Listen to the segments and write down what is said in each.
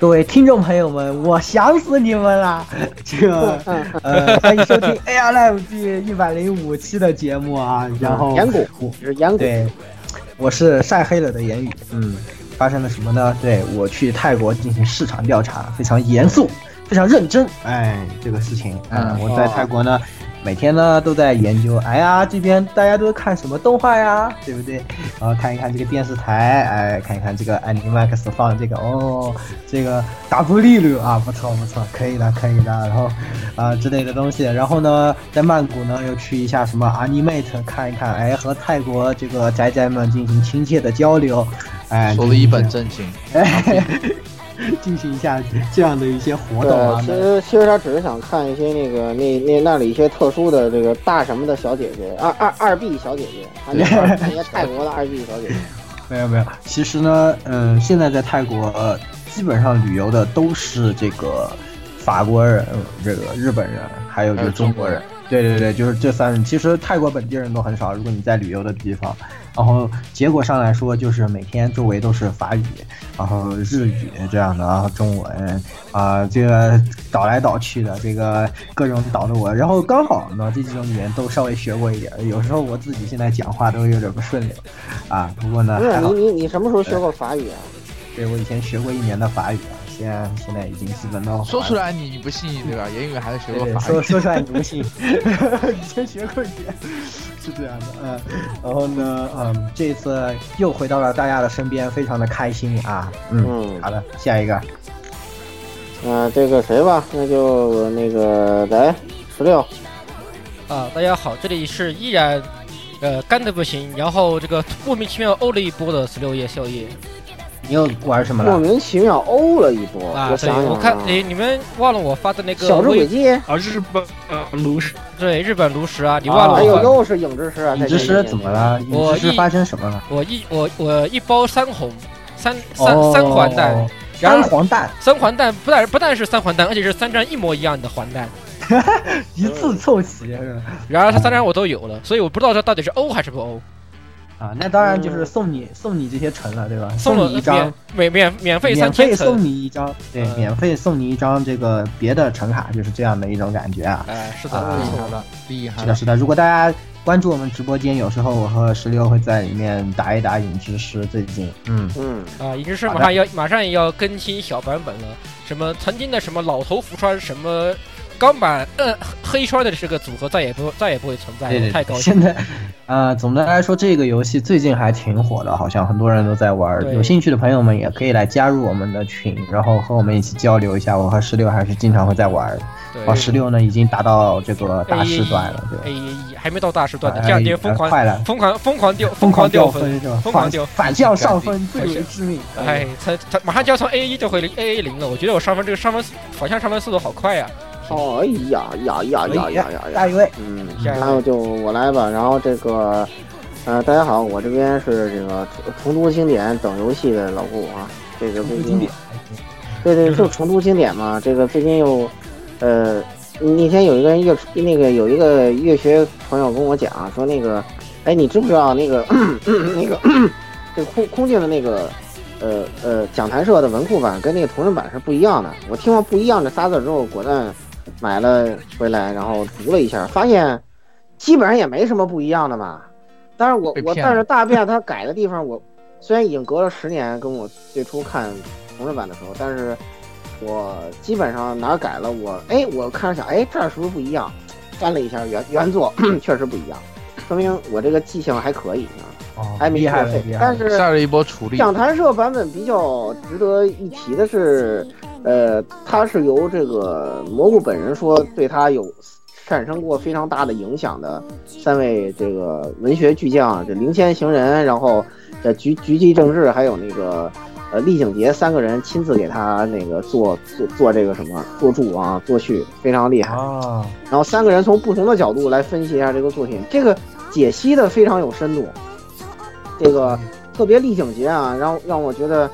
各位听众朋友们，我想死你们了！这个 呃，欢迎收听 AR Live 第一百零五期的节目啊。然后言谷，是言谷。对，我是晒黑了的言语。嗯，发生了什么呢？对我去泰国进行市场调查，非常严肃，非常认真。哎，这个事情，嗯，我在泰国呢。每天呢都在研究，哎呀，这边大家都看什么动画呀，对不对？然后看一看这个电视台，哎，看一看这个 Animax 放这个，哦，这个大不利率啊，不错不错，可以的可以的，然后啊之类的东西。然后呢，在曼谷呢又去一下什么 Animate 看一看，哎，和泰国这个宅宅们进行亲切的交流，哎，说了一本正经。进行一下这样的一些活动啊。其实其实他只是想看一些那个那那那里一些特殊的这个大什么的小姐姐，二二二 B 小姐姐，看一 些泰国的二 B 小姐姐。没有没有，其实呢，嗯，现在在泰国呃基本上旅游的都是这个法国人、这个日本人，还有就是中国人。对对对，就是这三。其实泰国本地人都很少，如果你在旅游的地方。然后结果上来说，就是每天周围都是法语，然后日语这样的，然后中文啊，这个倒来倒去的，这个各种倒的我。然后刚好呢，这几种语言都稍微学过一点，有时候我自己现在讲话都有点不顺溜啊。不过呢，你你你什么时候学过法语啊？对，我以前学过一年的法语。现在现在已经基本都说出来你你不信对吧？言语还是学过法语，说说出来你不信，以前学过一点，是这样的，嗯，然后呢，嗯，这次又回到了大家的身边，非常的开心啊，嗯，好的，下一个，啊，这个谁吧，那就那个来十六，啊，大家好，这里是依然，呃，干的不行，然后这个莫名其妙欧了一波的十六夜宵夜。你又玩什么了？莫名其妙欧了一波啊！我想我看你，你们忘了我发的那个小猪轨迹啊？日本呃炉石对日本炉石啊！你忘了？还有又是影之师啊！影之师怎么了？影之师发生什么了？我一我我一包三红三三三环蛋，三环蛋三环蛋不但不但是三环蛋，而且是三张一模一样的环蛋，一次凑齐。然而他三张我都有了，所以我不知道这到底是欧还是不欧。啊，那当然就是送你送你这些城了，对吧？送你一张免免免费免费送你一张，对，免费送你一张这个别的城卡，就是这样的一种感觉啊。哎，是的，厉害了，厉害。是的，是的。如果大家关注我们直播间，有时候我和石榴会在里面打一打影之师。最近，嗯嗯啊，影之师马上要马上也要更新小版本了，什么曾经的什么老头福川什么。钢板呃黑圈的这个组合再也不再也不会存在了，太高兴。现在，呃，总的来说，这个游戏最近还挺火的，好像很多人都在玩。有兴趣的朋友们也可以来加入我们的群，然后和我们一起交流一下。我和十六还是经常会在玩。对，十六呢已经达到这个大师段了，对。A 还没到大师段呢，这两天疯狂快了，疯狂疯狂掉疯狂掉分是吧？疯狂掉反向上分最为致命。哎，他他马上就要从 A 一就回 A A 零了，我觉得我上分这个上分反向上分速度好快呀。哎呀呀呀呀呀呀呀！下一位，嗯，然后就我来吧。然后这个，呃，大家好，我这边是这个重读经典等游戏的老顾啊。这个最近，对对，就重读经典嘛。这个最近又，呃，那天有一个人乐那个有一个乐学朋友跟我讲说那个，哎，你知不知道那个 那个 这个空空镜的那个呃呃讲坛社的文库版跟那个同人版是不一样的。我听完不一样这仨字之后，果断买了回来，然后读了一下，发现基本上也没什么不一样的嘛。但是我我但是大便它改的地方，我虽然已经隔了十年，跟我最初看同人版的时候，但是我基本上哪改了，我哎我看着想，哎这儿是不是不一样？翻了一下原原作，确实不一样，说明我这个记性还可以啊，还没错。但是下了一波处理。讲谈社版本比较值得一提的是，呃，它是由这个蘑菇本人说对他有。产生过非常大的影响的三位这个文学巨匠，这灵仙行人，然后这菊菊姬正治，还有那个呃厉景杰三个人亲自给他那个做做做这个什么作注啊作序，非常厉害啊。然后三个人从不同的角度来分析一下这个作品，这个解析的非常有深度。这个特别厉景杰啊，让让我觉得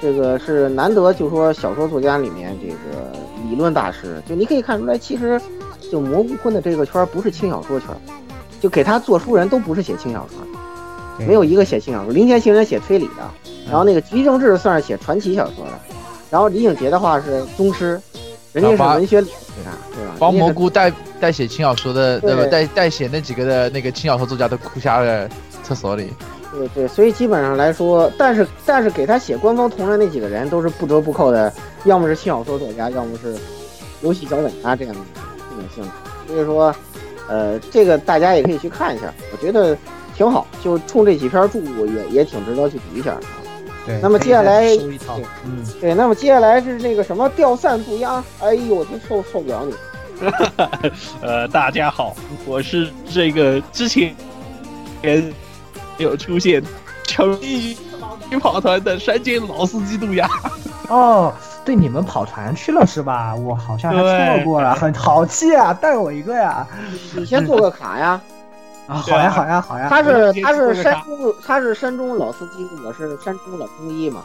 这个是难得，就说小说作家里面这个理论大师，就你可以看出来，其实。就蘑菇混的这个圈不是轻小说圈，就给他做书人都不是写轻小说，没有一个写轻小说。林天行人写推理的，然后那个菊正治算是写传奇小说的，然后李景杰的话是宗师，人家是文学理对吧？帮蘑菇代代写轻小说的，对吧？代代写那几个的那个轻小说作家都哭瞎了厕所里。对对，所以基本上来说，但是但是给他写官方同人那几个人都是不折不扣的，要么是轻小说作家，要么是游戏脚本家这样的这种。性质，所以说，呃，这个大家也可以去看一下，我觉得挺好，就冲这几篇著作也也挺值得去读一下啊。对，那么接下来，嗯，对，那么接下来是那个什么掉散不压，哎呦，我真受受不了你。呃，大家好，我是这个之前有出现成立跑团的山间老司机杜亚。哦。对你们跑团去了是吧？我好像还错过了，很淘气啊！带我一个呀！你先做个卡呀！啊，好呀，好呀，好呀！他是他是山中他是山中老司机，我是山中老中医嘛。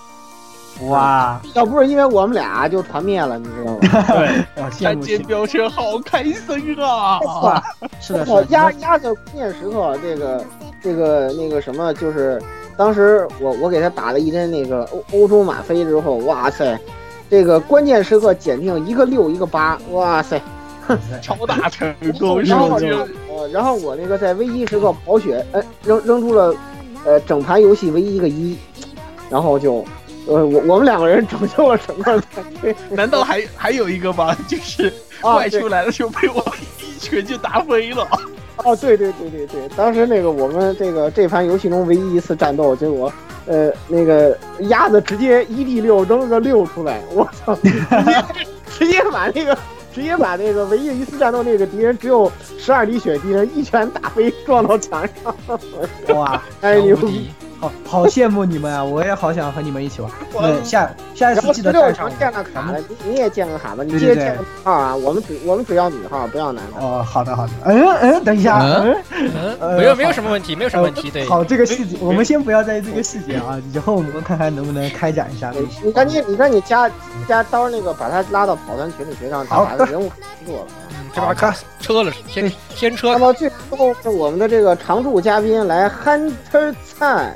哇！要不是因为我们俩就团灭了，你知道吗？对，山间飙车好开心啊！哇，是的，是压压着关键时刻，这个这个那个什么，就是当时我我给他打了一针那个欧欧洲吗啡之后，哇塞！这个关键时刻减定一个六一个八，哇塞，超大成功！然后呃，然后我那个在危机时刻跑血，哎，扔扔出了，呃，整盘游戏唯一一个一，然后就，呃，我我们两个人拯救了整个团队。难道还还有一个吗？就是外出来的时候被我一拳就打飞了。哦，对对对对对，当时那个我们这个这盘游戏中唯一一次战斗，结果。呃，那个鸭子直接一 d 六扔了个六出来，我操！直接直接把那个直接把那个唯一一次战斗那个敌人只有十二滴血敌人一拳打飞，撞到墙上。哇，太牛逼！好好羡慕你们啊！我也好想和你们一起玩。对，下下一次记得带上。建个卡了，你你也建个卡吧，你记得建个号啊！我们只我们只要女号，不要男的。哦，好的好的。嗯嗯，等一下，嗯嗯，没有没有什么问题，没有什么问题。对，好，这个细节我们先不要在意这个细节啊，以后我们看看能不能开展一下。你赶紧，你赶紧加加刀那个，把他拉到跑团群里去，让他把人物做了。这把卡车了，先先车。那么最后是我们的这个常驻嘉宾来 Hunter 菜。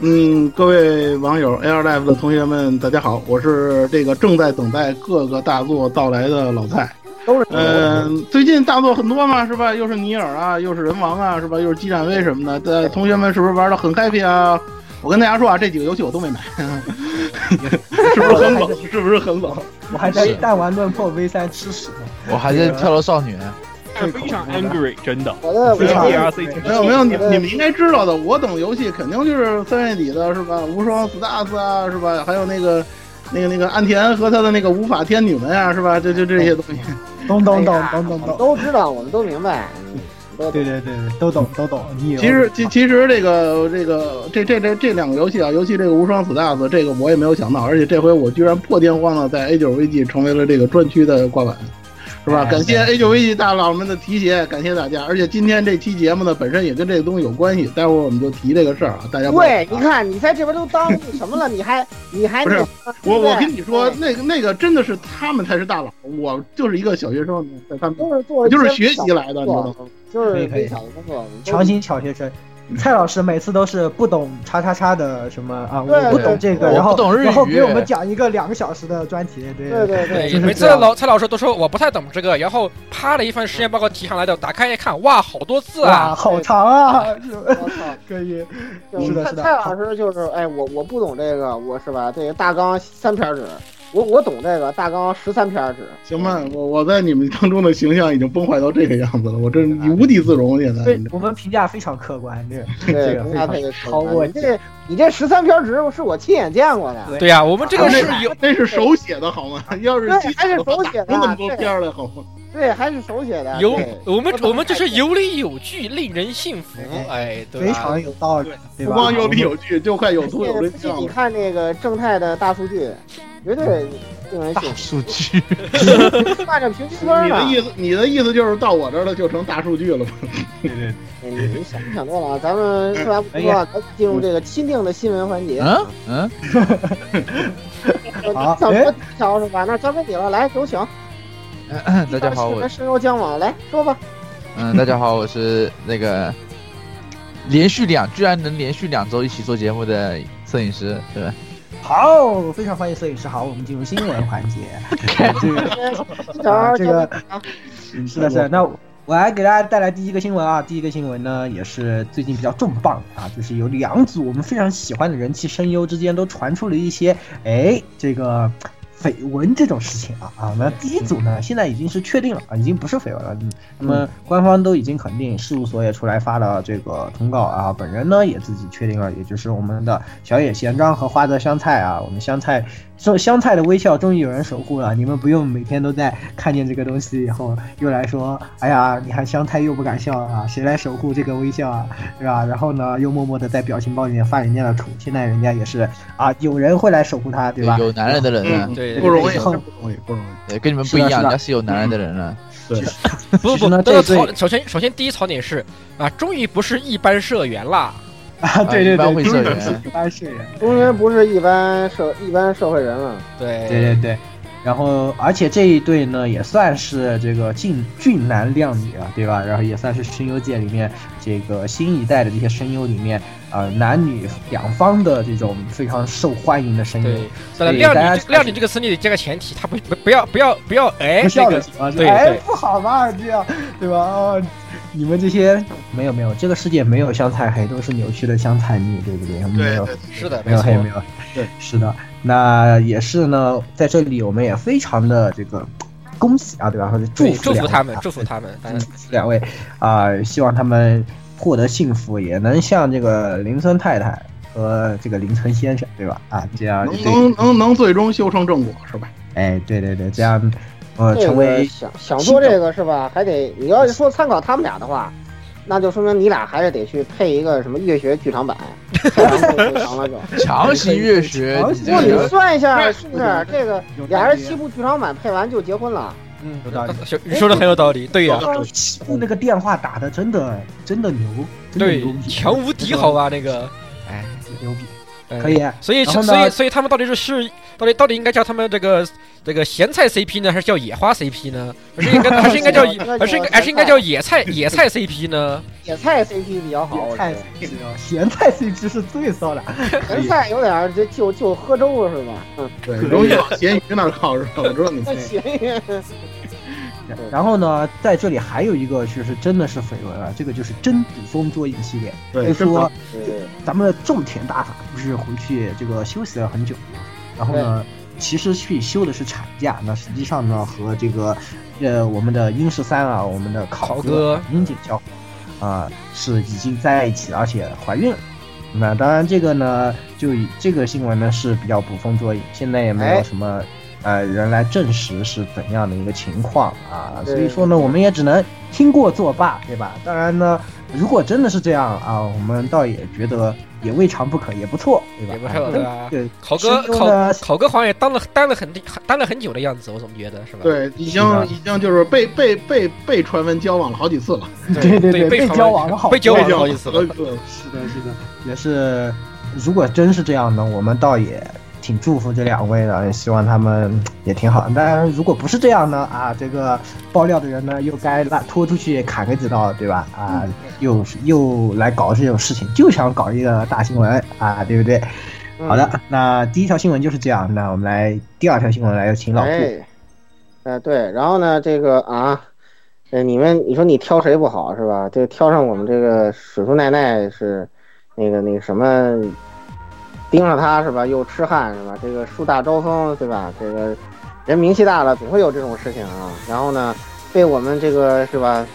嗯，各位网友，Air Life 的同学们，大家好，我是这个正在等待各个大作到来的老蔡。都是嗯，最近大作很多嘛，是吧？又是尼尔啊，又是人王啊，是吧？又是激战威什么的，的同学们是不是玩的很 happy 啊？我跟大家说啊，这几个游戏我都没买，是不是很冷？是不是很冷？我还在弹丸论破 V 三吃屎呢，我还在跳楼少女。非常 angry，真的。非常。没有没有，你你们应该知道的，我懂游戏肯定就是三月底的是吧？无双 stars 啊，是吧？还有那个那个那个岸田和他的那个无法天女们呀，是吧？就就这些东西。懂懂懂懂懂懂，都知道，我们都明白。对对对对，都懂都懂。其实其其实这个这个这这这这两个游戏啊，尤其这个无双 stars，这个我也没有想到，而且这回我居然破天荒的在 A 九 VG 成为了这个专区的挂板。是吧？感谢 A 九 V 大佬们的提携，感谢大家。而且今天这期节目呢，本身也跟这个东西有关系。待会儿我们就提这个事儿啊，大家。对，你看你在这边都当什么了？你还你还不是我？我跟你说，那个那个真的是他们才是大佬，我就是一个小学生，在他们都是做就是学习来的，你知道吗？就是小的工作，强行小学生。蔡老师每次都是不懂叉叉叉的什么啊，对我不懂这个，然后不懂日语然后给我们讲一个两个小时的专题，对对对对，就是每次老蔡老师都说我不太懂这个，然后啪的一份实验报告提上来的，打开一看，哇，好多字，啊！好长啊，是吧我操！可以，就是的是的蔡蔡老师就是，哎，我我不懂这个，我是吧？这个大纲三篇纸，我我懂这个大纲十三篇纸。行吧，我我在你们当中的形象已经崩坏到这个样子了，我真无地自容。现在对我们评价非常客观，这个这对，个超过你这你这十三篇值是我亲眼见过的。对对呀、我们这个是有那是手写的好吗？要是还是手写的那么多篇儿来好吗？对，还是手写的。有我们我们这是有理有据，令人信服。哎，对？非常有道理，对吧？不光有理有据，就快有图有真仔细相。你看那个正太的大数据，绝对令人信服。数据，按照平均分呢。你的意思，你的意思就是到我这儿了就成大数据了吗？对 对，哎你你想你想多了啊！咱们说完不说啊，咱进入这个钦定的新闻环节。嗯嗯，好想说条是吧？那交给你了，来有请。大家好，我深入将往，来说吧。嗯，大家好，我是那个连续两居然能连续两周一起做节目的摄影师，对吧？好，非常欢迎摄影师。好，我们进入新闻环节。这个这个是的，是的。那我来给大家带来第一个新闻啊，第一个新闻呢也是最近比较重磅啊，就是有两组我们非常喜欢的人气声优之间都传出了一些哎这个。绯闻这种事情啊啊，那第一组呢，现在已经是确定了啊，已经不是绯闻了。嗯那么官方都已经肯定，事务所也出来发了这个通告啊，本人呢也自己确定了，也就是我们的小野贤章和花泽香菜啊，我们香菜说香菜的微笑终于有人守护了，你们不用每天都在看见这个东西以后又来说，哎呀，你看香菜又不敢笑啊，谁来守护这个微笑啊，是吧？然后呢，又默默的在表情包里面发人家的图，现在人家也是啊，有人会来守护他，对吧？有男人的人了，嗯对不容易，不容易，不容易。对，跟你们不一样，人家是有男人的人了。对，不不不，这个槽首先首先第一槽点是啊，终于不是一般社员啦。啊，对对一般对，会社员一般社员。终于不是一般社一般社会人了。对对对对，然后而且这一对呢也算是这个俊俊男靓女啊，对吧？然后也算是声优界里面这个新一代的这些声优里面，呃，男女两方的这种非常受欢迎的声音。对，当然对靓大家女靓女这个词你得加个前提，他不不不要不要不要哎不笑那个的情况下，对哎，不好吧？这样对吧？哦，你们这些没有没有，这个世界没有香菜黑，都是扭曲的香菜蜜，对不对？没有是的，没错没有黑，没有，对，是的，那也是呢，在这里我们也非常的这个恭喜啊，对吧？或者祝福他们啊，祝福他们。两位啊、希望他们获得幸福，也能像这个林村太太和这个林村先生，对吧？啊，这样能能能能最终修成正果是吧？哎，对对对，这样呃成为想想做这个是吧？还得你要是说参考他们俩的话，那就说明你俩还是得去配一个什么乐学剧场版，配完就就成了就。强袭乐学，不，你算一下是不是这个有俩人七部剧场版配完就结婚了？嗯有道理，你说的很有道理，对呀，七部那个电话打的真的真的牛，真的对牛，逼，强无敌，好吧，那个，哎，牛逼，哎可以。所以所以所以他们到底是是到底到底应该叫他们这个这个咸菜 CP 呢，还是叫野花 CP 呢？还是应该 还是应该叫还是应该还是应该叫野菜野菜 CP 呢？野菜 CP 比较好，我觉菜得 CP 啊，咸菜 CP 是最骚的，咸菜有点就就就喝粥了是吧？嗯，对，容易往咸鱼那靠是吧？我知道你 那咸鱼。然后呢，在这里还有一个就是真的是绯闻啊，这个就是真捕风捉影系列，对，就说对对咱们的种田大法不是回去这个休息了很久吗？然后呢，其实去休的是产假，那实际上呢和这个呃我们的英十三啊，我们的考考哥。殷景交啊、是已经在一起，而且怀孕了。那当然，这个呢，就以这个新闻呢是比较捕风捉影，现在也没有哎。什么、呃人来证实是怎样的一个情况啊，所以说呢，我们也只能听过作罢，对吧？当然呢，如果真的是这样啊，我们倒也觉得也未尝不可，也不错，对吧？也不错啊对吧对，考哥考考哥好像也当了当了很当了很久的样子，我总觉得是吧？对，已经已经就是被被被被传闻交往了好几次了，对对对，被交往了好被交多往了好几次了好几次了。是的，是的，也是。如果真是这样呢，我们倒也挺祝福这两位的，希望他们也挺好。当然，如果不是这样呢，啊，这个爆料的人呢，又该拉拖出去砍个几刀，对吧？啊，又又来搞这种事情，就想搞一个大新闻啊，对不对？好的，那第一条新闻就是这样。那我们来第二条新闻，来有请老顾。哎，呃，对，然后呢，这个啊，呃，你们你说你挑谁不好是吧？这个挑上我们这个水树奈奈是那个那个什么。盯上他是吧？又痴汉是吧？这个树大招风对吧？这个人名气大了，总会有这种事情啊。然后呢，被我们这个是吧？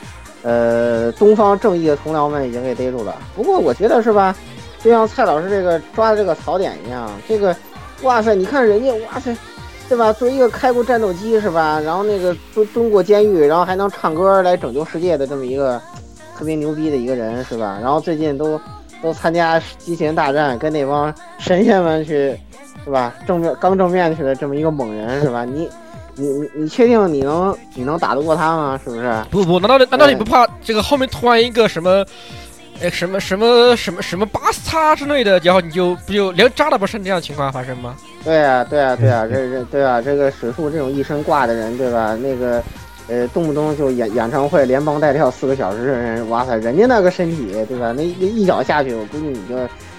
呃，东方正义的同僚们已经给逮住了。不过我觉得是吧？就像蔡老师这个抓的这个槽点一样，这个，哇塞，你看人家，哇塞，对吧？作为一个开过战斗机是吧？然后那个蹲蹲过监狱，然后还能唱歌来拯救世界的这么一个特别牛逼的一个人是吧？然后最近都。都参加机器人大战，跟那帮神仙们去，是吧？正面刚正面去的这么一个猛人，是吧？你，你，你，你确定你能你能打得过他吗？是不是？不不，难道难道你不怕这个后面突然一个什么，哎，什么什么什么什么巴斯叉之类的，然后你就不就连渣都不剩这样情况发生吗？对啊，对啊，对啊，这这对啊，这个水树这种一身挂的人，对吧？那个。呃，动不动就演演唱会连蹦带跳四个小时，哇塞，人家那个身体，对吧？那那一脚下去，我估计你就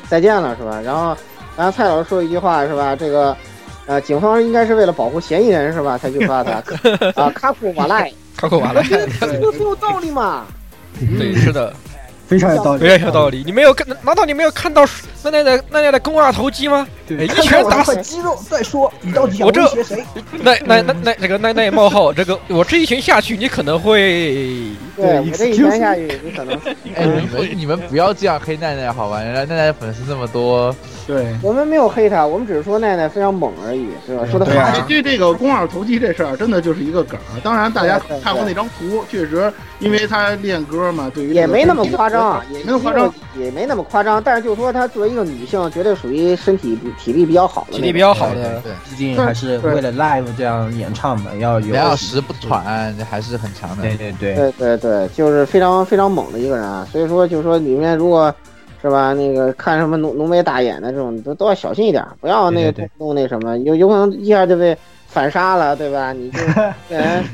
再见了，是吧？然后，然后蔡老师说一句话，是吧？这个，呃，警方应该是为了保护嫌疑人，是吧？才去抓他 啊，卡库瓦赖，卡库瓦赖，这个很有道理嘛？对，是的。非常有道理，非常有道理。你没有看？难道你没有看到那那的那那的肱二头肌吗？对，一拳打死 肌肉再说。你到底要威胁谁？那那那那这个那那冒号，这个我这一拳下去，你可能会对，我这一拳下去，你可能。哎，你们你们不要这样黑奈奈好吧？原来奈奈粉丝这么多。对，我们没有黑他，我们只是说奈奈非常猛而已，是吧？说的好。对这个肱二头肌这事儿，真的就是一个梗儿。当然，大家看过那张图，确实，因为他练歌嘛，对于也没那么夸张，也没那么夸张，也没那么夸张。但是就说她作为一个女性，绝对属于身体体力比较好的，体力比较好的。对，毕竟还是为了 live 这样演唱嘛，要有两小时不喘，还是很强的。对对对，对对对，就是非常非常猛的一个人啊。所以说，就是说里面如果。是吧？那个看什么浓浓眉大眼的这种，都都要小心一点，不要那个动不动那什么，有有可能一下就被反杀了，对吧？你就 人，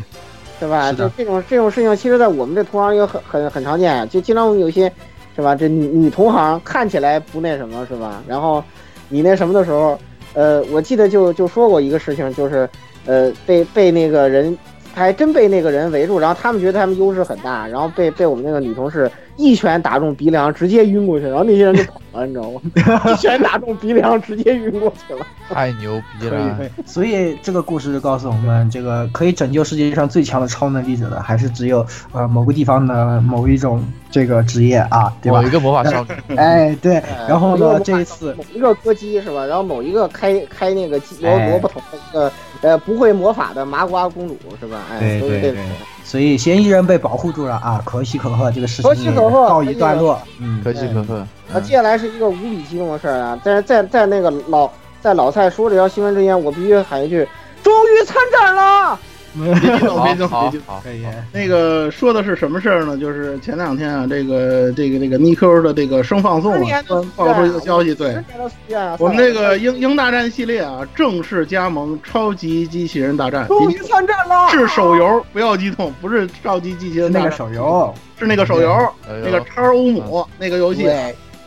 是吧？就这种这种事情，其实，在我们这同行也很很很常见，就经常我们有些，是吧？这女女同行看起来不那什么，是吧？然后你那什么的时候，呃，我记得就就说过一个事情，就是呃，被被那个人。还真被那个人围住，然后他们觉得他们优势很大，然后被被我们那个女同事一拳打中鼻梁，直接晕过去，然后那些人就跑了，你知道吗？一拳打中鼻梁，直接晕过去了，太牛逼了！所以这个故事就告诉我们，这个可以拯救世界上最强的超能力者的，还是只有呃某个地方的某一种这个职业啊，对吧？某一个魔法少女。哎，对。然后呢，这一次某一个歌姬是吧？然后某一个开开那个萝萝卜头的一个。呃，不会魔法的麻瓜公主是吧？哎，对对对，所以嫌疑人被保护住了啊，可喜可贺，这个事情可喜可贺告一段落，嗯，可喜可贺。那接下来是一个无比激动的事儿啊！在在在那个老在老蔡说这条新闻之前，我必须喊一句：终于参战了！别激动，别激动，别激动。可以。那个说的是什么事儿呢？就是前两天啊，这个这个这个 Nico 的这个声放送啊，爆出一个消息，对，我们这个英英大战系列啊，正式加盟超级机器人大战，终于参战了。是手游，不要激动，不是超级机器人大战手游，是那个手游，那个超欧姆那个游戏。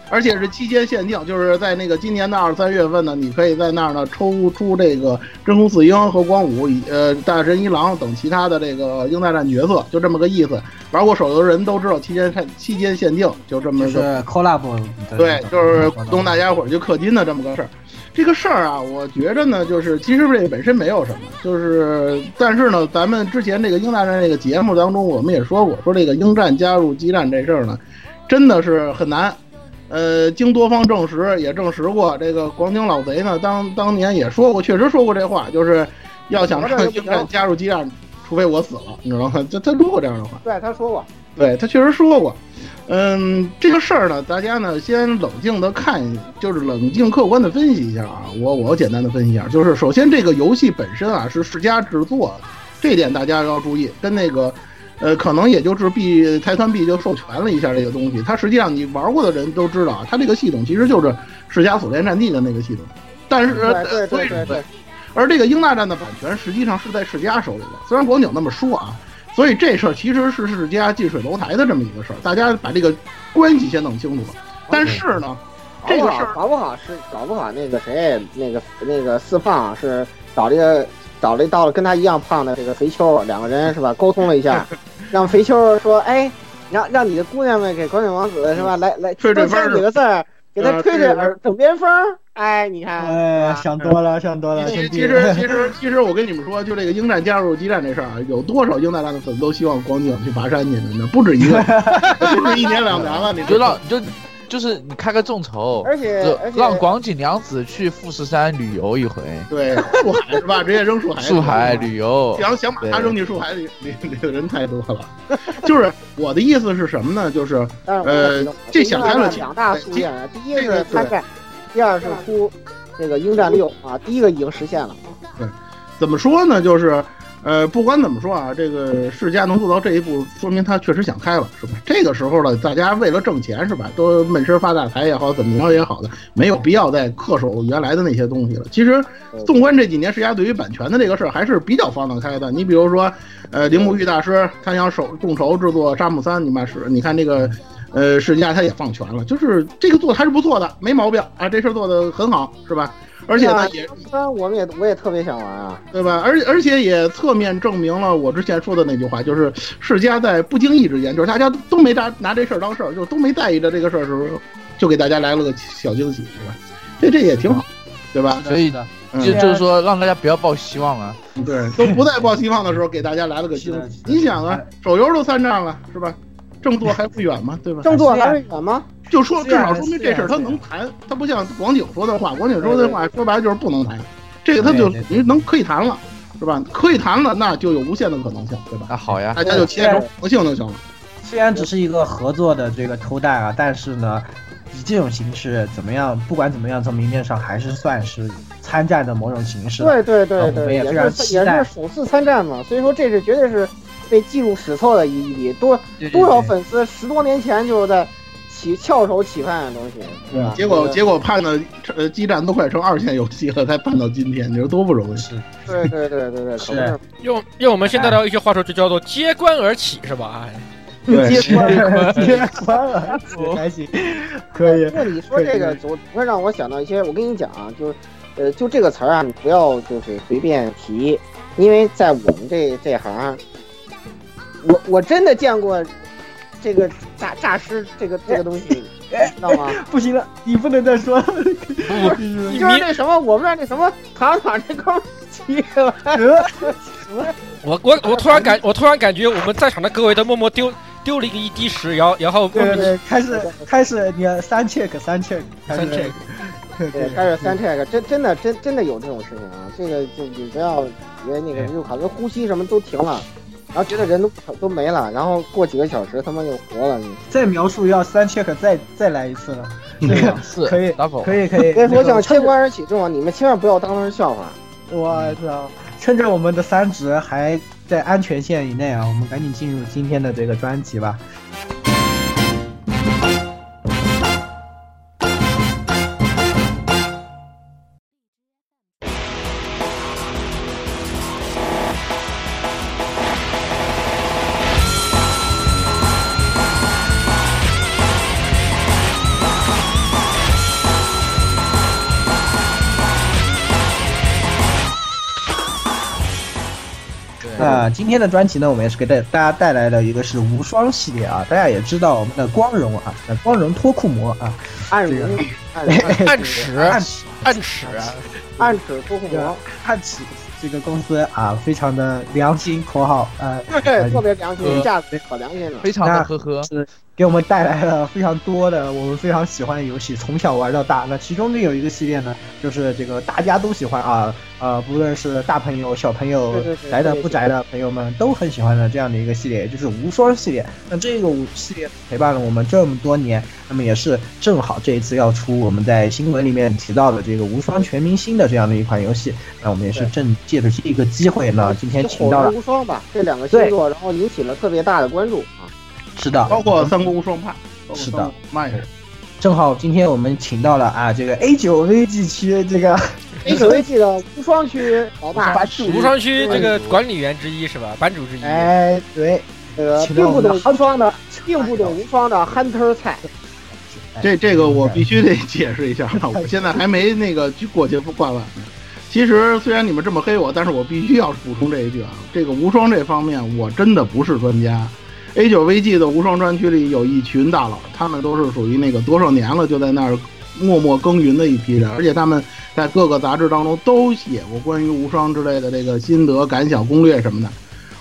而且是期间限定，就是在那个今年的二三月份呢，你可以在那儿呢抽出这个真空四英和光武，呃大神一郎等其他的这个英大战角色，就这么个意思。玩过手游的人都知道期间限期间限定，就这么个 collab。对，就是鼓动大家伙儿就氪金的这么个事儿。这个事儿啊，我觉着呢，就是其实这本身没有什么，就是但是呢，咱们之前这个英大战这个节目当中，我们也说过，说这个英战加入激战这事儿呢，真的是很难。呃，经多方证实，也证实过，这个广景老贼呢，当当年也说过，确实说过这话，就是要想让英战加入激战，除非我死了，你知道吗？他他说过这样的话，对，他说过，对他确实说过。嗯，这个事儿呢，大家呢先冷静的看，就是冷静客观的分析一下啊。我我简单的分析一下，就是首先这个游戏本身啊是世嘉制作的，这点大家要注意，跟那个。呃，可能也就是 B 台团 B 就授权了一下这个东西。它实际上你玩过的人都知道啊，它这个系统其实就是世嘉锁链战地的那个系统。但是对对对对对，而这个英大战的版权实际上是在世嘉手里的，虽然广景那么说啊，所以这事儿其实是世家近水楼台的这么一个事儿，大家把这个关系先弄清楚了。但是呢，这个事儿搞不好是搞不好那个谁那个那个四胖是找这个找这到了跟他一样胖的这个肥秋，两个人是吧沟通了一下，让肥秋说哎，让让你的姑娘们给光景王子是吧来来多吹吹风几个字儿，给他呃吹吹耳枕边风儿，哎你看，哎，想多了，想多了，其兄弟。其实其实其实我跟你们说，就这个英战加入激战这事儿啊，有多少英大战的粉丝都希望光景去爬山去呢？不止一个，不是一年两年了，你你知道吗？就让就就是你开个众筹，而且而且让广井凉子去富士山旅游一回，对，树海是吧？直接扔树海里，树海旅游。想想把他扔进树海里，里里的人太多了。就是我的意思是什么呢？就是呃这想开了其两大夙愿啊，第一个是参战，第二是出这个鹰战六啊，第一个已经实现了。对怎么说呢？就是，呃，不管怎么说啊，这个世嘉能做到这一步，说明他确实想开了，是吧？这个时候呢，大家为了挣钱，是吧？都闷声发大财也好，怎么着也好的，没有必要再恪守原来的那些东西了。其实，纵观这几年世嘉对于版权的这个事儿，还是比较放得开的。你比如说，呃，铃木玉大师他想手众筹制作《沙姆三》，你妈是，你看这个。呃，世嘉他也放权了，就是这个做的还是不错的，没毛病啊，这事儿做的很好，是吧？而且呢，也虽然我们也我也特别想玩啊，对吧？而而且也侧面证明了我之前说的那句话，就是世家在不经意之间，就是大家都没拿拿这事儿当事儿，就都没在意着这个事儿的时候，就给大家来了个小惊喜，是吧？这这也挺好，对吧？所以呢，嗯就就是说，让大家不要抱希望啊。对，都不再抱希望的时候，给大家来了个惊喜。你想啊，手游都三战了，是吧？正作还不远吗，对吧？正作还会远吗？就说至少说明这事儿他能谈，他不像广景说的话，广景说的话说白了就是不能谈，这个他就你能可以谈了，是吧？可以谈了，那就有无限的可能性，对吧？那好呀，大家就期待着可能性就行了。虽然只是一个合作的这个偷带啊，但是呢，以这种形式怎么样？不管怎么样，从明面上还是算是参战的某种形式。对对对对，我们也非常也是也期待是首次参战嘛，所以说这是绝对是被记入史册的一一笔，多对对多少粉丝十多年前就在起翘首企盼的东西，对吧？结果结果盼的呃基站都快成二线游戏了，才盼到今天，你说多不容易？是对对对对对，可是用用我们现在的一些话说，就叫做揭棺而起，是吧？哎，对，接关接关了，还行，可以那。你说这个，总会让我想到一些。我跟你讲啊，就是，呃，就这个词儿啊，你不要就是随便提，因为在我们这这行，我我真的见过这个诈诈尸这个这个东西，你知道吗？不行了，你不能再说了。你 就是那什么，我们那那什么糖糖这哥们儿急了，我我我突然感我突然感觉我们在场的各位都默默丢丢了一个一滴石，然后然后对对对，开始开始，你看三 check 三 check 三 check 对，开始三 check，真真的真真的有这种事情啊！这个就你不要以为那个就好像呼吸什么都停了，然后觉得人都都没了，然后过几个小时他妈又活了，你再描述要三 check 再再来一次了。这个两次可以 double 可以可以。别说像趁着切关而起这种，你们千万不要当成笑话。我操！趁着我们的三值还在安全线以内啊，我们赶紧进入今天的这个专辑吧。今天的专辑呢，我们也是给大大家带来了一个是无双系列啊。大家也知道我们的光荣啊，那光荣脱裤魔啊，暗这个荣，暗暗尺暗尺暗尺，暗尺脱裤魔，暗尺这个公司啊，非常的良心（括号）呃，对，特别良心，呃价值可良心了。非常的呵呵。是给我们带来了非常多的我们非常喜欢的游戏，从小玩到大。那其中呢有一个系列呢，就是这个大家都喜欢啊，呃，不论是大朋友、小朋友宅的不宅的朋友们都很喜欢的这样的一个系列，也就是无双系列。那这个系列陪伴了我们这么多年，那么也是正好这一次要出我们在新闻里面提到的这个无双全明星的这样的一款游戏。那我们也是正借着这个机会呢，今天请到了无双吧，这两个星座，然后引起了特别大的关注啊。是的，包括三国无双派，是的三国，嘛也是。正好今天我们请到了啊，这个 A 九 VG 区这个 HVG 的无双区老大，无双区这个管理员之一是吧？版主之一。哎，对，这个并不懂无双的，并不懂无双的 Hunter 菜。这这个我必须得解释一下，我现在还没那个过去挂碗呢。其实虽然你们这么黑我，但是我必须要补充这一句啊，这个无双这方面我真的不是专家。A 九 VG 的无双专区里有一群大佬，他们都是属于那个多少年了就在那儿默默耕耘的一批人，而且他们在各个杂志当中都写过关于无双之类的这个心得感想、攻略什么的。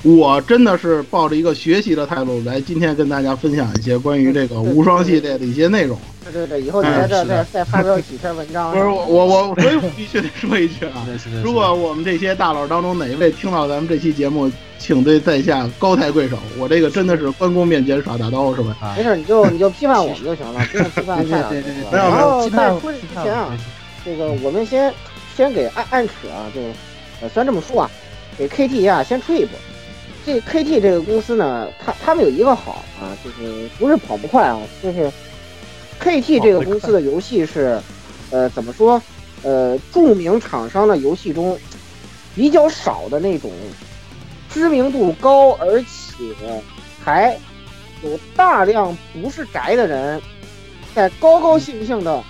我真的是抱着一个学习的态度来今天跟大家分享一些关于这个无双系列的一些内容。对对对，以后你在这再再发表几篇文章。不是我我我，所以我必须得说一句啊，如果我们这些大佬当中哪一位听到咱们这期节目，请对在下高抬贵手。我这个真的是关公面前耍大刀，是吧？没事，你就 你就批判我们就行了，不 用批判蔡老师。然后在说这之前啊，这个我们先先给暗暗尺啊，就呃虽然这么说啊，给 KT 啊先吹一波。这 KT 这个公司呢，它他们有一个好啊，就是不是跑不快啊，就是 KT 这个公司的游戏是，呃，怎么说？呃，著名厂商的游戏中比较少的那种知名度高，而且还有大量不是宅的人在高高兴兴的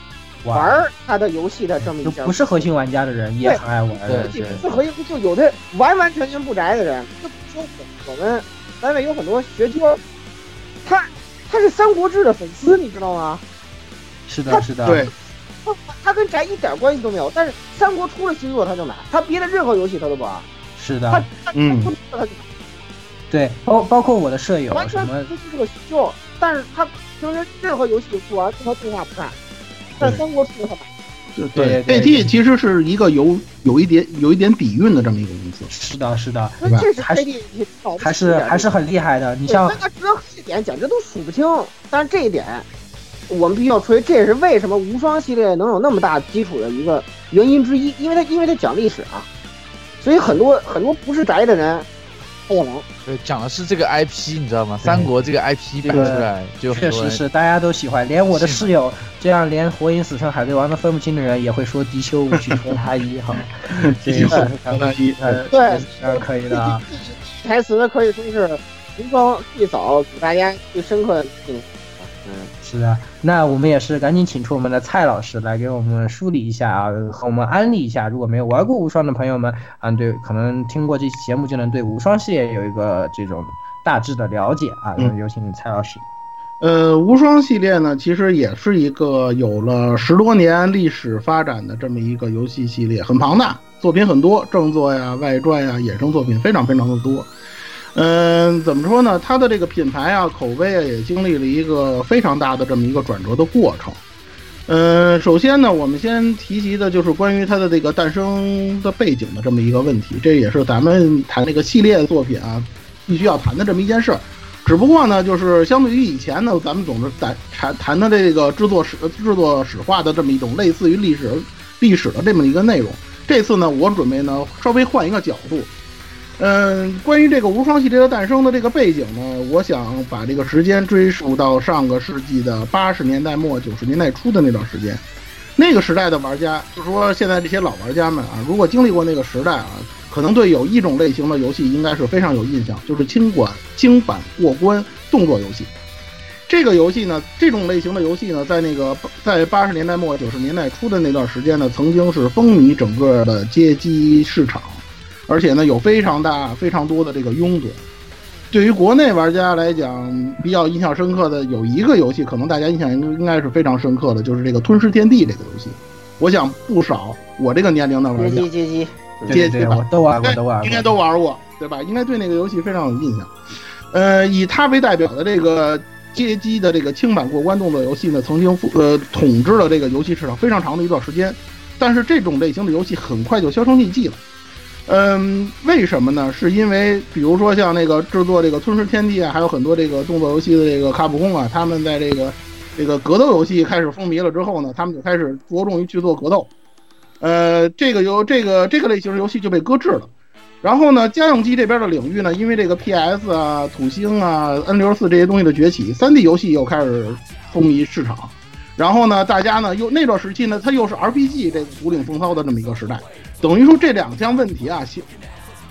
玩他的游戏的这么一家，不是核心玩家的人也很爱玩，对，不是核心，就有的完完全全不宅的人。说我们单位有很多学究，他他是《三国志》的粉丝，你知道吗？是的，是的，对，他他跟宅一点关系都没有，但是三国出了新作他就买，他别的任何游戏他都不玩。是的，他。他嗯，对，包包括我的舍友，完全不是个秀，但是他平时任何游戏不玩，任何动画不看，但三国出了他买。对，AT 其实是一个有有一点有一点底蕴的这么一个公司。是的，是的，这是还是还是还是很厉害的。你像那值这点简直都数不清。但是这一点，我们必须要吹，这也是为什么无双系列能有那么大基础的一个原因之一。因为它因为它讲历史啊，所以很多很多不是宅的人。对，讲的是这个 IP，你知道吗？三国这个 IP 摆出来就确实是大家都喜欢，连我的室友这样连火影、死神、海贼王都分不清的人，也会说迪修无去和他一哈。迪修和他一，对，是可以的。台词可以说是无双最早给大家最深刻的印象。嗯，是的，那我们也是赶紧请出我们的蔡老师来给我们梳理一下啊，和我们安利一下，如果没有玩过无双的朋友们啊，对，可能听过这期节目就能对无双系列有一个这种大致的了解啊。有请蔡老师。呃，无双系列呢，其实也是一个有了十多年历史发展的这么一个游戏系列，很庞大，作品很多，正作呀、外传呀、衍生作品非常非常的多。嗯，怎么说呢？它的这个品牌啊，口碑啊，也经历了一个非常大的这么一个转折的过程。嗯，首先呢，我们先提及的就是关于它的这个诞生的背景的这么一个问题，这也是咱们谈这个系列作品啊，必须要谈的这么一件事儿。只不过呢，就是相对于以前呢，咱们总是谈谈谈的这个制作史、制作史化的这么一种类似于历史历史的这么一个内容。这次呢，我准备呢稍微换一个角度。嗯，关于这个无双系列的诞生的这个背景呢，我想把这个时间追溯到上个世纪的八十年代末九十年代初的那段时间。那个时代的玩家，就是说现在这些老玩家们啊，如果经历过那个时代啊，可能对有一种类型的游戏应该是非常有印象，就是轻管轻版过关动作游戏。这个游戏呢，这种类型的游戏呢，在那个在八十年代末九十年代初的那段时间呢，曾经是风靡整个的街机市场。而且呢，有非常大、非常多的这个拥趸。对于国内玩家来讲，比较印象深刻的有一个游戏，可能大家印象应应该是非常深刻的，就是这个《吞噬天地》这个游戏。我想不少我这个年龄的玩家，街机街机街机吧，都玩过，都玩过，应该都玩过，对吧？应该对那个游戏非常有印象。呃，以它为代表的这个街机的这个轻版过关动作游戏呢，曾经呃统治了这个游戏市场非常长的一段时间。但是这种类型的游戏很快就销声匿迹了。嗯，为什么呢？是因为比如说像那个制作这个《吞噬天地》啊，还有很多这个动作游戏的这个卡普空啊，他们在这个这个格斗游戏开始风靡了之后呢，他们就开始着重于去做格斗。呃，这个游这个这个类型的游戏就被搁置了。然后呢，家用机这边的领域呢，因为这个 PS 啊、土星啊、N 六四这些东西的崛起，3D 游戏又开始风靡市场。然后呢，大家呢又那段时期呢，它又是 RPG 这个独领风骚的这么一个时代，等于说这两项问题啊，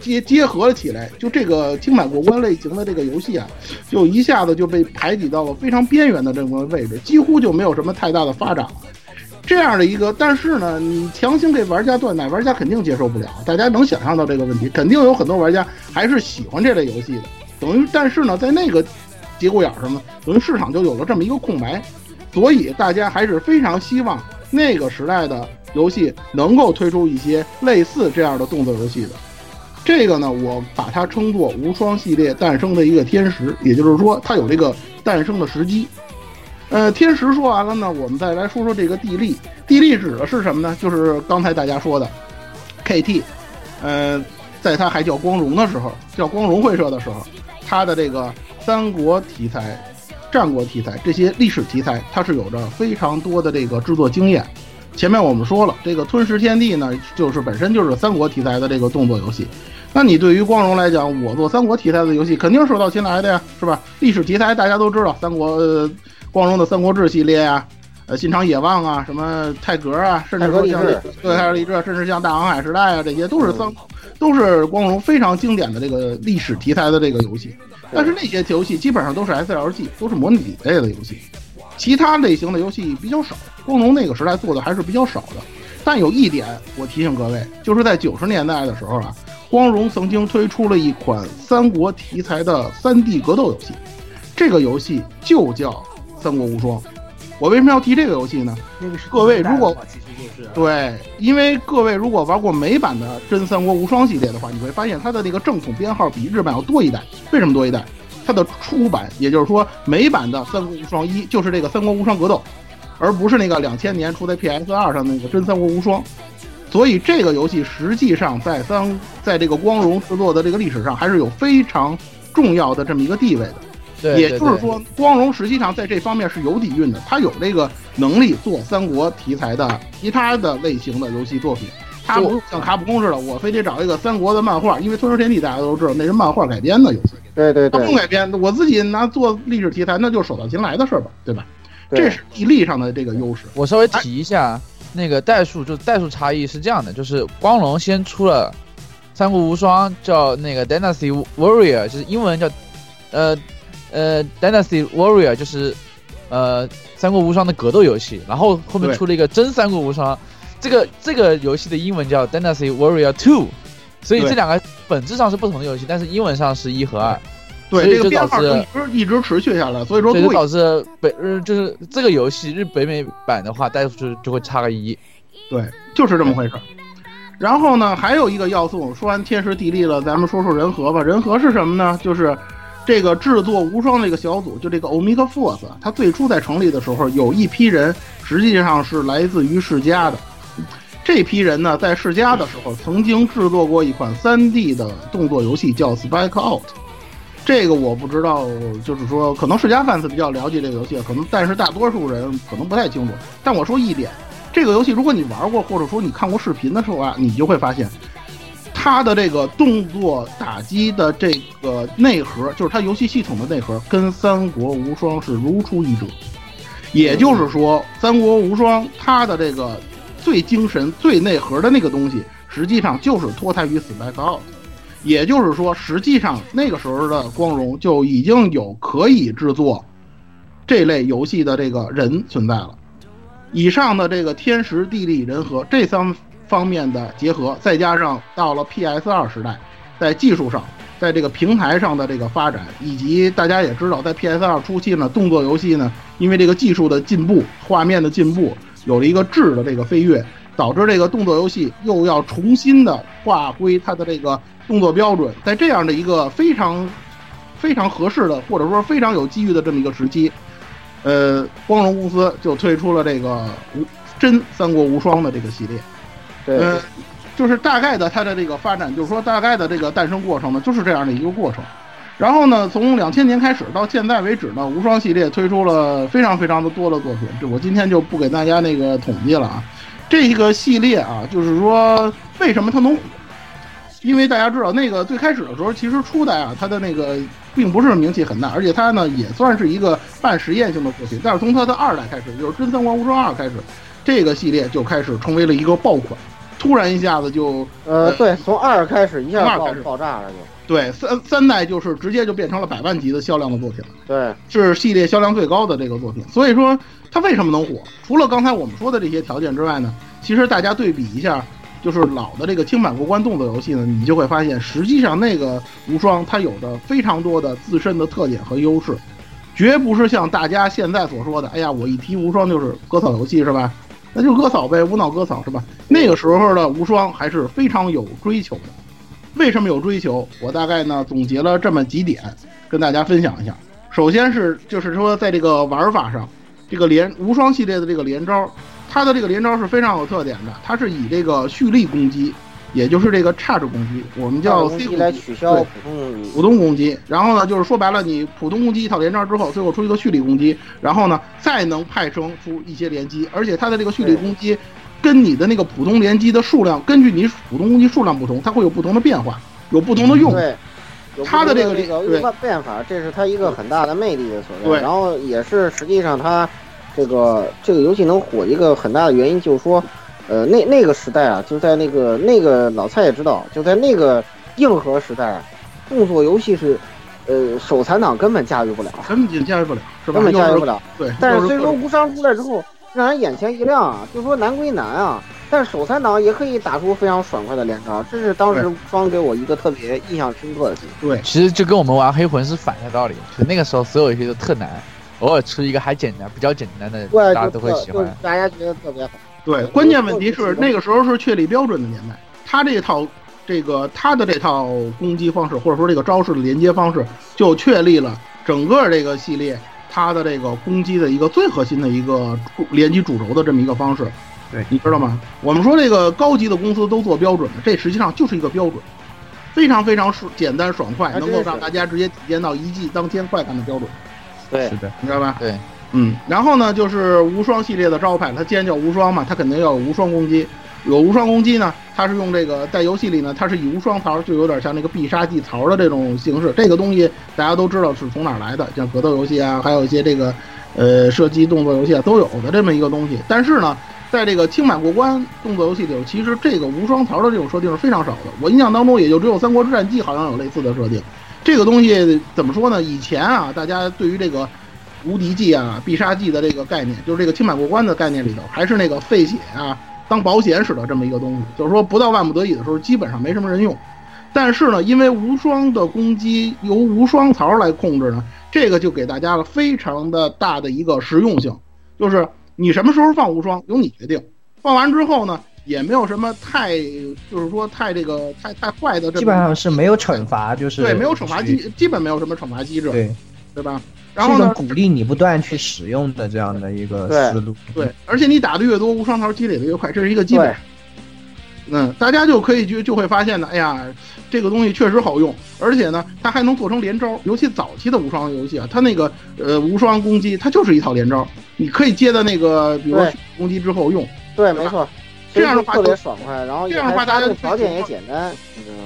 结结合了起来，就这个轻版过关类型的这个游戏啊，就一下子就被排挤到了非常边缘的这么个位置，几乎就没有什么太大的发展了。这样的一个，但是呢，你强行给玩家断奶，玩家肯定接受不了。大家能想象到这个问题，肯定有很多玩家还是喜欢这类游戏的。等于，但是呢，在那个节骨眼上呢，等于市场就有了这么一个空白，所以大家还是非常希望那个时代的游戏能够推出一些类似这样的动作游戏的。这个呢，我把它称作无双系列诞生的一个天时，也就是说，它有这个诞生的时机。呃，天时说完了呢，我们再来说说这个地利。地利指的是什么呢？就是刚才大家说的，KT，呃，在它还叫光荣的时候，叫光荣会社的时候，它的这个三国题材、战国题材这些历史题材，它是有着非常多的这个制作经验。前面我们说了，这个吞食天地呢，就是本身就是三国题材的这个动作游戏。那你对于光荣来讲，我做三国题材的游戏，肯定手到擒来的呀，是吧？历史题材大家都知道，三国。光荣的《三国志》系列啊，呃，《新长野望》啊，什么泰格啊，甚至说像对泰格励志，甚至像《大航海时代》啊，这些都是三，都是光荣非常经典的这个历史题材的这个游戏。但是那些游戏基本上都是 SLG，都是模拟类的游戏，其他类型的游戏比较少。光荣那个时代做的还是比较少的。但有一点，我提醒各位，就是在九十年代的时候啊，光荣曾经推出了一款三国题材的三 D 格斗游戏，这个游戏就叫。三国无双，我为什么要提这个游戏呢？各位如果对，因为各位如果玩过美版的真三国无双系列的话，你会发现它的那个正统编号比日版要多一代。为什么多一代？它的出版，也就是说美版的三国无双一就是这个三国无双格斗，而不是那个两千年出在 PS 二上那个真三国无双。所以这个游戏实际上在三在这个光荣制作的这个历史上还是有非常重要的这么一个地位的。对也就是说，光荣实际上在这方面是有底蕴的，他有这个能力做三国题材的其他的类型的游戏作品。他不像卡普空似的，我非得找一个三国的漫画，因为《吞食天地》大家都知道那是漫画改编的游戏。对对对，他不改编，我自己拿做历史题材，那就手到擒来的事儿吧，对吧？这是地利上的这个优势。我稍微提一下，那个代数就代数差异是这样的，就是光荣先出了《三国无双》，叫那个 Dynasty Warrior，就是英文叫呃。呃，Dynasty Warrior 就是，呃，三国无双的格斗游戏，然后后面出了一个真三国无双，这个这个游戏的英文叫 Dynasty Warrior Two，所以这两个本质上是不同的游戏，但是英文上是一和二，对，这个编号一直一直持续下来，所以说就导致北日就是这个游戏日北美版的话，带出去就会差个一，对，就是这么回事。然后呢，还有一个要素，说完天时地利了，咱们说说人和吧。人和是什么呢？就是。这个制作无双这个小组，就这个 Omega Force，它最初在成立的时候，有一批人实际上是来自于世嘉的。这批人呢，在世嘉的时候，曾经制作过一款 3D 的动作游戏，叫 Spike Out。这个我不知道，就是说，可能世家 fans 比较了解这个游戏，可能，但是大多数人可能不太清楚。但我说一点，这个游戏如果你玩过，或者说你看过视频的时候啊，你就会发现。它的这个动作打击的这个内核，就是它游戏系统的内核，跟《三国无双》是如出一辙。也就是说，《三国无双》它的这个最精神、最内核的那个东西，实际上就是脱胎于《Spike Out》。也就是说，实际上那个时候的光荣就已经有可以制作这类游戏的这个人存在了。以上的这个天时地利人和这三。方面的结合，再加上到了 PS 二时代，在技术上，在这个平台上的这个发展，以及大家也知道，在 PS 二初期呢，动作游戏呢，因为这个技术的进步，画面的进步，有了一个质的这个飞跃，导致这个动作游戏又要重新的划归它的这个动作标准。在这样的一个非常非常合适的，或者说非常有机遇的这么一个时期，呃，光荣公司就推出了这个无真三国无双的这个系列。呃，就是大概的它的这个发展，就是说大概的这个诞生过程呢，就是这样的一个过程。然后呢，从两千年开始到现在为止呢，无双系列推出了非常非常的多的作品。这我今天就不给大家那个统计了啊。这个系列啊，就是说为什么它能火？因为大家知道那个最开始的时候，其实初代啊，它的那个并不是名气很大，而且它呢也算是一个半实验性的作品。但是从它的二代开始，就是《真三国无双二》开始，这个系列就开始成为了一个爆款，突然一下子就呃，对，从二开始一下爆开始爆炸了就。对三三代就是直接就变成了百万级的销量的作品了。对，是系列销量最高的这个作品。所以说它为什么能火？除了刚才我们说的这些条件之外呢，其实大家对比一下，就是老的这个轻版过关动作游戏呢，你就会发现，实际上那个无双它有着非常多的自身的特点和优势，绝不是像大家现在所说的，哎呀，我一提无双就是割草游戏是吧？那就割草呗，无脑割草是吧？那个时候的无双还是非常有追求的。为什么有追求？我大概呢总结了这么几点，跟大家分享一下。首先是就是说，在这个玩法上，这个连无双系列的这个连招，它的这个连招是非常有特点的。它是以这个蓄力攻击，也就是这个 charge 攻击，我们叫攻 C 击来攻击取消对普通普通攻击。然后呢，就是说白了，你普通攻击一套连招之后，最后出一个蓄力攻击，然后呢再能派生出一些连击，而且它的这个蓄力攻击跟你的那个普通连击的数量，根据你普通攻击数量不同，它会有不同的变化，有不同的用。对，有它的这个对这个变变法，这是它一个很大的魅力的所在。对然后也是实际上它这个这个游戏能火一个很大的原因，就是说，呃，那那个时代啊，就在那个那个老蔡也知道，就在那个硬核时代啊，动作游戏是，呃，手残党根本驾驭不了，根本驾驭不了，是吧？根本驾驭不了。对，但是虽说无伤出来之后，让人眼前一亮啊，就说难归难啊，但是手残党也可以打出非常爽快的连招，这是当时无双给我一个特别印象深刻的。对其实就跟我们玩黑魂是反的道理，就那个时候所有游戏都特难，偶尔出一个还简单、比较简单的，大家都会喜欢。大家觉得特别好。对，关键问题是那个时候是确立标准的年代，他这套这个他的这套攻击方式或者说这个招式的连接方式，就确立了整个这个系列它的这个攻击的一个最核心的一个主连击主轴的这么一个方式。对，你知道吗？我们说这个高级的公司都做标准的，这实际上就是一个标准，非常非常爽简单爽快，能够让大家直接体验到一骑当千快感的标准。对是，的，你知道吧？对，嗯，然后呢，就是无双系列的招牌，它既然叫无双嘛，它肯定要有无双攻击。有无双攻击呢，它是用这个在游戏里呢，它是以无双槽，就有点像那个必杀技槽的这种形式。这个东西大家都知道是从哪儿来的，像格斗游戏啊，还有一些这个呃射击动作游戏啊都有的这么一个东西。但是呢，在这个轻版过关动作游戏里头，其实这个无双槽的这种设定是非常少的。我印象当中，也就只有《三国志战记》好像有类似的设定。这个东西怎么说呢？以前啊，大家对于这个无敌技啊、必杀技的这个概念，就是这个轻版过关的概念里头，还是那个费血啊当保险使的这么一个东西。就是说，不到万不得已的时候，基本上没什么人用。但是呢，因为无双的攻击由无双槽来控制呢，这个就给大家了非常的大的一个实用性，就是你什么时候放无双由你决定。放完之后呢，也没有什么太，就是说太这个太太坏的这，基本上是没有惩罚，就是对没有惩罚机，基本没有什么惩罚机制，对，对吧？然后呢鼓励你不断去使用的这样的一个思路。对，而且你打的越多，无双桃积累的越快，这是一个基本。嗯，大家就可以就就会发现呢，哎呀，这个东西确实好用，而且呢，它还能做成连招。尤其早期的无双游戏啊，它那个呃无双攻击，它就是一套连招，你可以接的那个比如说攻击之后用。对，对没错。这样的话特别爽快，然后这样的话大家条件也简单，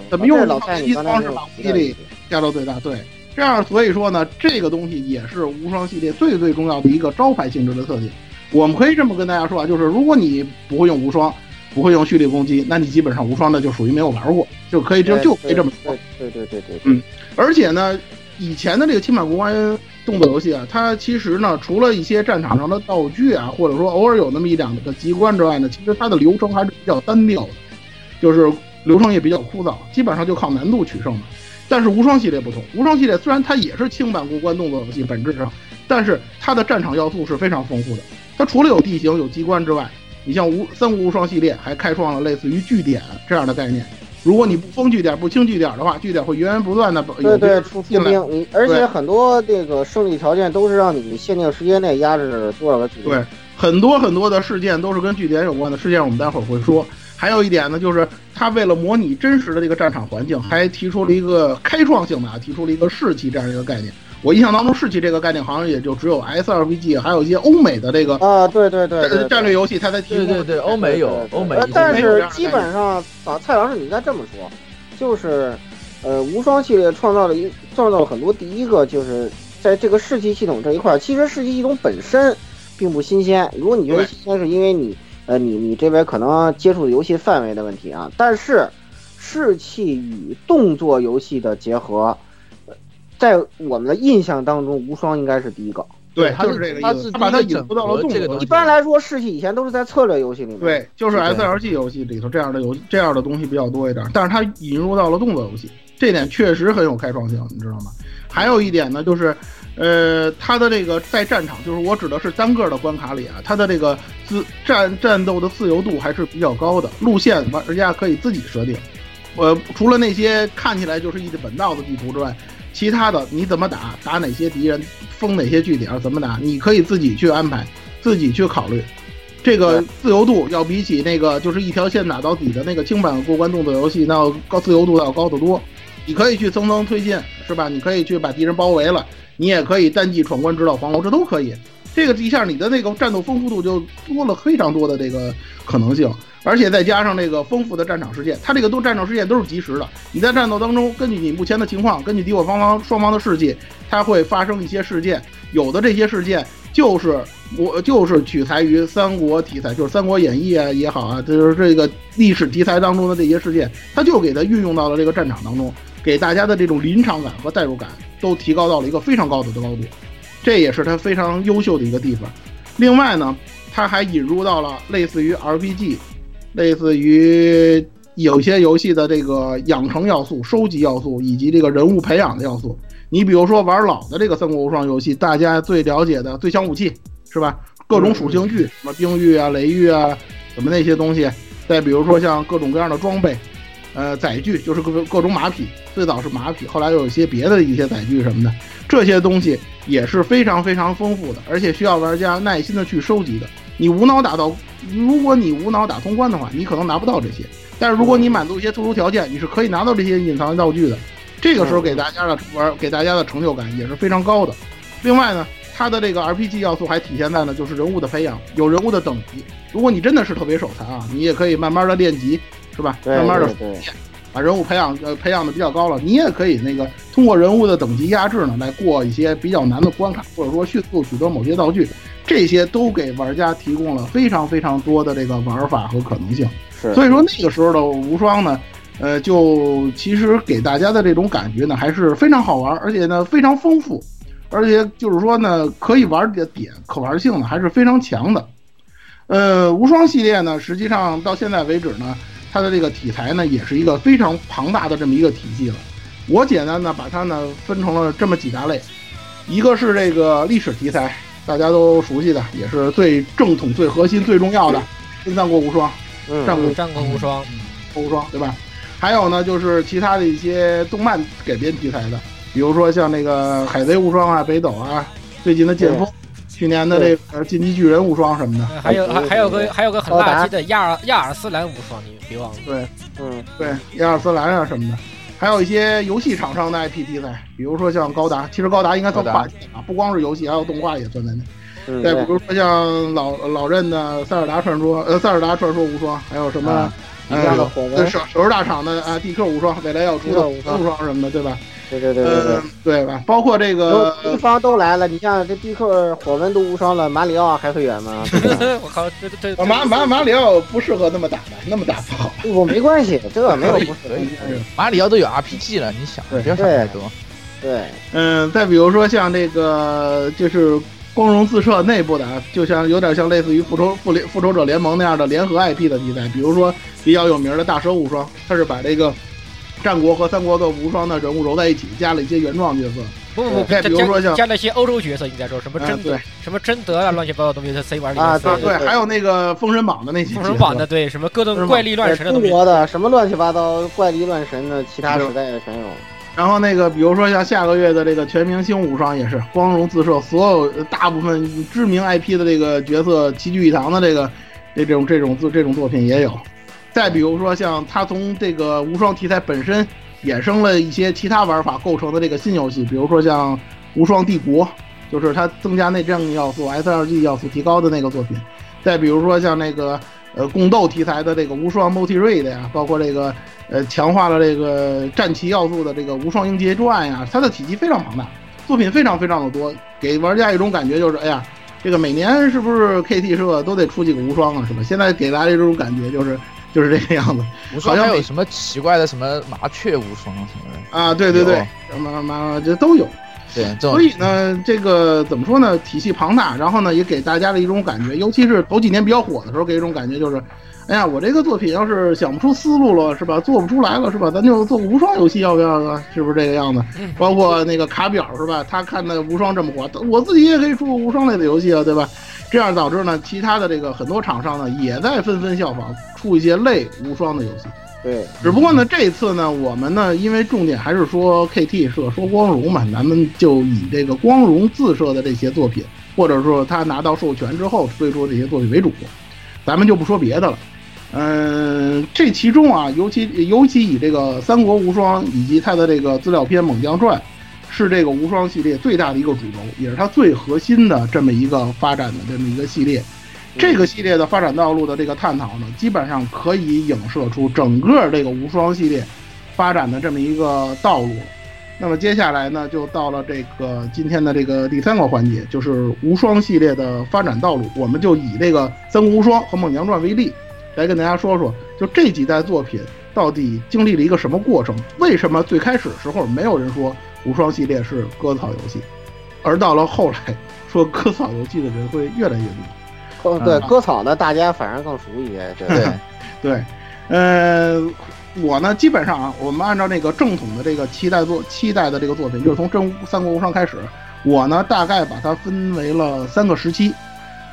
怎么用这是老蔡一方式把提到一点加到最大，对，这样所以说呢，这个东西也是无双系列最最重要的一个招牌性质的特点。我们可以这么跟大家说啊，就是如果你不会用无双，不会用蓄力攻击，那你基本上无双的就属于没有玩过，就可以就对就可以这么说。对对对对对，嗯而且呢，以前的这个轻版过关动作游戏啊，它其实呢，除了一些战场上的道具啊，或者说偶尔有那么一两个机关之外呢，其实它的流程还是比较单调的，就是流程也比较枯燥，基本上就靠难度取胜的。但是无双系列不同，无双系列虽然它也是轻版过关动作游戏，本质上，但是它的战场要素是非常丰富的。它除了有地形、有机关之外，你像无三国无双系列还开创了类似于据点这样的概念。如果你不封据点、不清据点的话，据点会源源不断的对对，出出。兵，你而且很多这个胜利条件都是让你限定时间内压制多少个据点。对，很多很多的事件都是跟据点有关的事件，我们待会儿会说。还有一点呢，就是他为了模拟真实的这个战场环境，还提出了一个开创性的啊，提出了一个士气这样一个概念。我印象当中，士气这个概念好像也就只有 S R V G，还有一些欧美的这个啊，对对对对战战略游戏，它才提供。对对对，欧美有，欧美但是基本上啊，蔡老师你应该这么说，就是呃无双系列创造了一创造了很多第一个就是在这个士气系统这一块，其实士气系统本身并不新鲜。如果你觉得新鲜，是因为你呃你你这边可能接触的游戏范围的问题啊，但是士气与动作游戏的结合，在我们的印象当中，无双应该是第一个。对，就是这个意思。他把它引入到了动作。一般来说，士气以前都是在策略游戏里面。对，就是 S L G 游戏里头这样的游这样的东西比较多一点。但是它引入到了动作游戏，这点确实很有开创性，你知道吗？还有一点呢，就是，呃，它的这个在战场，就是我指的是单个的关卡里啊，它的这个自战战斗的自由度还是比较高的，路线玩家可以自己设定。呃，除了那些看起来就是一本道的地图之外。其他的你怎么打，打哪些敌人，封哪些据点，怎么打，你可以自己去安排，自己去考虑。这个自由度要比起那个就是一条线打到底的那个轻版过关动作游戏，那要高自由度要高得多。你可以去层层推进，是吧？你可以去把敌人包围了，你也可以单骑闯关直捣黄楼，这都可以。这个一下你的那个战斗丰富度就多了非常多的这个可能性。而且再加上这个丰富的战场事件，它这个都战场事件都是及时的。你在战斗当中，根据你目前的情况，根据敌我双方双方的事迹，它会发生一些事件。有的这些事件就是我就是取材于三国题材，就是《三国演义》啊也好啊，就是这个历史题材当中的这些事件，它就给它运用到了这个战场当中，给大家的这种临场感和代入感都提高到了一个非常高的高度。这也是它非常优秀的一个地方。另外呢，它还引入到了类似于 RPG。类似于有些游戏的这个养成要素、收集要素以及这个人物培养的要素。你比如说玩老的这个《三国无双》游戏，大家最了解的最强武器是吧？各种属性具，什么冰玉啊、雷玉啊，什么那些东西。再比如说像各种各样的装备，呃，载具就是各各种马匹，最早是马匹，后来又有一些别的一些载具什么的。这些东西也是非常非常丰富的，而且需要玩家耐心的去收集的。你无脑打到，如果你无脑打通关的话，你可能拿不到这些。但是如果你满足一些特殊条件，你是可以拿到这些隐藏道具的。这个时候给大家的玩，给大家的成就感也是非常高的。另外呢，它的这个 RPG 要素还体现在呢，就是人物的培养，有人物的等级。如果你真的是特别手残啊，你也可以慢慢的练级，是吧？慢慢的练，把人物培养呃培养的比较高了，你也可以那个通过人物的等级压制呢，来过一些比较难的关卡，或者说迅速取得某些道具。这些都给玩家提供了非常非常多的这个玩法和可能性，所以说那个时候的无双呢，呃，就其实给大家的这种感觉呢，还是非常好玩，而且呢非常丰富，而且就是说呢，可以玩的点可玩性呢还是非常强的。呃，无双系列呢，实际上到现在为止呢，它的这个题材呢，也是一个非常庞大的这么一个体系了。我简单的把它呢分成了这么几大类，一个是这个历史题材。大家都熟悉的，也是最正统、最核心、最重要的《新三国无双》，战国战国无双，无双对吧？还有呢，就是其他的一些动漫改编题材的，比如说像那个《海贼无双》啊、《北斗》啊，最近的《剑锋》，去年的这个《进击巨人无双》什么的，还有还还有个还有个很垃圾的《亚尔亚尔斯兰无双》，你别忘了。对，嗯，对，亚尔斯兰啊什么的。还有一些游戏厂商的 IP 题材，比如说像高达，其实高达应该算跨界啊，不光是游戏，还有动画也算在内。再比如说像老老任的《塞尔达传说》，呃，《塞尔达传说无双》，还有什么呃，手手游大厂的啊，DQ 无双，未来要出的无双什么的，对吧？对对对对对，对吧？包括这个一方都来了，你像这 DQ 火纹都无双了，马里奥还会远吗？我靠，这这马马马里奥不适合那么打的，那么打不好。我，没关系，这个没有不适合。马里奥都有 RPG 了，你想，不要想太多。对，嗯，再比如说像这个，就是光荣自设内部的，就像有点像类似于复仇复联复仇者联盟那样的联合 IP 的题材，比如说比较有名的大蛇无双，它是把这个。战国和三国的无双的人物揉在一起，加了一些原创角色。不不不，比如说像加了一些欧洲角色，应该说什么真对什么贞德啊，乱七八糟东西他塞玩里啊，对对，还有那个封神榜的那些封神榜的对什么各种怪力乱神的中国的什么乱七八糟怪力乱神的其他时代的全有。然后那个比如说像下个月的这个全明星无双也是光荣自设，所有大部分知名 IP 的这个角色齐聚一堂的这个这种这种这种作品也有。再比如说像他从这个无双题材本身。衍生了一些其他玩法构成的这个新游戏，比如说像《无双帝国》，就是它增加内政要素、SLG 要素提高的那个作品。再比如说像那个呃宫斗题材的这个无双 Multi Raid 呀，包括这个呃强化了这个战棋要素的这个无双英杰传呀，它的体积非常庞大，作品非常非常的多，给玩家一种感觉就是，哎呀，这个每年是不是 KT 社都得出几个无双啊？是吧？现在给大家这种感觉就是就是这个样子。无双还有什么奇怪的什么麻雀无双什么的啊？对对对，什么什么这都有。对，所以呢，这个怎么说呢？体系庞大，然后呢，也给大家的一种感觉，尤其是头几年比较火的时候，给一种感觉就是，哎呀，我这个作品要是想不出思路了，是吧？做不出来了，是吧？咱就做个无双游戏，要不要啊？是不是这个样子？包括那个卡表，是吧？他看的无双这么火，我自己也可以出个无双类的游戏啊，对吧？这样导致呢，其他的这个很多厂商呢，也在纷纷效仿，出一些类无双的游戏。对，只不过呢，这次呢，我们呢，因为重点还是说 KT 社说光荣嘛，咱们就以这个光荣自设的这些作品，或者说他拿到授权之后推出这些作品为主，咱们就不说别的了。嗯，这其中啊，尤其尤其以这个《三国无双》以及它的这个资料片《猛将传》，是这个无双系列最大的一个主轴，也是它最核心的这么一个发展的这么一个系列。这个系列的发展道路的这个探讨呢，基本上可以影射出整个这个无双系列发展的这么一个道路。那么接下来呢，就到了这个今天的这个第三个环节，就是无双系列的发展道路。我们就以这个《三国无双》和《猛将传》为例，来跟大家说说，就这几代作品到底经历了一个什么过程？为什么最开始时候没有人说无双系列是割草游戏，而到了后来说割草游戏的人会越来越多？哦，对，割草呢，大家反而更熟一些。对，对，呃，我呢，基本上啊，我们按照那个正统的这个七代作七代的这个作品，就是从真三国无双开始，我呢大概把它分为了三个时期。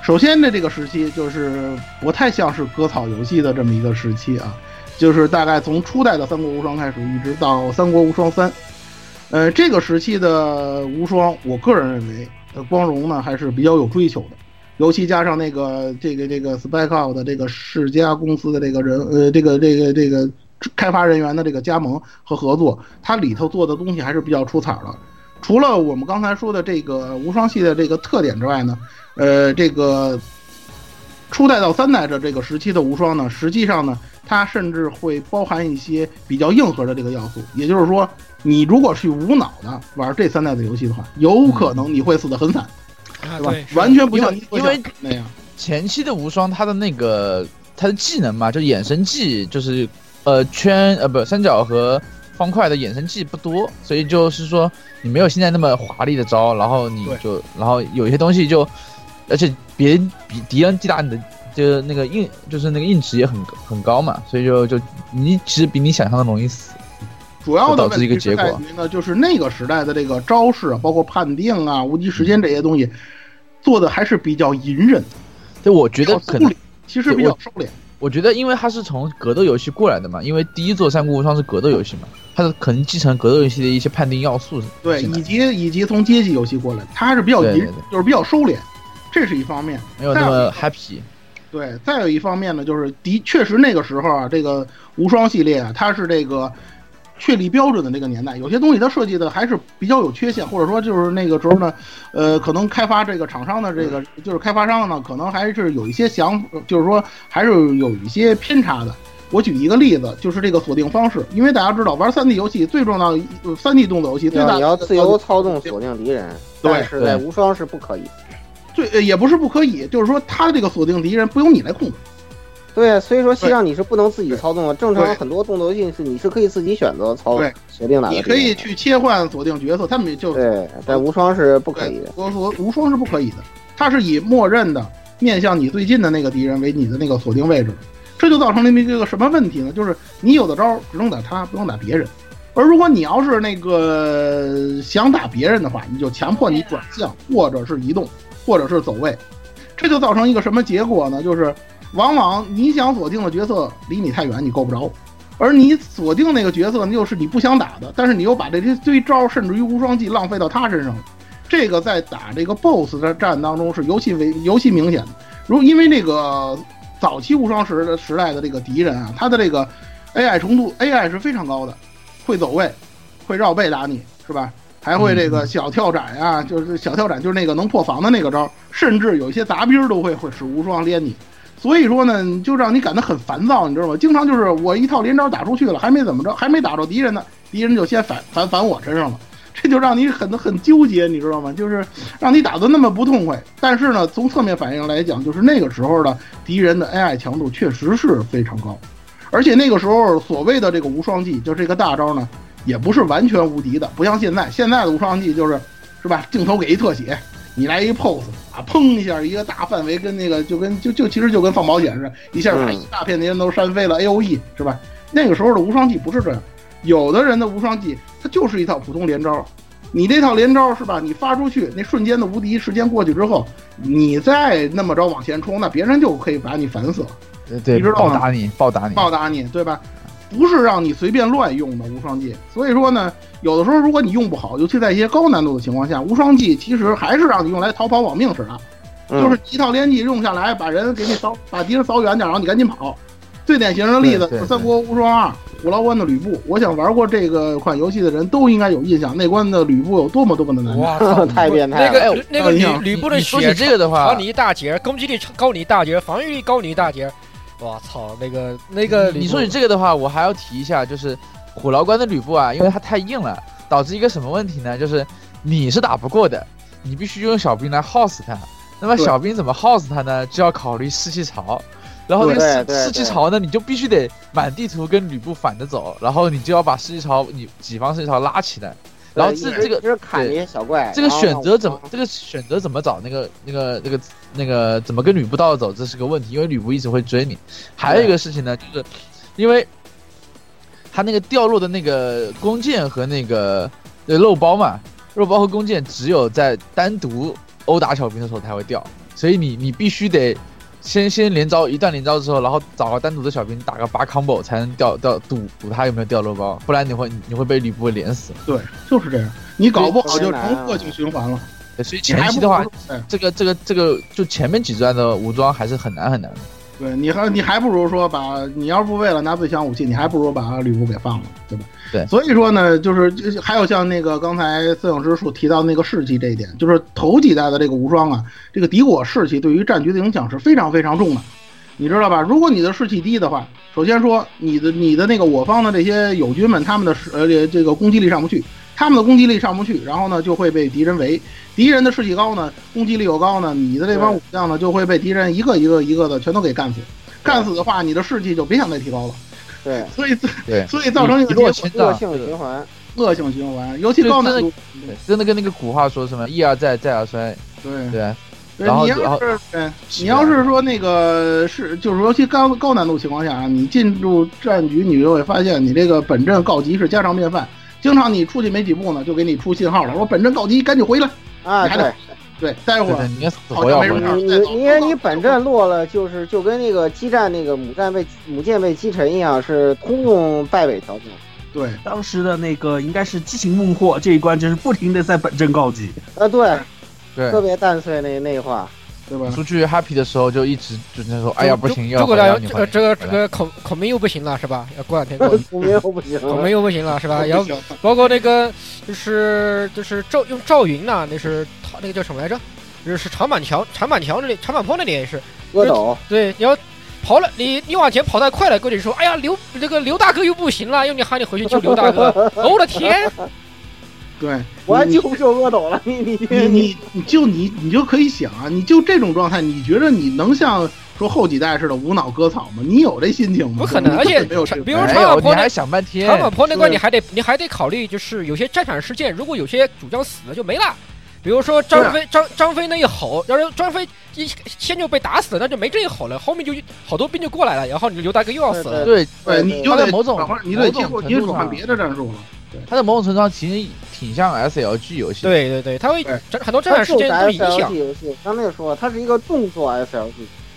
首先的这个时期就是不太像是割草游戏的这么一个时期啊，就是大概从初代的三国无双开始，一直到三国无双三，呃，这个时期的无双，我个人认为的光荣呢还是比较有追求的。尤其加上那个这个这个 SpyCloud 的这个世家公司的这个人呃这个这个这个开发人员的这个加盟和合作，它里头做的东西还是比较出彩的。除了我们刚才说的这个无双系的这个特点之外呢，呃，这个初代到三代的这个时期的无双呢，实际上呢，它甚至会包含一些比较硬核的这个要素。也就是说，你如果去无脑的玩这三代的游戏的话，有可能你会死的很惨。对吧？完全不像因为那样。前期的无双，它的那个它的技能嘛，就衍生技，就是呃圈呃不三角和方块的衍生技不多，所以就是说你没有现在那么华丽的招，然后你就然后有一些东西就，而且别人比敌人击打你的就是那个硬就是那个硬值也很很高嘛，所以就就你其实比你想象的容易死。主要的导致一个结果呢，就是那个时代的这个招式，包括判定啊、无敌时间这些东西，做的还是比较隐忍。对，我觉得可能其实比较收敛。我觉得，因为它是从格斗游戏过来的嘛，因为第一座《三国无双》是格斗游戏嘛，它是可能继承格斗游戏的一些判定要素。对，以及以及从街机游戏过来，它还是比较隐，就是比较收敛，这是一方面。没有那么 happy。对，再有一方面呢，就是的确实那个时候啊，这个无双系列啊，它是这个。确立标准的那个年代，有些东西它设计的还是比较有缺陷，或者说就是那个时候呢，呃，可能开发这个厂商的这个就是开发商呢，可能还是有一些想，就是说还是有一些偏差的。我举一个例子，就是这个锁定方式，因为大家知道玩三 D 游戏最重要的三 D 动作游戏，最大你要自由操纵锁定敌人，但是在无双是不可以。最也不是不可以，就是说它这个锁定敌人不由你来控制。对，所以说实际上你是不能自己操纵的。正常很多动作游戏是你是可以自己选择操锁定哪个。你可以去切换锁定角色，他们就对，但无双是不可以的。我说无双是不可以的，它是以默认的面向你最近的那个敌人为你的那个锁定位置，这就造成了一个什么问题呢？就是你有的招只能打他，不能打别人。而如果你要是那个想打别人的话，你就强迫你转向，或者是移动，或者是走位，这就造成一个什么结果呢？就是。往往你想锁定的角色离你太远，你够不着；而你锁定那个角色，又是你不想打的，但是你又把这些堆招甚至于无双技浪费到他身上，这个在打这个 BOSS 的战当中是尤其为尤其明显的。如因为那个早期无双时的时代的这个敌人啊，他的这个 AI 程度 AI 是非常高的，会走位，会绕背打你，是吧？还会这个小跳斩呀，就是小跳斩就是那个能破防的那个招，甚至有一些杂兵都会会使无双连你。所以说呢，就让你感到很烦躁，你知道吗？经常就是我一套连招打出去了，还没怎么着，还没打着敌人呢，敌人就先反反反我身上了，这就让你很很纠结，你知道吗？就是让你打的那么不痛快。但是呢，从侧面反应来讲，就是那个时候的敌人的 AI 强度确实是非常高，而且那个时候所谓的这个无双技，就这个大招呢，也不是完全无敌的，不像现在，现在的无双技就是是吧，镜头给一特写。你来一 pose 啊，砰一下，一个大范围，跟那个就跟就就其实就跟放保险似的，一下把一大片的人都扇飞了，A O E 是吧？那个时候的无双技不是这样，有的人的无双技它就是一套普通连招，你这套连招是吧？你发出去那瞬间的无敌，时间过去之后，你再那么着往前冲，那别人就可以把你烦死了，对，你知道暴打你，暴打你，暴打你，对吧？不是让你随便乱用的无双技，所以说呢，有的时候如果你用不好，尤其在一些高难度的情况下，无双技其实还是让你用来逃跑保命使的，就是一套连技用下来，把人给你扫，把敌人扫远点，然后你赶紧跑。最典型的例子是《三国无双二》虎牢关的吕布，我想玩过这个款游戏的人都应该有印象，那关的吕布有多么多么的难。哇，太变态了！那个那个吕吕布的血这个的话，高你一大截，攻击力高你一大截，防御力高你一大截。我操，那个那个，你说起这个的话，我还要提一下，就是虎牢关的吕布啊，因为他太硬了，导致一个什么问题呢？就是你是打不过的，你必须用小兵来耗死他。那么小兵怎么耗死他呢？就要考虑士气潮，然后那个士士气潮呢，你就必须得满地图跟吕布反着走，然后你就要把士气潮你己方士气潮拉起来。然后这这个就是砍那些小怪，这个选择怎么这个选择怎么找那个那个那个那个怎么跟吕布道走，这是个问题，因为吕布一直会追你。还有一个事情呢，就是因为他那个掉落的那个弓箭和那个肉包嘛，肉包和弓箭只有在单独殴打小兵的时候才会掉，所以你你必须得。先先连招一段连招之后，然后找个单独的小兵打个八 combo 才能掉掉赌赌他有没有掉肉包，不然你会你会被吕布连死。对，就是这样，你搞不好就成恶性循环了。所以前期的话，这个这个这个就前面几段的武装还是很难很难的。对，你还你还不如说把你要不为了拿最强武器，你还不如把吕布给放了，对吧？对，所以说呢，就是还有像那个刚才摄影师说提到那个士气这一点，就是头几代的这个无双啊，这个敌我士气对于战局的影响是非常非常重的，你知道吧？如果你的士气低的话，首先说你的你的那个我方的这些友军们，他们的呃这个攻击力上不去，他们的攻击力上不去，然后呢就会被敌人围，敌人的士气高呢，攻击力又高呢，你的这帮武将呢就会被敌人一个一个一个的全都给干死，干死的话，你的士气就别想再提高了。对，所以对，所以造成一个恶性循环，恶性循环，尤其高难度，真的跟那个古话说什么一而再，再而衰。对对，然后你要是对，你要是说那个是，就是尤其高高难度情况下，你进入战局，你就会发现你这个本阵告急是家常便饭，经常你出去没几步呢，就给你出信号了，说本阵告急，赶紧回来啊！对。对，待会儿你好像没什么。你你因为你本阵落了，就是就跟那个激战那个母战被母舰被击沉一样，是通用败北条件。对，当时的那个应该是激情孟获这一关，就是不停的在本阵告急。啊，对，对，特别淡碎那那话，对吧？出去 happy 的时候就一直就那说，哎呀不行，要诸葛亮这个这个这个孔孔明又不行了是吧？要过两天过。孔明又不行，孔明又不行了是吧？然后包括那个就是就是赵用赵云呐，那是他那个叫什么来着？就是长板桥、长板桥那里、长板坡那里也是。对，你要跑了，你你往前跑太快了，过去说：“哎呀，刘那个刘大哥又不行了，又你喊你回去救刘大哥。”我的天！对，我还救不救阿斗了？你你你你你就你你就可以想啊，你就这种状态，你觉得你能像说后几代似的无脑割草吗？你有这心情吗？不可能，而且没有。比如长坂坡，你还想半天。长坂坡那关你还得你还得考虑，就是有些战场事件，如果有些主将死了就没了。比如说张飞，张张飞那一吼，要是张飞一先就被打死了，那就没这一吼了，后面就好多兵就过来了，然后你刘大哥又要死了。对对，你就得某种你得结果你得换别的战术了。对，他在某种程度上其实挺像 SLG 游戏。对对对，它会很多战场事件都影响。游戏，刚才说它是一个动作 SLG。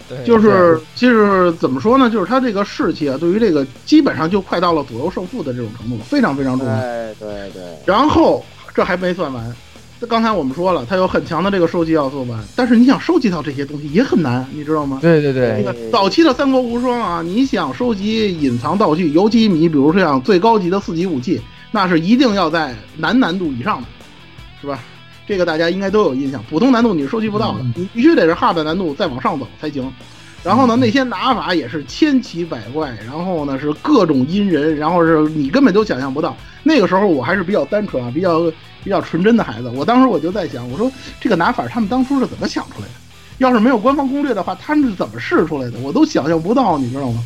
对，就是其实怎么说呢？就是他这个士气啊，对于这个基本上就快到了左右胜负的这种程度了，非常非常重要。对对对。然后这还没算完。这刚才我们说了，它有很强的这个收集要素吧？但是你想收集到这些东西也很难，你知道吗？对对对，那个早期的三国无双啊，你想收集隐藏道具，尤其你比如像最高级的四级武器，那是一定要在难难度以上的，是吧？这个大家应该都有印象。普通难度你是收集不到的，你必须得是 hard 难度再往上走才行。然后呢，那些拿法也是千奇百怪，然后呢是各种阴人，然后是你根本都想象不到。那个时候我还是比较单纯啊，比较比较纯真的孩子。我当时我就在想，我说这个拿法他们当初是怎么想出来的？要是没有官方攻略的话，他们是怎么试出来的？我都想象不到，你知道吗？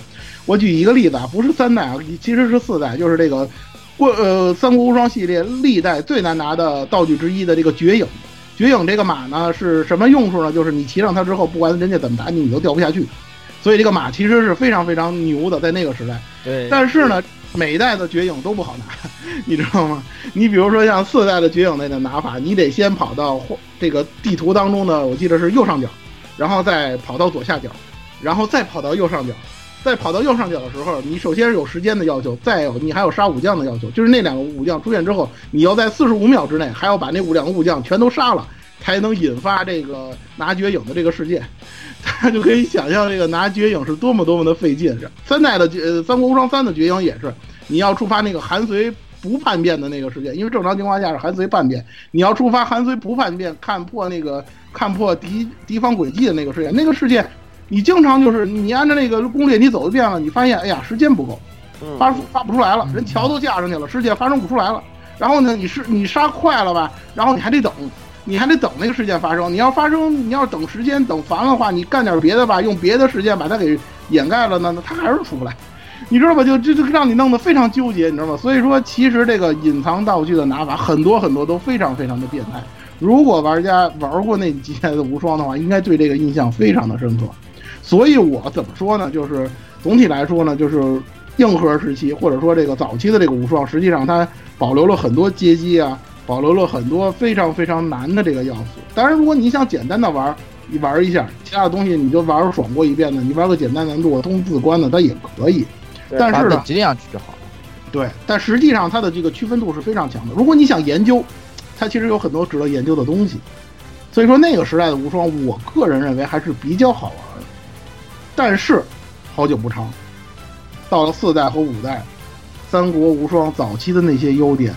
我举一个例子啊，不是三代啊，其实是四代，就是这个过呃《三国无双》系列历代最难拿的道具之一的这个绝影。绝影这个马呢是什么用处呢？就是你骑上它之后，不管人家怎么打你，你都掉不下去。所以这个马其实是非常非常牛的，在那个时代。对，但是呢，每一代的绝影都不好拿，你知道吗？你比如说像四代的绝影那个拿法，你得先跑到这个地图当中的，我记得是右上角，然后再跑到左下角，然后再跑到右上角，在跑到右上角的时候，你首先是有时间的要求，再有你还有杀武将的要求，就是那两个武将出现之后，你要在四十五秒之内还要把那两个武将全都杀了，才能引发这个拿绝影的这个事件。大 家就可以想象这个拿绝影是多么多么的费劲。三代的呃《三国无双三》的绝影也是，你要触发那个韩遂不叛变的那个事件，因为正常情况下是韩遂叛变，你要触发韩遂不叛变，看破那个看破敌敌方诡计的那个事件，那个事件你经常就是你按照那个攻略你走一遍了，你发现哎呀时间不够，发发不出来了，人桥都架上去了，事件发生不出来了。然后呢，你是你杀快了吧，然后你还得等。你还得等那个事件发生，你要发生，你要等时间等烦了话，你干点别的吧，用别的事件把它给掩盖了呢，那它还是出不来，你知道吧？就这就让你弄得非常纠结，你知道吗？所以说，其实这个隐藏道具的拿法很多很多都非常非常的变态。如果玩家玩过那几代的无双的话，应该对这个印象非常的深刻。所以我怎么说呢？就是总体来说呢，就是硬核时期或者说这个早期的这个无双，实际上它保留了很多街机啊。保留了很多非常非常难的这个要素。当然，如果你想简单的玩，你玩一下其他的东西，你就玩爽过一遍的，你玩个简单难度通四关的，它也可以。但是呢，尽量去就好。对，但实际上它的这个区分度是非常强的。如果你想研究，它其实有很多值得研究的东西。所以说，那个时代的无双，我个人认为还是比较好玩的。但是，好景不长，到了四代和五代，三国无双早期的那些优点。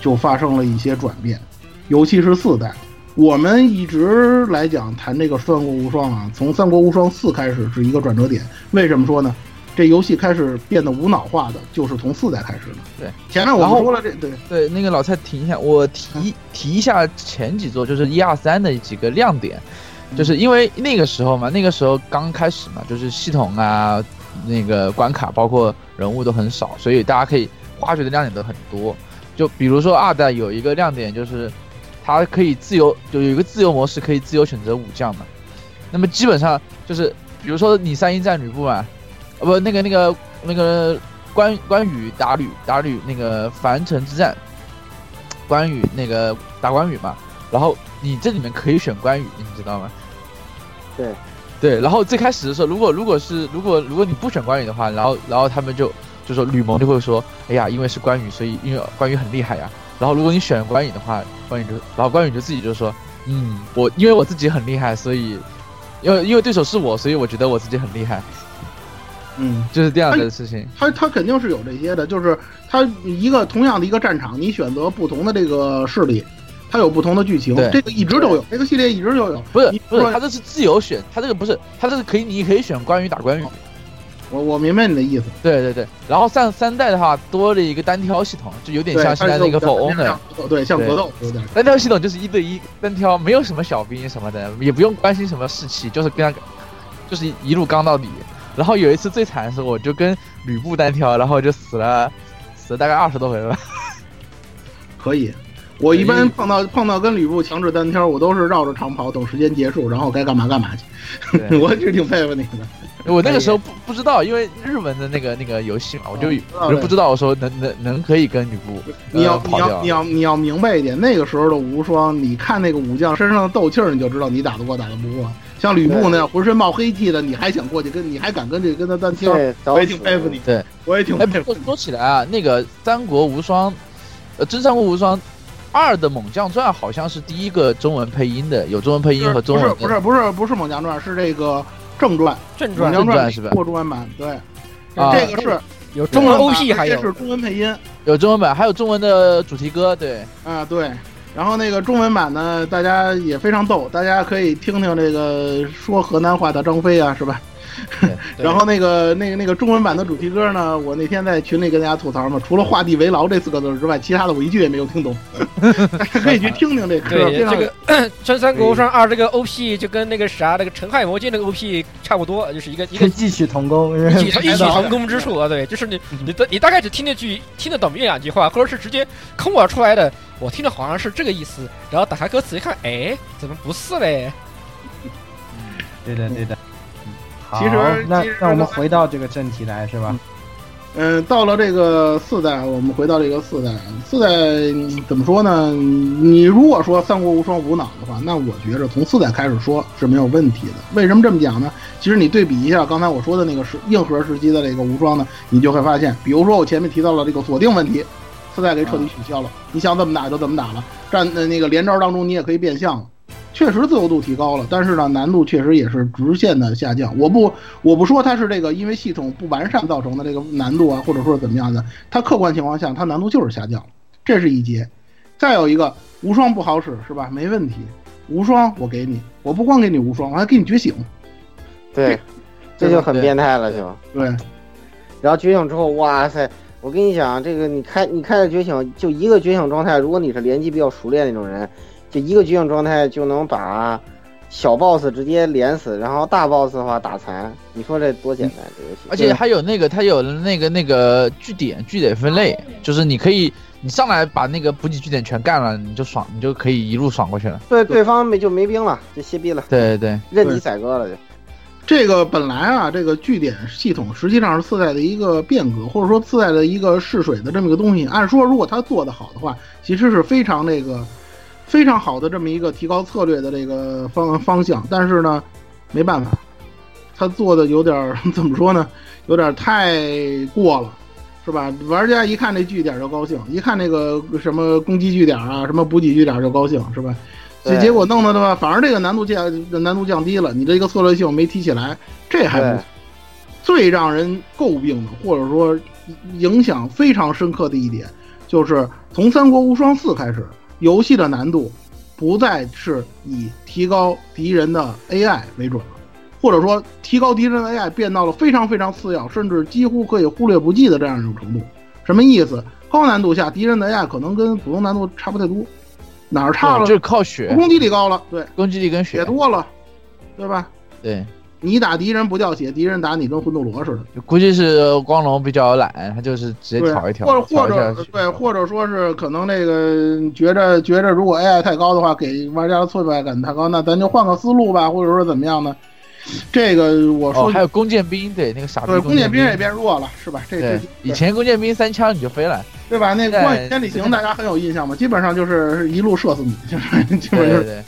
就发生了一些转变，尤其是四代。我们一直来讲谈这个《三国无双》啊，从《三国无双四》开始是一个转折点。为什么说呢？这游戏开始变得无脑化的，就是从四代开始的。对，前面我们说了这，对对，那个老蔡停一下，我提提一下前几座，就是一二三的几个亮点，就是因为那个时候嘛，那个时候刚开始嘛，就是系统啊，那个关卡包括人物都很少，所以大家可以挖掘的亮点都很多。就比如说二代有一个亮点，就是它可以自由，就有一个自由模式，可以自由选择武将嘛。那么基本上就是，比如说你三英战吕布嘛，呃不，那个那个那个关关羽打吕打吕那个樊城之战，关羽那个打关羽嘛，然后你这里面可以选关羽，你知道吗？对，对，然后最开始的时候，如果如果是如果如果你不选关羽的话，然后然后他们就。就说吕蒙就会说，哎呀，因为是关羽，所以因为关羽很厉害呀。然后如果你选关羽的话，关羽就，然后关羽就自己就说，嗯，我因为我自己很厉害，所以，因为因为对手是我，所以我觉得我自己很厉害。嗯，就是这样的事情。他他肯定是有这些的，就是他一个同样的一个战场，你选择不同的这个势力，它有不同的剧情。这个一直都有，这个系列一直都有。不是不是，它这是自由选，它这个不是，它这是可以，你可以选关羽打关羽。我我明白你的意思，对对对，然后上三代的话多了一个单挑系统，就有点像现在那个 For Honor，对，像格斗有点。单挑系统就是一对一单挑，没有什么小兵什么的，也不用关心什么士气，就是跟他，就是一路刚到底。然后有一次最惨的时候，我就跟吕布单挑，然后就死了，死了大概二十多回吧。可以，我一般碰到碰到跟吕布强制单挑，我都是绕着长跑，等时间结束，然后该干嘛干嘛去。我就挺佩服你的。我那个时候不不知道，因为日文的那个那个游戏嘛，我就我就不知道，我说能能能可以跟吕布。你要你要你要你要明白一点，那个时候的无双，你看那个武将身上的斗气儿，你就知道你打得过打得不过。像吕布那样浑身冒黑气的，你还想过去跟你还敢跟这跟他单挑？我也挺佩服你。对，我也挺佩服。说起来啊，那个《三国无双》，呃，《真三国无双二》的《猛将传》好像是第一个中文配音的，有中文配音和中文。不是不是不是不是《猛将传》，是这个。正传，正传，正传是吧？过中文版，对，这个是有中文 OP，还有是中文配音，有中文版，还有中文的主题歌，对，啊对，然后那个中文版呢，大家也非常逗，大家可以听听这个说河南话的张飞啊，是吧？然后那个那个那个中文版的主题歌呢，我那天在群里跟大家吐槽嘛，除了“画地为牢”这四个字之外，其他的我一句也没有听懂。大 家可以去听听这歌，对，这个 《真三国无双二》这个 OP 就跟那个啥那个《陈海魔剑》那个 OP 差不多，就是一个一个异曲同工，异曲同工之处啊。对，就是你你的你大概只听那句听得懂一两句话，或者是直接空我出来的，我听的好像是这个意思，然后打开歌词一看，哎，怎么不是嘞？对的，对的。好其实那那我们回到这个正题来，是吧？嗯，到了这个四代，我们回到这个四代，四代嗯怎么说呢？你如果说《三国无双》无脑的话，那我觉着从四代开始说是没有问题的。为什么这么讲呢？其实你对比一下刚才我说的那个时硬核时期的这个无双呢，你就会发现，比如说我前面提到了这个锁定问题，四代给彻底取消了，你想怎么打就怎么打了，战呃那个连招当中你也可以变相了。确实自由度提高了，但是呢，难度确实也是直线的下降。我不我不说它是这个因为系统不完善造成的这个难度啊，或者说怎么样的，它客观情况下它难度就是下降了，这是一节。再有一个无双不好使是吧？没问题，无双我给你，我不光给你无双，我还给你觉醒。对，这就很变态了，就对。然后觉醒之后，哇塞！我跟你讲，这个你开你开了觉醒，就一个觉醒状态，如果你是连击比较熟练那种人，就一个觉醒状态就能把小 boss 直接连死，然后大 boss 的话打残。你说这多简单？这游戏，而且还有那个，它有那个那个据点据点分类，就是你可以你上来把那个补给据点全干了，你就爽，你就可以一路爽过去了。对对方没就没兵了，就歇逼了，对对对，任你宰割了就。这个本来啊，这个据点系统实际上是四代的一个变革，或者说四代的一个试水的这么一个东西。按说，如果它做得好的话，其实是非常那个非常好的这么一个提高策略的这个方方向。但是呢，没办法，他做的有点儿怎么说呢？有点太过了，是吧？玩家一看这据点就高兴，一看那个什么攻击据点啊，什么补给据点就高兴，是吧？结结果弄的的话，反而这个难度降难度降低了，你这个策略性没提起来，这还不最让人诟病的，或者说影响非常深刻的一点，就是从《三国无双四》开始，游戏的难度不再是以提高敌人的 AI 为准了，或者说提高敌人的 AI 变到了非常非常次要，甚至几乎可以忽略不计的这样一种程度。什么意思？高难度下敌人的 AI 可能跟普通难度差不太多。哪儿差了？就是靠血，攻击力高了，对，攻击力跟血多了，对吧？对，你打敌人不掉血，敌人打你跟魂斗罗似的。估计是光荣比较懒，他就是直接挑一挑，或者或者对，或者说是可能那个觉着觉着如果 AI 太高的话，给玩家的挫败感太高，那咱就换个思路吧，或者说怎么样呢？这个我说、哦、还有弓箭兵，对那个傻逼对弓箭兵也变弱了，是吧？这这以前弓箭兵三枪你就飞了，对吧？那个光千里行大家很有印象嘛，基本上就是一路射死你，就是基本就是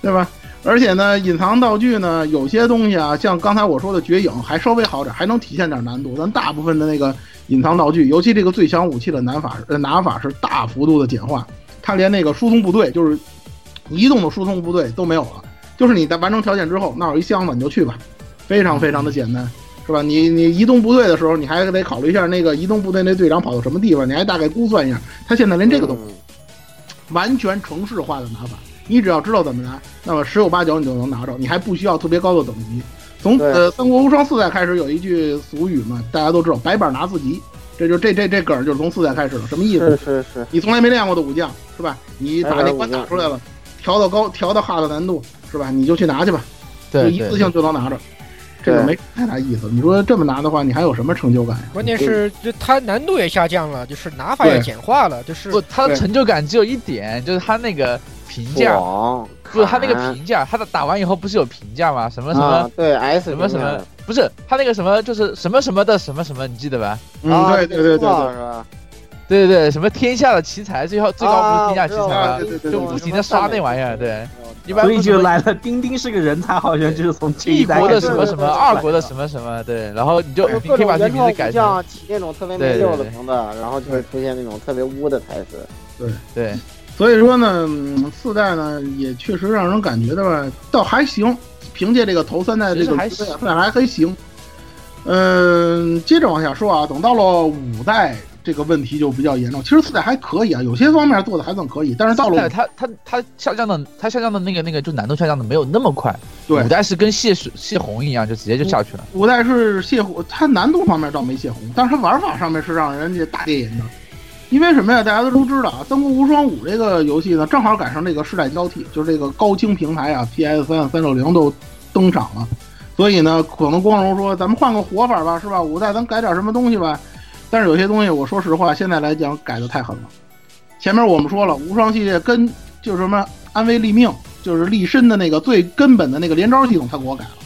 对吧？而且呢，隐藏道具呢，有些东西啊，像刚才我说的绝影还稍微好点，还能体现点难度。但大部分的那个隐藏道具，尤其这个最强武器的拿法，呃，拿法是大幅度的简化，它连那个疏通部队，就是移动的疏通部队都没有了。就是你在完成条件之后，那有一箱子你就去吧，非常非常的简单，是吧？你你移动部队的时候，你还得考虑一下那个移动部队那队长跑到什么地方，你还大概估算一下。他现在连这个都完全城市化的拿法，你只要知道怎么拿，那么十有八九你就能拿着，你还不需要特别高的等级。从呃《三国无双四代》开始有一句俗语嘛，大家都知道“白板拿四级”，这就这这这梗就是从四代开始了，什么意思？是是是，你从来没练过的武将是吧？你把那关打出来了，调到高，调到 hard 难度。是吧？你就去拿去吧，就，一次性就能拿着，这个没太大意思。你说这么拿的话，你还有什么成就感呀？关键是就它难度也下降了，就是拿法也简化了，就是不，它的成就感只有一点，就是它那个评价，不是他那个评价，他的打完以后不是有评价吗？什么什么、啊、对 S 什么什么，不是他那个什么就是什么什么的什么什么，你记得吧？嗯，对对对对对，是吧？对对对，什么天下的奇才，最后最高不是天下奇才吗？对对对，就不停的刷那玩意儿，对。一般所以就来了，丁丁是个人才，好像就是从一国的什么什么，二国的什么什么，对，然后你就你可以把这名字改成起那种特别没溜的名字，然后就会出现那种特别污的台词。对对，所以说呢，四代呢也确实让人感觉到吧，倒还行，凭借这个头三代这个还还还还行。嗯，接着往下说啊，等到了五代这个问题就比较严重。其实四代还可以啊，有些方面做的还算可以，但是到了它它它下降的，它下降的那个那个就难度下降的没有那么快。对，五代是跟泄水泄洪一样，就直接就下去了。五代是泄洪，它难度方面倒没泄洪，但是它玩法上面是让人家大跌眼镜。因为什么呀？大家都都知道啊，《三国无双五》这个游戏呢，正好赶上这个世代交替，就是这个高清平台啊，PS 三、三六零都登场了，所以呢，可能光荣说咱们换个活法吧，是吧？五代咱改点什么东西吧。但是有些东西，我说实话，现在来讲改的太狠了。前面我们说了，无双系列跟就是什么安危立命，就是立身的那个最根本的那个连招系统，他给我改了。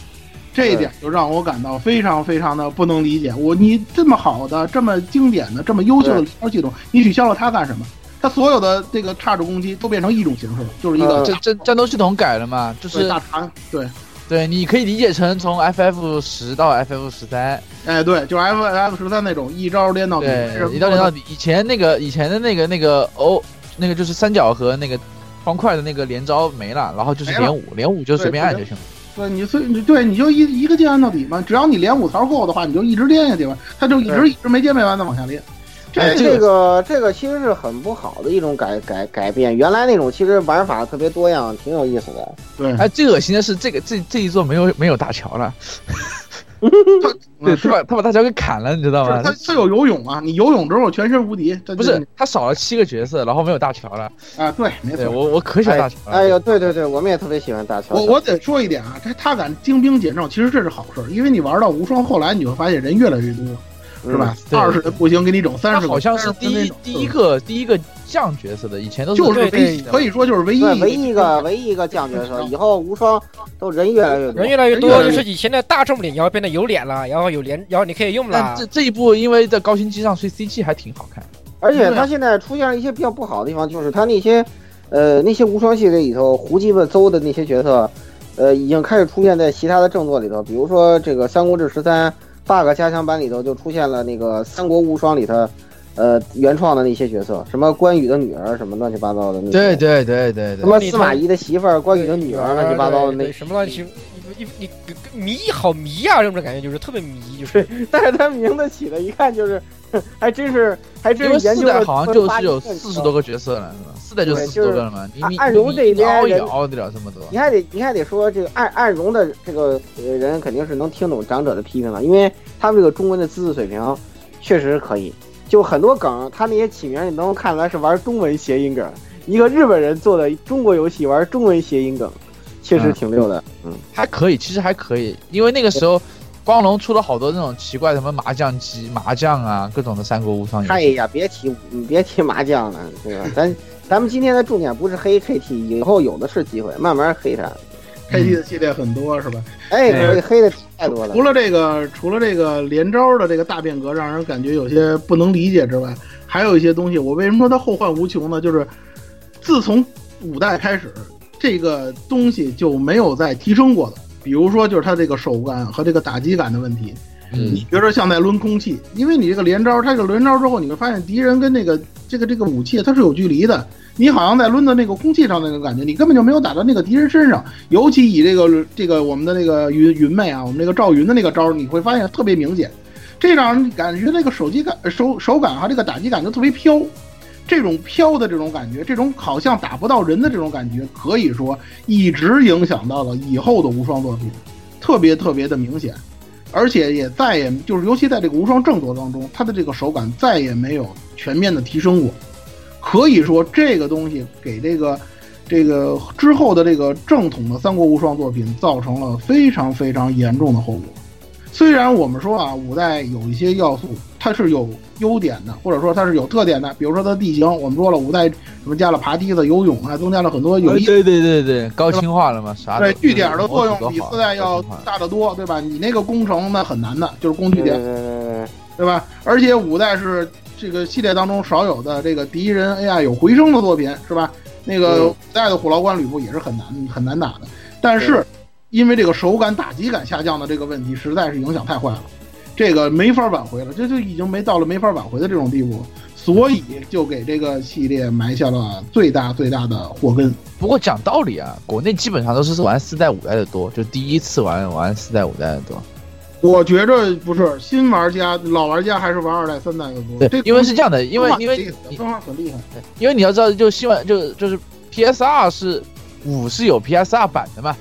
这一点就让我感到非常非常的不能理解。我你这么好的、这么经典的、这么优秀的连招系统，你取消了它干什么？它所有的这个差值攻击都变成一种形式了，就是一个战战战斗系统改了嘛？就是大长对。对，你可以理解成从 FF 十到 FF 十三，哎，对，就 FF 十三那种一招连到底，一招连到底。以前那个以前的那个那个哦，那个就是三角和那个方块的那个连招没了，然后就是连五，连五就随便按就行了。对，你随你对你就一一个键按到底嘛，只要你连五槽够的话，你就一直连下去吧，他就一直一直没接没完的往下连。这，这个这个其实是很不好的一种改改改变，原来那种其实玩法特别多样，挺有意思的。对，哎，最恶心的是这个这这一座没有没有大桥了，对，他把他把大乔给砍了，你知道吗？他他有游泳啊，你游泳之后全身无敌。不是，他少了七个角色，然后没有大乔了。啊，对，没错，我我可喜欢大桥。哎呦，对对对，我们也特别喜欢大乔。我我得说一点啊，他他敢精兵简政，其实这是好事，因为你玩到无双后来，你会发现人越来越多。是吧？二十人不行，给你整三十个。好像是第一第一个第一个降角色的，以前都是就是唯可以说就是唯一唯一一个唯一一个降角色。以后无双都人越来越多，人越来越多，就是以前的大众脸要变得有脸了，然后有脸，然后你可以用了。这这一部因为在高清机上，所以 CG 还挺好看。而且它现在出现了一些比较不好的地方，就是它那些呃那些无双系列里头胡鸡巴邹的那些角色，呃已经开始出现在其他的正作里头，比如说这个《三国志十三》。Bug 加强版里头就出现了那个《三国无双》里头，呃，原创的那些角色，什么关羽的女儿，什么乱七八糟的。对对对对对。什么司马懿的媳妇儿，关羽的女儿，乱七八糟的那。什么乱七？你你迷好迷啊！这种感觉就是特别迷，就是。但是他名字起的，一看就是，还真是，还真是研究了。好像就是有四十多个角色了，是吧？四代就四十多个了嘛。暗荣这边也熬得了这么多。你还得你还得说这个暗暗荣的这个人肯定是能听懂长者的批评了，因为他们这个中文的资质水平确实可以。就很多梗，他那些起名你能看出来是玩中文谐音梗。一个日本人做的中国游戏玩中文谐音梗。确实挺溜的，嗯，还可以，其实还可以，因为那个时候，光荣出了好多那种奇怪什么麻将机、麻将啊，各种的三国无双。哎呀，别提，你别提麻将了，对吧？咱咱们今天的重点不是黑 KT，以后有的是机会，慢慢黑它。KT 的系列很多是吧？哎，黑的太多了。除了这个，除了这个连招的这个大变革，让人感觉有些不能理解之外，还有一些东西，我为什么说它后患无穷呢？就是自从五代开始。这个东西就没有再提升过的，比如说就是它这个手感和这个打击感的问题。你觉得像在抡空气，因为你这个连招，它这个连招之后，你会发现敌人跟那个这个这个武器它是有距离的，你好像在抡到那个空气上那种感觉，你根本就没有打到那个敌人身上。尤其以这个这个我们的那个云云妹啊，我们那个赵云的那个招，你会发现特别明显，这让人感觉那个手机感手手感和这个打击感就特别飘。这种飘的这种感觉，这种好像打不到人的这种感觉，可以说一直影响到了以后的无双作品，特别特别的明显，而且也再也就是，尤其在这个无双正作当中，它的这个手感再也没有全面的提升过，可以说这个东西给这个这个之后的这个正统的三国无双作品造成了非常非常严重的后果。虽然我们说啊，五代有一些要素。它是有优点的，或者说它是有特点的。比如说它地形，我们说了五代什么加了爬梯子、游泳啊，增加了很多有意。对对对对，高清化了嘛？啥？对，据点的作用比四代要大得多，对吧？你那个工程那很难的，就是攻据点，对吧？而且五代是这个系列当中少有的这个敌人 AI 有回声的作品，是吧？那个五代的虎牢关吕布也是很难很难打的，但是因为这个手感打击感下降的这个问题，实在是影响太坏了。这个没法挽回了，这就已经没到了没法挽回的这种地步，所以就给这个系列埋下了最大最大的祸根。不过讲道理啊，国内基本上都是玩四代五代的多，就第一次玩玩四代五代的多。我觉着不是新玩家、老玩家还是玩二代、三代的多。对，因为是这样的，因为因为你分化很厉害。因为你要知道，就希望就就是 PS 二是五是有 PS 二版的嘛，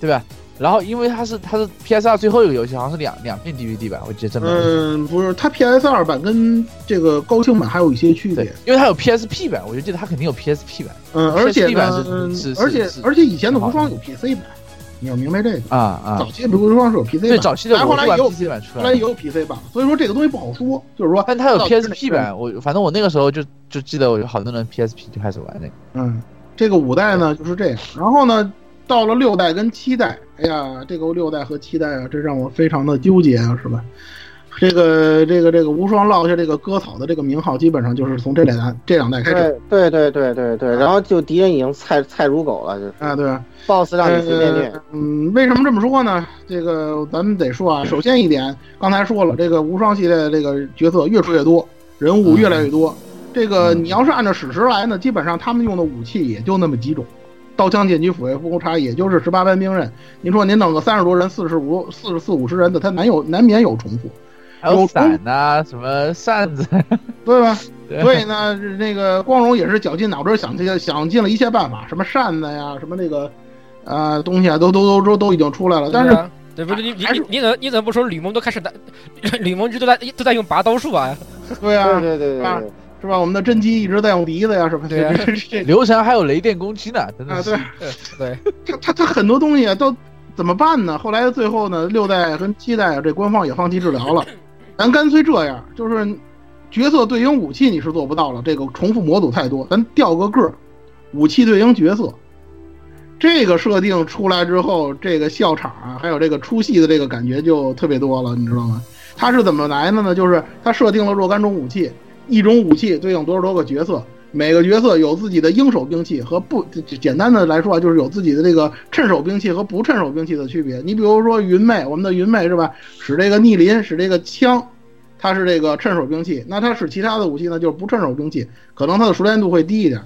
对吧？然后因为它是它是 PS 二最后一个游戏，好像是两两片 DVD 版，我记得这么。嗯，不是，它 PS 二版跟这个高清版还有一些区别对。，因为它有 PSP 版，我就记得它肯定有 PSP 版嗯，而且呢，而且而且以前的无双有 PC 版，你要明白这个。啊啊早。期的无双是有 PC 版，对，早期的我是玩但后来也有 PC 版出来，后来也有 PC 版，所以说这个东西不好说，就是说，但它有到底是 PSP 版，我反正我那个时候就就记得我有好多人 PSP 就开始玩那个。嗯，这个五代呢就是这样，然后呢，到了六代跟七代，哎呀，这个六代和七代啊，这让我非常的纠结啊，是吧？这个这个这个无双落下这个割草的这个名号，基本上就是从这两代这两代开始对对对对对对，然后就敌人已经菜菜如狗了，就是啊，对吧？BOSS 让你随便虐呃。嗯，为什么这么说呢？这个咱们得说啊，首先一点，刚才说了，这个无双系列的这个角色越出越多，人物越来越多。这个你要是按照史实来呢，基本上他们用的武器也就那么几种，刀枪剑戟斧钺复工叉，也就是十八般兵刃。您说您弄个三十多人、四十五、四十四五十人的，他难有难免有重复，还有伞呐、什么扇子，对吧？对所以呢，那个光荣也是绞尽脑汁想尽想尽了一切办法，什么扇子呀，什么那个，呃，东西啊，都都都都都已经出来了。但是对啊对不对？你你你你怎么你怎么不说吕蒙都开始打，吕蒙一直都在都在用拔刀术啊？对啊，对对对对，是吧？我们的甄姬一直在用笛子呀，是吧？对啊这这这流程还有雷电攻击呢，真的啊，对，对，他他他很多东西啊，都怎么办呢？后来最后呢，六代跟七代啊，这官方也放弃治疗了，咱干脆这样，就是角色对应武器你是做不到了，这个重复模组太多，咱调个个儿，武器对应角色。这个设定出来之后，这个笑场啊，还有这个出戏的这个感觉就特别多了，你知道吗？它是怎么来的呢？就是它设定了若干种武器，一种武器对应多少多个角色，每个角色有自己的应手兵器和不简单的来说啊，就是有自己的这个趁手兵器和不趁手兵器的区别。你比如说云妹，我们的云妹是吧？使这个逆鳞，使这个枪，它是这个趁手兵器。那它使其他的武器呢，就是不趁手兵器，可能它的熟练度会低一点。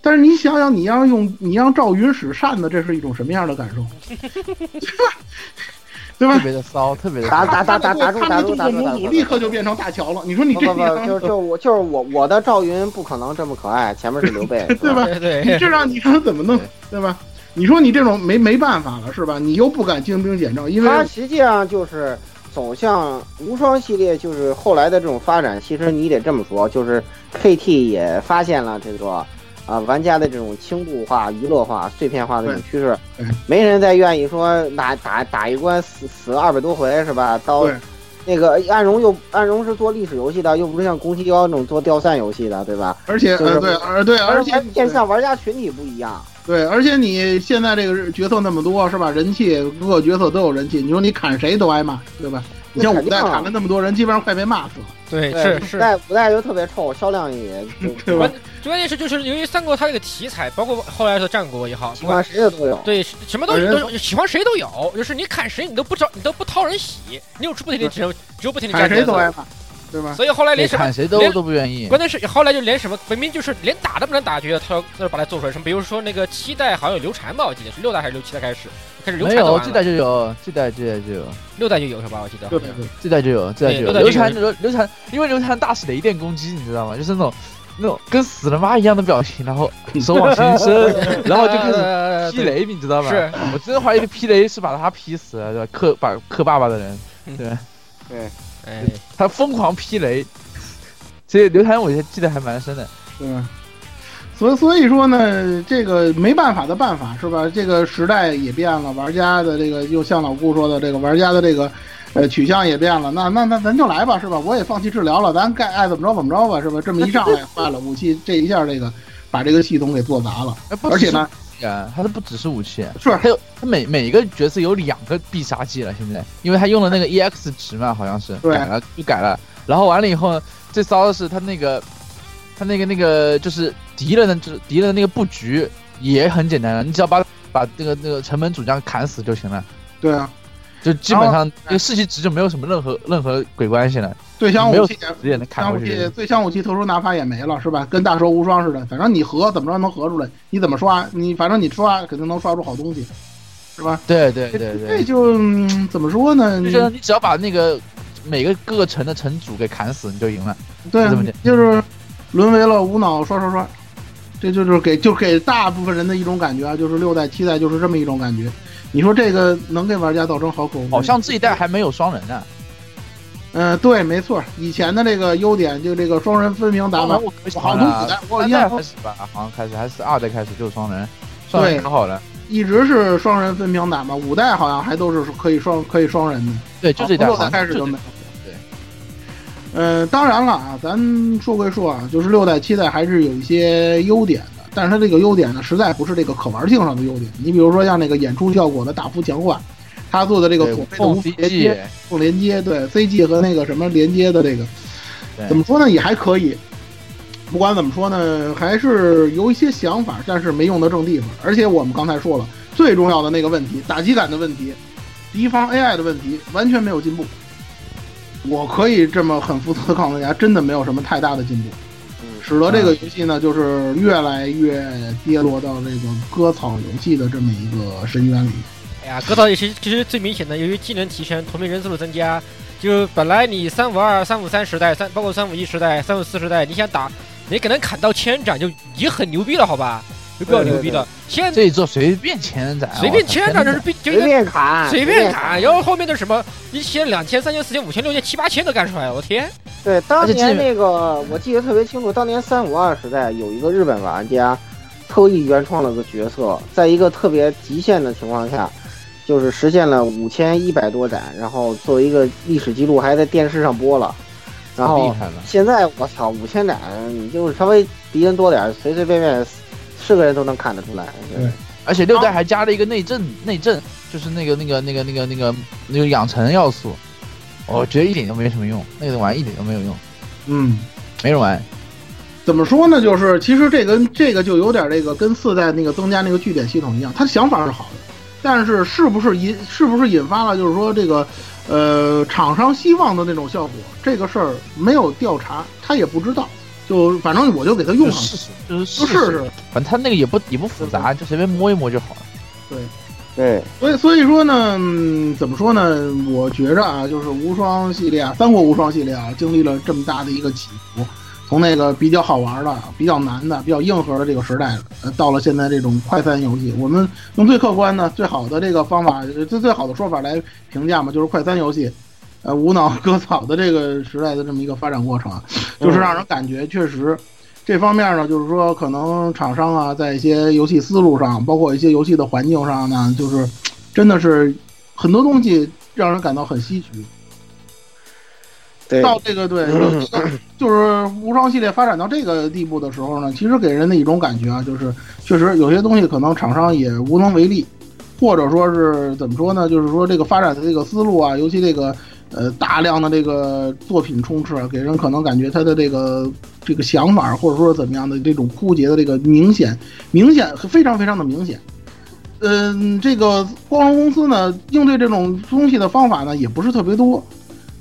但是你想想，你要用你让赵云使扇子，这是一种什么样的感受？特别的骚，特别的打骚。打打打打住打住打住打住！立刻就变成大乔了。你说你不这不不，就 就我就是我我的赵云不可能这么可爱，前面是刘备，对吧？对这让你让怎么弄，对吧？你说你这种没没办法了，是吧？你又不敢精兵简政，因为它实际上就是走向无双系列，就是后来的这种发展。其实你得这么说，就是 KT 也发现了这个啊玩家的这种轻度化、娱乐化、碎片化的这种趋势，没人再愿意说打打打一关死死二百多回是吧？到对那个暗荣又暗荣是做历史游戏的，又不是像宫崎高那种做掉散游戏的，对吧？而且就是呃对，而对，而且面向玩家群体不一样。对，而且你现在这个角色那么多，是吧？人气各个角色都有人气，你说你砍谁都挨骂，对吧？你像五代砍了那么多人，基本上快被骂死了，对对，是是。五代五代就特别臭，销量也 就对吧？关键是就是由于三国它这个题材，包括后来的战国也好，喜欢谁的都有。对什么东西都有，喜欢谁都有，就是你砍谁你都不招，你都不讨人喜，你有出不停的只有只有不停的砍谁都挨骂，对吧？所以后来连什么谁都都不愿意。关键是后来就连什么明明就是连打都不能打觉得，他他就把它做出来什么，比如说那个七代好像有流传吧，我记得是六代还是六七代开始开始流没有，传的这代就有，这代这代就有，六代就有是吧？我记得好像对对对，这代就有，这代就有。对六代就有流传流流传，因为流传大是雷电攻击，你知道吗？就是那种那种跟死了妈一样的表情，然后手往前伸，然后就开始始劈雷，你知道吗？是，我真的怀疑劈雷是把他劈死了，对吧？克把克爸爸的人，对对，哎，他疯狂劈雷，所以刘禅我记得还蛮深的。对吧？所以所以说呢，这个没办法的办法是吧？这个时代也变了，玩家的这个又像老顾说的，这个玩家的这个呃取向也变了。那那那咱就来吧，是吧？我也放弃治疗了，咱该爱怎么着怎么着吧，是吧？这么一上来，坏了，武器这一下这个把这个系统给做砸了，而且呢，只是啊，它都不只是武器，是它有它每每一个角色有两个必杀技了，现在，因为他用了那个 EX 值嘛，好像是对。改了就改了，然后完了以后，最骚的是他那个他那个那个就是敌人的就是敌人的那个布局也很简单了，你只要把把那个那个城门主将砍死就行了，对啊，就基本上这个士气值就没有什么任何任何鬼关系了，最强武器也直接能砍过去。最强武器特殊拿法也没了，是吧？跟大蛇无双似的，反正你合怎么着能合出来？你怎么刷？你反正你刷肯定能刷出好东西。是吧？对对对这对，就、嗯怎么说呢？就是你只要把那个每个各个城的城主给砍死，你就赢了。对就是沦为了无脑刷刷刷，这就是给就给大部分人的一种感觉啊，就是六代七代就是这么一种感觉。你说这个能给玩家造成好口碑？好像这一代还没有双人呢。嗯、对，没错，以前的这个优点就这个双人分屏打法，我好像从五代，我三印象中代开始吧，好像开始还是二代开始就是双人，双人对可好了。一直是双人分屏打嘛，五代好像还都是可以双可以双人的。对，就这一代开始就没有。呃，当然了啊，咱说归说啊，就是六代、七代还是有一些优点的，但是它这个优点呢，实在不是这个可玩性上的优点。你比如说像那个演出效果的大幅强化，它做的这个对所谓的缝无缝连接、缝连接，对 CG 和那个什么连接的这个，怎么说呢，也还可以。不管怎么说呢，还是有一些想法，但是没用得正地方。而且我们刚才说了，最重要的那个问题，打击感的问题，敌方 AI 的问题，完全没有进步。我可以这么很负责的告诉大家，真的没有什么太大的进步，使得这个游戏呢，就是越来越跌落到这个割草游戏的这么一个深渊里。哎呀，割草游戏其实最明显的，由于技能提升，同名人数的增加，就本来你三五二、三五三时代，三包括三五一时代、三五四时代，你想打，你可能砍到千斩就已经很牛逼了，好吧？就比较牛逼的。现在这一座随便千斩，随便千斩就是随便砍，随便砍，然后后面的什么一千、两千、三千、四千、五千、六千、七八千都干出来了，我天！对，当年那个我记得特别清楚，当年三五二时代有一个日本玩家特意原创了个角色，在一个特别极限的情况下，就是实现了五千一百多斩，然后作为一个历史记录还在电视上播了。然后。现在我操，五千斩你就是稍微敌人多点，随随便便是个人都能看得出来。对而且六代还加了一个内政，内政就是那个那个那个那个那个那个养成要素，我觉得一点都没什么用，那个玩意一点都没有用，嗯，没人玩。怎么说呢？就是其实这个这个就有点这个跟四代那个增加那个据点系统一样，他想法是好的，但是是不是引是不是引发了就是说这个呃厂商希望的那种效果，这个事儿没有调查，他也不知道。就反正我就给他用上去，就试试，就是试试。反正他那个也不也不复杂，就随便摸一摸就好了。对，对所以所以说呢，嗯怎么说呢？我觉着啊，就是无双系列啊，三国无双系列啊，经历了这么大的一个起伏，从那个比较好玩的、比较难的、比较硬核的这个时代，呃，到了现在这种快餐游戏，我们用最客观的、最好的这个方法，呃最最好的说法来评价嘛，就是快餐游戏，呃，无脑割草的这个时代的这么一个发展过程啊，就是让人感觉确实。这方面呢，就是说，可能厂商啊，在一些游戏思路上，包括一些游戏的环境上呢，就是真的是很多东西让人感到很唏嘘。对，到这个对，就是无双系列发展到这个地步的时候呢，其实给人的一种感觉啊，就是确实有些东西可能厂商也无能为力，或者说是怎么说呢？就是说这个发展的这个思路啊，尤其这个呃大量的这个作品充斥，给人可能感觉他的这个这个想法或者说怎么样的这种枯竭的这个明显明显非常非常的明显。嗯，这个光荣公司呢，应对这种东西的方法呢，也不是特别多。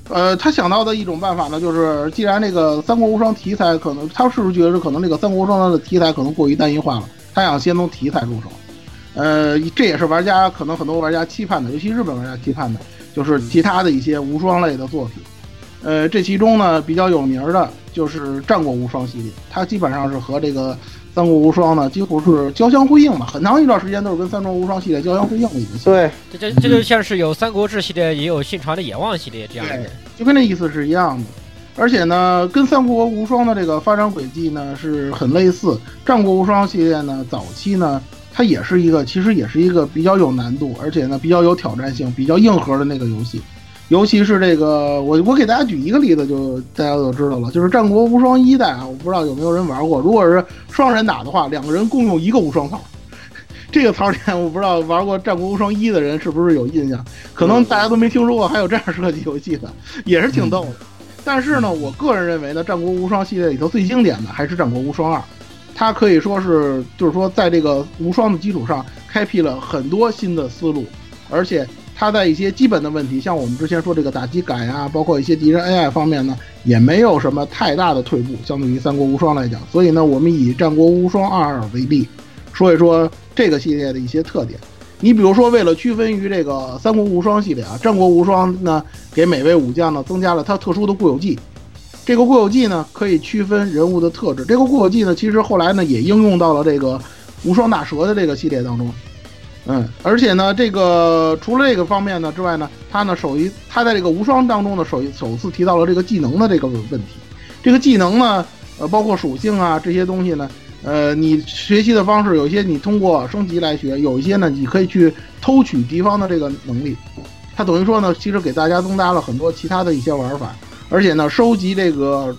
呃，他想到的一种办法呢，就是既然这个三国无双题材可能，他是不是觉得可能这个三国无双的题材可能过于单一化了？他想先从题材入手。呃，这也是玩家可能很多玩家期盼的，尤其日本玩家期盼的，就是其他的一些无双类的作品。呃，这其中呢比较有名的就是战国无双系列，它基本上是和这个三国无双呢几乎是交相辉映吧，很长一段时间都是跟三国无双系列交相辉映的一个系列。对，这这这就像是有三国志系列，也有信传的野望系列这样的。就跟那意思是一样的。而且呢，跟三国无双的这个发展轨迹呢是很类似。战国无双系列呢，早期呢，它也是一个，其实也是一个比较有难度，而且呢比较有挑战性、比较硬核的那个游戏。尤其是这个，我我给大家举一个例子，就大家都知道了，就是战国无双一代啊，我不知道有没有人玩过。如果是双人打的话，两个人共用一个无双槽。这个槽点我不知道玩过《战国无双一》的人是不是有印象，可能大家都没听说过还有这样设计游戏的，也是挺逗的。但是呢，我个人认为呢，《战国无双》系列里头最经典的还是《战国无双二》，它可以说是就是说在这个无双的基础上开辟了很多新的思路，而且它在一些基本的问题，像我们之前说这个打击改啊，包括一些敌人 AI 方面呢，也没有什么太大的退步，相对于《三国无双》来讲。所以呢，我们以《战国无双二》为例，说一说这个系列的一些特点。你比如说，为了区分于这个《三国无双》系列啊，《战国无双》呢给每位武将呢增加了他特殊的固有技。这个固有技呢可以区分人物的特质。这个固有技呢，其实后来呢也应用到了这个无双大蛇的这个系列当中。嗯，而且呢，这个除了这个方面呢之外呢，他呢首一他在这个无双当中呢首首次提到了这个技能的这个问题。这个技能呢，呃，包括属性啊这些东西呢，呃，你学习的方式有些你通过升级来学，有一些呢你可以去偷取敌方的这个能力。它等于说呢，其实给大家增加了很多其他的一些玩法，而且呢，收集这个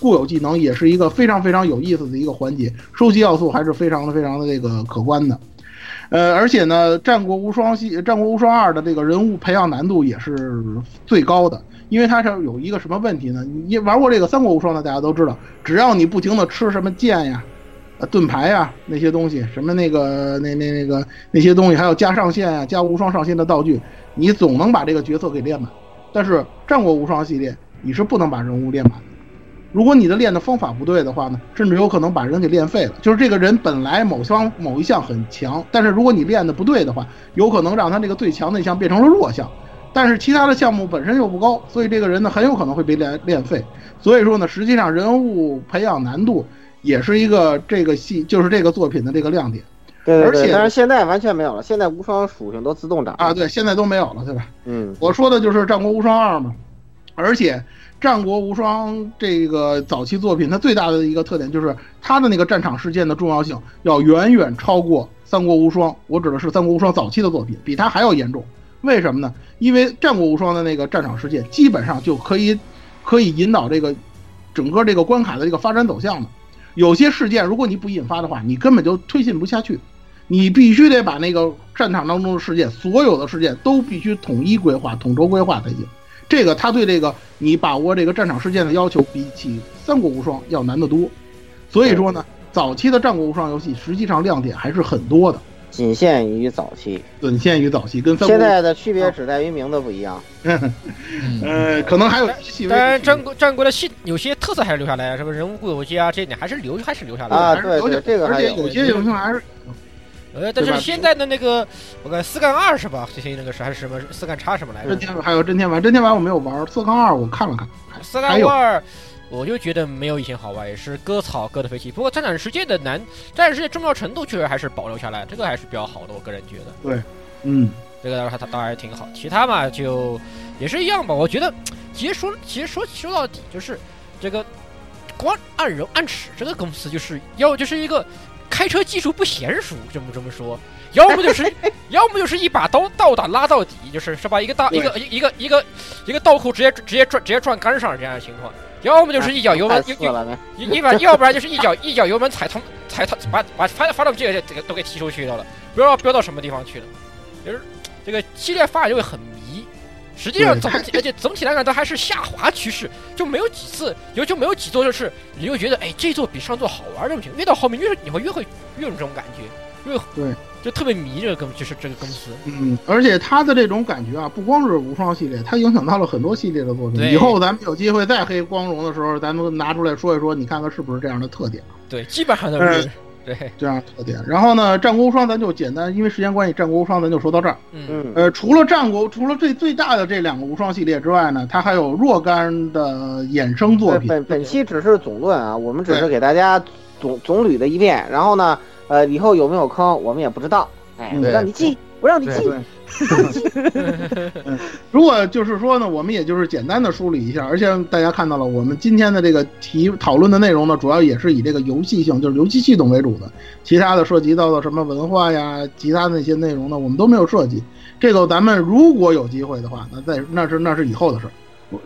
固有技能也是一个非常非常有意思的一个环节，收集要素还是非常的非常的这个可观的。呃，而且呢，《战国无双》系《战国无双二》的这个人物培养难度也是最高的，因为它是有一个什么问题呢？你玩过这个《三国无双》的，大家都知道，只要你不停的吃什么剑呀、盾牌呀那些东西，什么那个那那那个那些东西，还有加上限呀、加无双上限的道具，你总能把这个角色给练满。但是《战国无双》系列，你是不能把人物练满的。如果你的练的方法不对的话呢，甚至有可能把人给练废了。就是这个人本来某方某一项很强，但是如果你练的不对的话，有可能让他这个最强的一项变成了弱项。但是其他的项目本身又不高，所以这个人呢很有可能会被练练废。所以说呢，实际上人物培养难度也是一个这个戏，就是这个作品的这个亮点。对对对，而且但是现在完全没有了，现在无双属性都自动涨啊，对，现在都没有了，对吧？嗯，我说的就是《战国无双二》嘛，而且《战国无双》这个早期作品，它最大的一个特点就是它的那个战场事件的重要性要远远超过《三国无双》，我指的是《三国无双》早期的作品，比它还要严重。为什么呢？因为《战国无双》的那个战场事件基本上就可以可以引导这个整个这个关卡的这个发展走向的。有些事件如果你不引发的话，你根本就推进不下去。你必须得把那个战场当中的事件，所有的事件都必须统一规划、统筹规划才行。这个他对这个你把握这个战场事件的要求，比起《三国无双》要难得多。所以说呢，早期的《战国无双》游戏实际上亮点还是很多的，仅限于早期，仅限于早期，跟三国现在的区别只在于名字不一样。呃，可能还有细微当然，战国战国的系有些特色还是留下来，什么人物固有技啊，这一点还是留还是留下来的。啊对对这个而且有有些游戏还是呃，但是现在的那个，我看四杠二是吧？最新那个是还是什么四杠叉什么来着真？天还有真天丸，真天丸我没有玩，四杠二我看了看，四杠二，我就觉得没有以前好玩，也是割草割的飞起。不过战场世界的难，战场世界重要程度确实还是保留下来，这个还是比较好的，我个人觉得。对嗯，这个它它当然挺好。其他嘛就也是一样吧。我觉得其实说其实说说到底就是这个光按人按尺这个公司就是要就是一个开车技术不娴熟，这么这么说。要么就是，要么就是一把刀倒打拉到底，就是是吧？一个大一个一一个一个一个倒扣直接直接转直接转杆上这样的情况，要么就是一脚油门。一一般，要不然就是一脚一脚油门踩通踩他把把发发动机给这个都给踢出去了了，不知道飙到什么地方去了。就是这个系列发展就会很迷。实际上总体而且总体来讲它还是下滑趋势，就没有几次有就没有几座就是你就觉得哎这座比上座好玩这种情况，越到后面越你会越会越有这种感觉，越对就特别迷这个公就是这个公司。嗯，而且他的这种感觉啊，不光是无双系列，它影响到了很多系列的作品。以后咱们有机会再黑光荣的时候，咱们拿出来说一说，你看看是不是这样的特点，对，基本上都嗯是对，这样的特点。然后呢，战国无双咱就简单，因为时间关系，战国无双咱就说到这儿。嗯。嗯，呃，除了战国，除了最最大的这两个无双系列之外呢，它还有若干的衍生作，品。本本期只是总论啊，我们只是给大家总总捋了一遍，然后呢，呃，以后有没有坑我们也不知道，哎，让你记，我让你记，如果就是说呢，我们也就是简单的梳理一下，而且大家看到了，我们今天的这个题讨论的内容呢，主要也是以这个游戏性，就是游戏系统为主的，其他的涉及到的什么文化呀，其他那些内容呢，我们都没有涉及。这个咱们如果有机会的话，那在那是那是以后的事儿。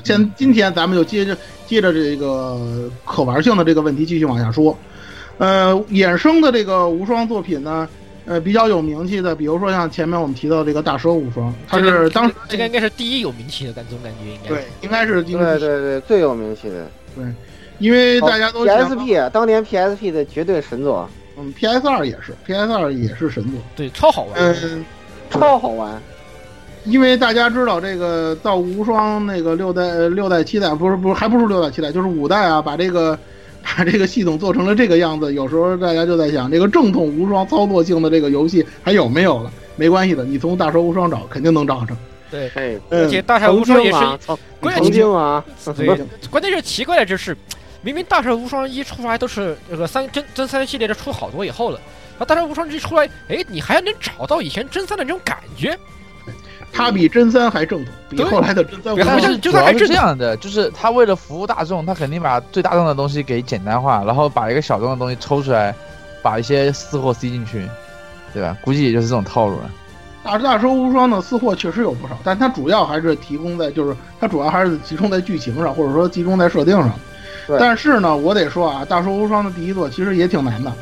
现今天咱们就接着接着这个可玩性的这个问题继续往下说。呃，衍生的这个无双作品呢，呃，比较有名气的，比如说像前面我们提到这个大蛇无双，它是当时这个应该是第一有名气的感总感觉应该是对，应该是应该是对对对，最有名气的对因为大家都 PSP 啊，当年 PSP 的绝对神作，嗯，PS 二也是，PS 二也是神作。对超好玩。嗯，超好玩。因为大家知道这个到无双那个六代、呃六代、七代，不是不是，还不是六代、七代，就是五代啊，把这个把这个系统做成了这个样子。有时候大家就在想，这个正统无双操作性的这个游戏还有没有了？没关系的，你从大蛇无双找，肯定能找着。对，哎，而且大蛇无双也是，关曾键经啊，对，关键是奇怪的就是，明明大蛇无双一出来都是这个三真真三系列的出好多以后了，然后大蛇无双一出来，哎，你还能找到以前真三的那种感觉，它比真三还正统，比后来的真三无比后来双就就主要是还正这样的，就是他为了服务大众，他肯定把最大众的东西给简单化，然后把一个小众的东西抽出来，把一些私货塞进去，对吧？估计也就是这种套路了。大大叔无双的私货确实有不少，但它主要还是提供在，就是它主要还是集中在剧情上，或者说集中在设定上。但是呢，我得说啊，大叔无双的第一座其实也挺难的，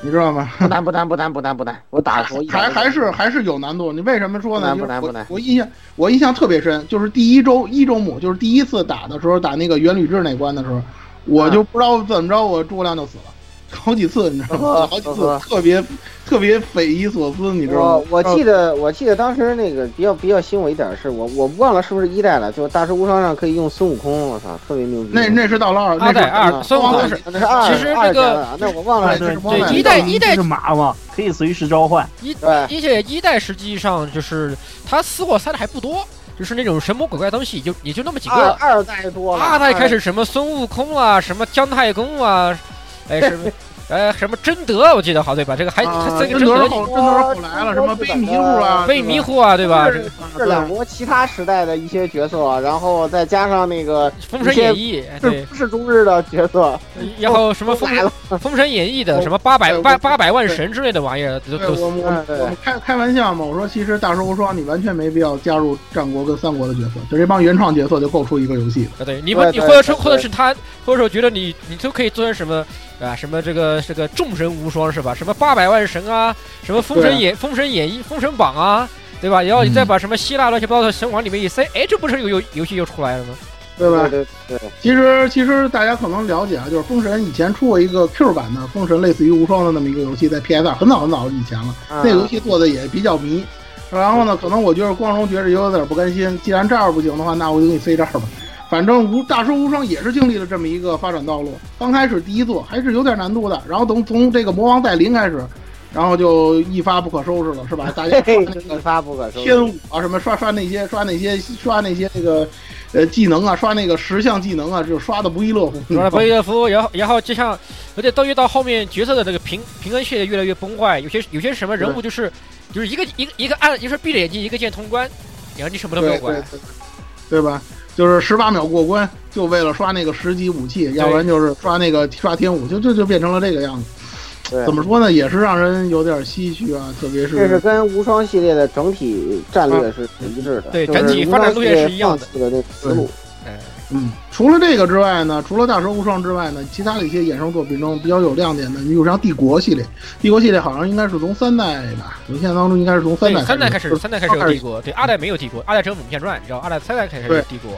你知道吗？不难不难不难不难不难，我打过一还还是还是有难度。你为什么说呢？不难不难不难我我印象我印象特别深，就是第一周一周目，就是第一次打的时候，打那个元吕雉那关的时候，我就不知道怎么着，我诸葛亮就死了，好几次，你知道吗？好几次特别特别匪夷所思，你知道吗？我记得我记得当时那个比较比较吸引我一点是我我忘了是不是一代了，就大师无双上可以用孙悟空，我操，特别牛逼。那那是到了二，那是二代二孙悟空是那是二，其实二这个代那我忘了对是对对一代一代是马嘛，可以随时召唤。一对而且一代实际上就是他私货塞的还不多，就是那种神魔鬼怪东西也就也就那么几个。二二代多了，二代开始什么孙悟空啊，什么姜太公啊，哎什么。呃，什么贞德，我记得好对吧？这个还还啊，三个贞德贞德后真德后来了，什么被迷糊啊，被迷糊啊，对吧？这是两国其他时代的一些角色，然后再加上那个《封神演义》是对，不是中日的角色，然后什么封来了，《封神演义》的什么八百对八八百万神之类的玩意儿，都，都我们我们开开玩笑嘛，我说其实大蛇无双你完全没必要加入战国跟三国的角色，就这帮原创角色就够出一个游戏了。啊，对，你们你或者说或者是他，或者说觉得你你都可以做成什么啊，什么这个这个众神无双是吧？什么八百万神啊，什么封神演封神演义封神榜啊，对吧？然后你再把什么希腊乱七八糟的神往里面一塞，哎，这不是有游游戏就出来了吗？对吧？对对对，其实其实大家可能了解啊，就是封神以前出过一个 Q 版的封神，类似于无双的那么一个游戏，在 PS 二很早很早以前了。啊那个游戏做的也比较迷。然后呢，可能我觉得光荣觉得有点不甘心，既然这样不行的话，那我就给你塞这儿吧。反正无大师无双也是经历了这么一个发展道路。刚开始第一座还是有点难度的，然后等从这个魔王带零开始，然后就一发不可收拾了，是吧？大家嘿嘿，刷那个 一发不可收拾。天舞啊，什么刷刷那些刷那些刷那些那个呃技能啊，刷那个十项技能啊，就刷的不亦乐乎。刷的不亦乐乎，然后然后就像，而且到越到后面角色的这个平平衡线越来越崩坏，有些有些什么人物就是就是一个一个一个按就是闭着眼睛一个键通关，然后你什么都没有管对对，对对吧？就是十八秒过关，就为了刷那个十级武器，要不然就是刷那个刷天武，就就就变成了这个样子。怎么说呢？也是让人有点唏嘘啊，特别是这是是跟无双系列的整体战略是一致的，就是对整体发展路线是一样的思路。嗯，除了这个之外呢，除了大蛇无双之外呢，其他的一些衍生作品中比较有亮点的，你比如像帝国系列，帝国系列好像应该是从三代吧，我印象当中应该是从三代对，三代开始，就是三代开始有帝国，对，二代没有帝国，二代只有《猛剑传》，你知道，二代三代开始帝国，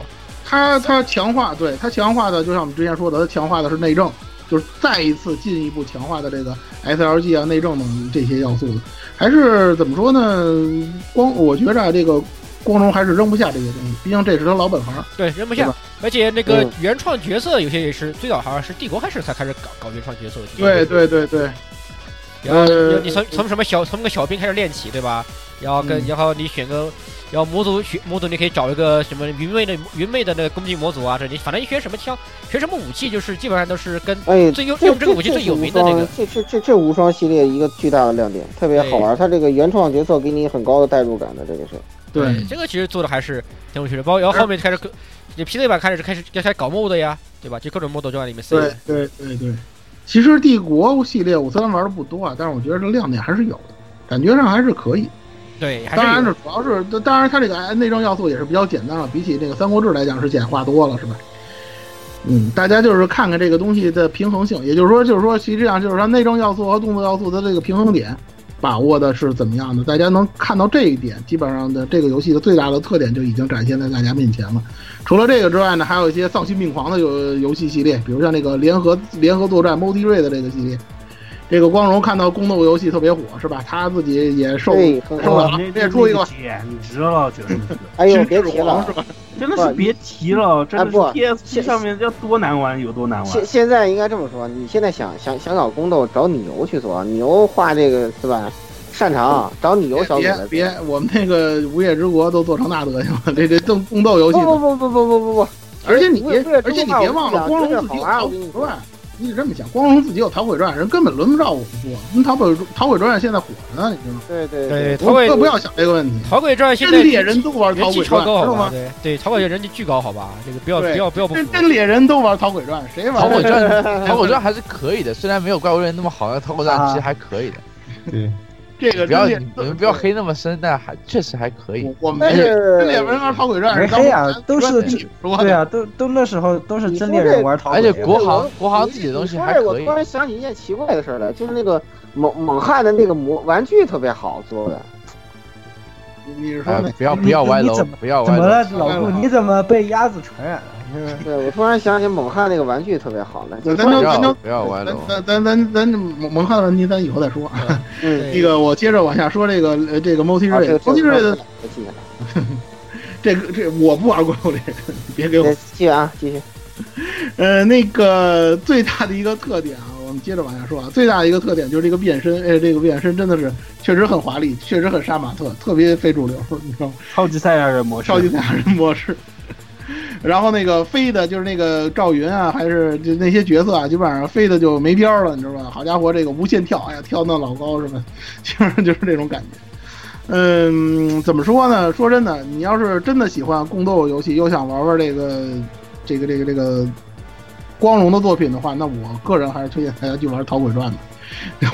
它它强化，对它强化的，就像我们之前说的，它强化的是内政，就是再一次进一步强化的这个 SLG 啊、内政等这些要素的，还是怎么说呢？光我觉着啊这个光荣还是扔不下这些东西，毕竟这是他老本行。对，扔不下。而且那个嗯原创角色有些也是最早好像是帝国开始才开始搞搞原创角色，对对对对，然后呃你从从什么小从个小兵开始练起，对吧？然后跟嗯然后你选个，然后模组选模组你可以找一个什么云妹的云妹的那个攻击模组啊，这你反正你选什么枪，选什么武器，就是基本上都是跟哎，最用这用这个武器最有名的那个，这这这这无双系列一个巨大的亮点，特别好玩。它这个原创角色给你很高的代入感的，这个是。对这个其实做的还是挺有趣的。包括然后后面就开始，你 PC 版开始开始要开始搞 mod 呀，对吧？就各种 mod 就往里面塞。对对对对，其实帝国系列我虽然玩的不多啊，但是我觉得这亮点还是有的，感觉上还是可以。对，还当然，是主要是，当然它这个内政要素也是比较简单了，比起这个《三国志》来讲是简化多了，是吧？嗯，大家就是看看这个东西的平衡性，也就是说，就是说，实际上就是说内政要素和动作要素的这个平衡点把握的是怎么样的，大家能看到这一点，基本上的这个游戏的最大的特点就已经展现在大家面前了。除了这个之外呢，还有一些丧心病狂的游游戏系列，比如像那个联合联合作战 MOD 瑞的这个系列。这个光荣看到宫斗游戏特别火，是吧？他自己也受。受了也出一个。简直了，简直是，哎呦，别提了是，吧？真的是别提了，真的是哎不 PS 现上面要多难玩有多难玩现。现在应该这么说，你现在想想想搞宫斗，找女游去做，女游画这个是吧？擅长找女游小组别。别，我们那个无业之国都做成那德行了，这这动宫斗游戏不，不不不不不不不，而且你而且你别忘了，光荣自己有逃鬼传，你得这么想，光荣自己有逃鬼传，人根本轮不着我们做。那逃鬼逃鬼传现在火着呢，你知道吗？对对对，我逃鬼们不要想这个问题。逃鬼传现在真猎人都玩逃鬼传，超高，好吧？知道吗？对对，逃鬼人气巨高，好吧？这个不要不要不要不真。真猎人都玩逃鬼传，谁玩？逃鬼传，逃鬼传还是可以的，虽然没有怪物猎人那么好，但逃鬼传其实还可以的。对，这个不要你们不要黑那么深，但还确实还可以。我我们但是真猎人玩逃鬼传没黑啊都是对啊，都都那时候都是真猎人玩逃鬼，而且国行国行自己的东西还可以我突。然想起一件奇怪的事来，就是那个猛猛汉的那个模玩具特别好做的，你是说不要你不要歪楼怎么，不要歪怎么了。，老顾？你怎么被鸭子传染了？是 对我突然想起猛汉那个玩具特别好呢。就咱就咱就不要歪楼。咱咱咱咱蒙蒙汉的问题，咱以后再说。嗯，那个我接着往下说，这个呃这个 multi 啊这 ray 个 multi ray 的我记下来。这个这我不玩过这个，你别给我对，继续啊，继续。呃，那个最大的一个特点啊，我们接着往下说啊，最大的一个特点就是这个变身，哎，这个变身真的是确实很华丽，确实很杀马特，特别非主流，你知道吗？超级赛亚人模式，超级赛亚人模式。然后那个飞的，就是那个赵云啊，还是就那些角色啊，基本上飞的就没边儿了，你知道吧？好家伙，这个无限跳，哎呀，跳那老高是吧？基本上就是这种感觉。嗯，怎么说呢？说真的，你要是真的喜欢宫斗游戏，又想玩玩这个这个这个这个光荣的作品的话，那我个人还是推荐大家去玩《逃鬼传》的。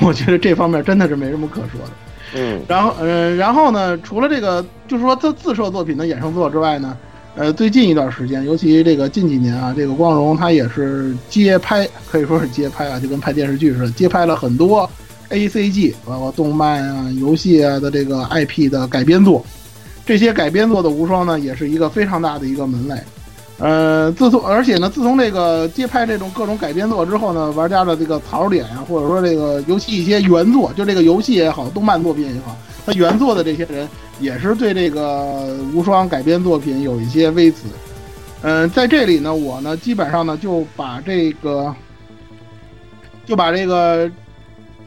我觉得这方面真的是没什么可说的。嗯然后，呃，然后呢，除了这个，就是说自自设作品的衍生作之外呢，呃，最近一段时间，尤其这个近几年啊，这个光荣它也是接拍，可以说是接拍啊，就跟拍电视剧似的，接拍了很多 A C G 包括动漫啊、游戏啊的这个 I P 的改编作。这些改编作的无双呢，也是一个非常大的一个门类。呃，自从而且呢，自从这个接拍这种各种改编作之后呢，玩家的这个槽点啊，或者说这个尤其一些原作，就这个游戏也好，动漫作品也好，它原作的这些人也是对这个无双改编作品有一些微词。嗯、在这里呢，我呢基本上呢就把这个就把这个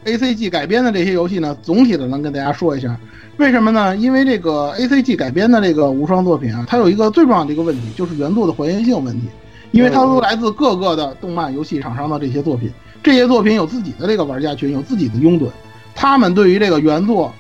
A C G 改编的这些游戏呢，总体的能跟大家说一下。为什么呢？因为这个 A C G 改编的这个无双作品啊，它有一个最重要的一个问题，就是原作的还原性问题。因为它都来自各个的动漫、游戏厂商的这些作品，这些作品有自己的这个玩家群，有自己的拥趸，他们对于这个原作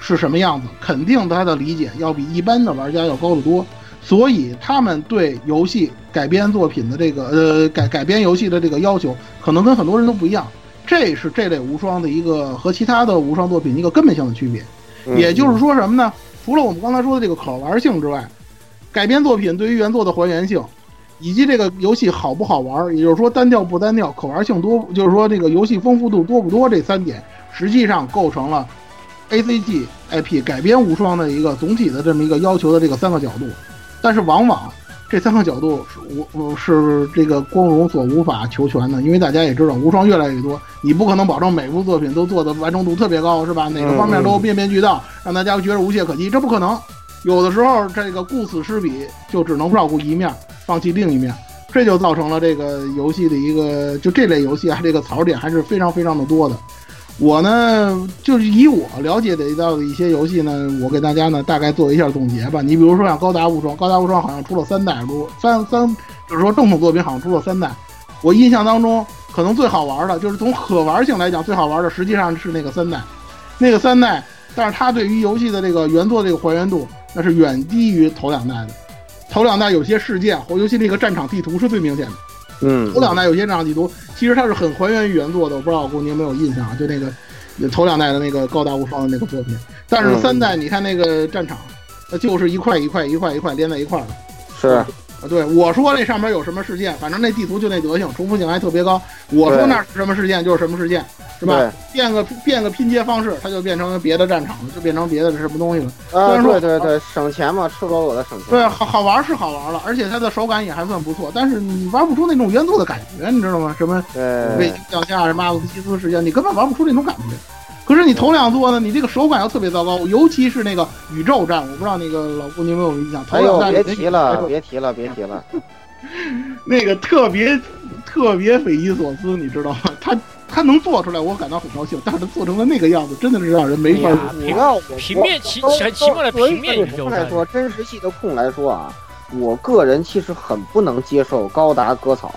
是什么样子，肯定他的理解要比一般的玩家要高得多。所以他们对游戏改编作品的这个呃改改编游戏的这个要求，可能跟很多人都不一样。这是这类无双的一个和其他的无双作品一个根本性的区别。嗯也就是说什么呢？除了我们刚才说的这个可玩性之外，改编作品对于原作的还原性，以及这个游戏好不好玩，也就是说单调不单调，可玩性多，就是说这个游戏丰富度多不多，这三点实际上构成了 A C G I P 改编无双的一个总体的这么一个要求的这个三个角度。但是往往这三个角度是无是这个光荣所无法求全的，因为大家也知道无双越来越多，你不可能保证每部作品都做的完成度特别高，是吧？哪个方面都面面俱到，让大家觉得无懈可击，这不可能。有的时候这个顾此失彼，就只能照顾一面，放弃另一面，这就造成了这个游戏的一个就这类游戏啊，这个槽点还是非常非常的多的。我呢，就是以我了解得到的一些游戏呢，我给大家呢大概做一下总结吧。你比如说像高达无双，高达无双好像出了三代，如三三，就是说正统作品好像出了三代。我印象当中，可能最好玩的就是从可玩性来讲最好玩的，实际上是那个三代，那个三代，但是它对于游戏的这个原作这个还原度，那是远低于头两代的。头两代有些事件或尤其那个战场地图是最明显的。嗯，头两代有些战场地图，其实它是很还原于原作的，我不知道姑您有没有印象啊？就那个头两代的那个高大无双的那个作品，但是三代你看那个战场，那就是一块一块一块一块连在一块的。是啊，对我说那上面有什么事件，反正那地图就那德行，重复性还特别高。我说那是什么事件就是什么事件，是吧？变个变个拼接方式，它就变成别的战场了，就变成别的什么东西了。虽啊，对对对，省钱嘛，赤裸裸的省钱。对，好好玩是好玩了，而且它的手感也还算不错，但是你玩不出那种原作的感觉，你知道吗？什么卫对星降下什么阿克西斯事件，你根本玩不出那种感觉。可是你头两座呢，你这个手感又特别糟糕，尤其是那个宇宙战，我不知道那个老顾你有没有印象？头哎呦，两代别提了，别提了，别提了。那个特别特别匪夷所思，你知道吗？他他他能做出来，我感到很高兴。但是他做成了那个样子，真的是让人没法主要我平面奇很奇怪的平面来说，真实系的控来说啊，我个人其实很不能接受高达割草。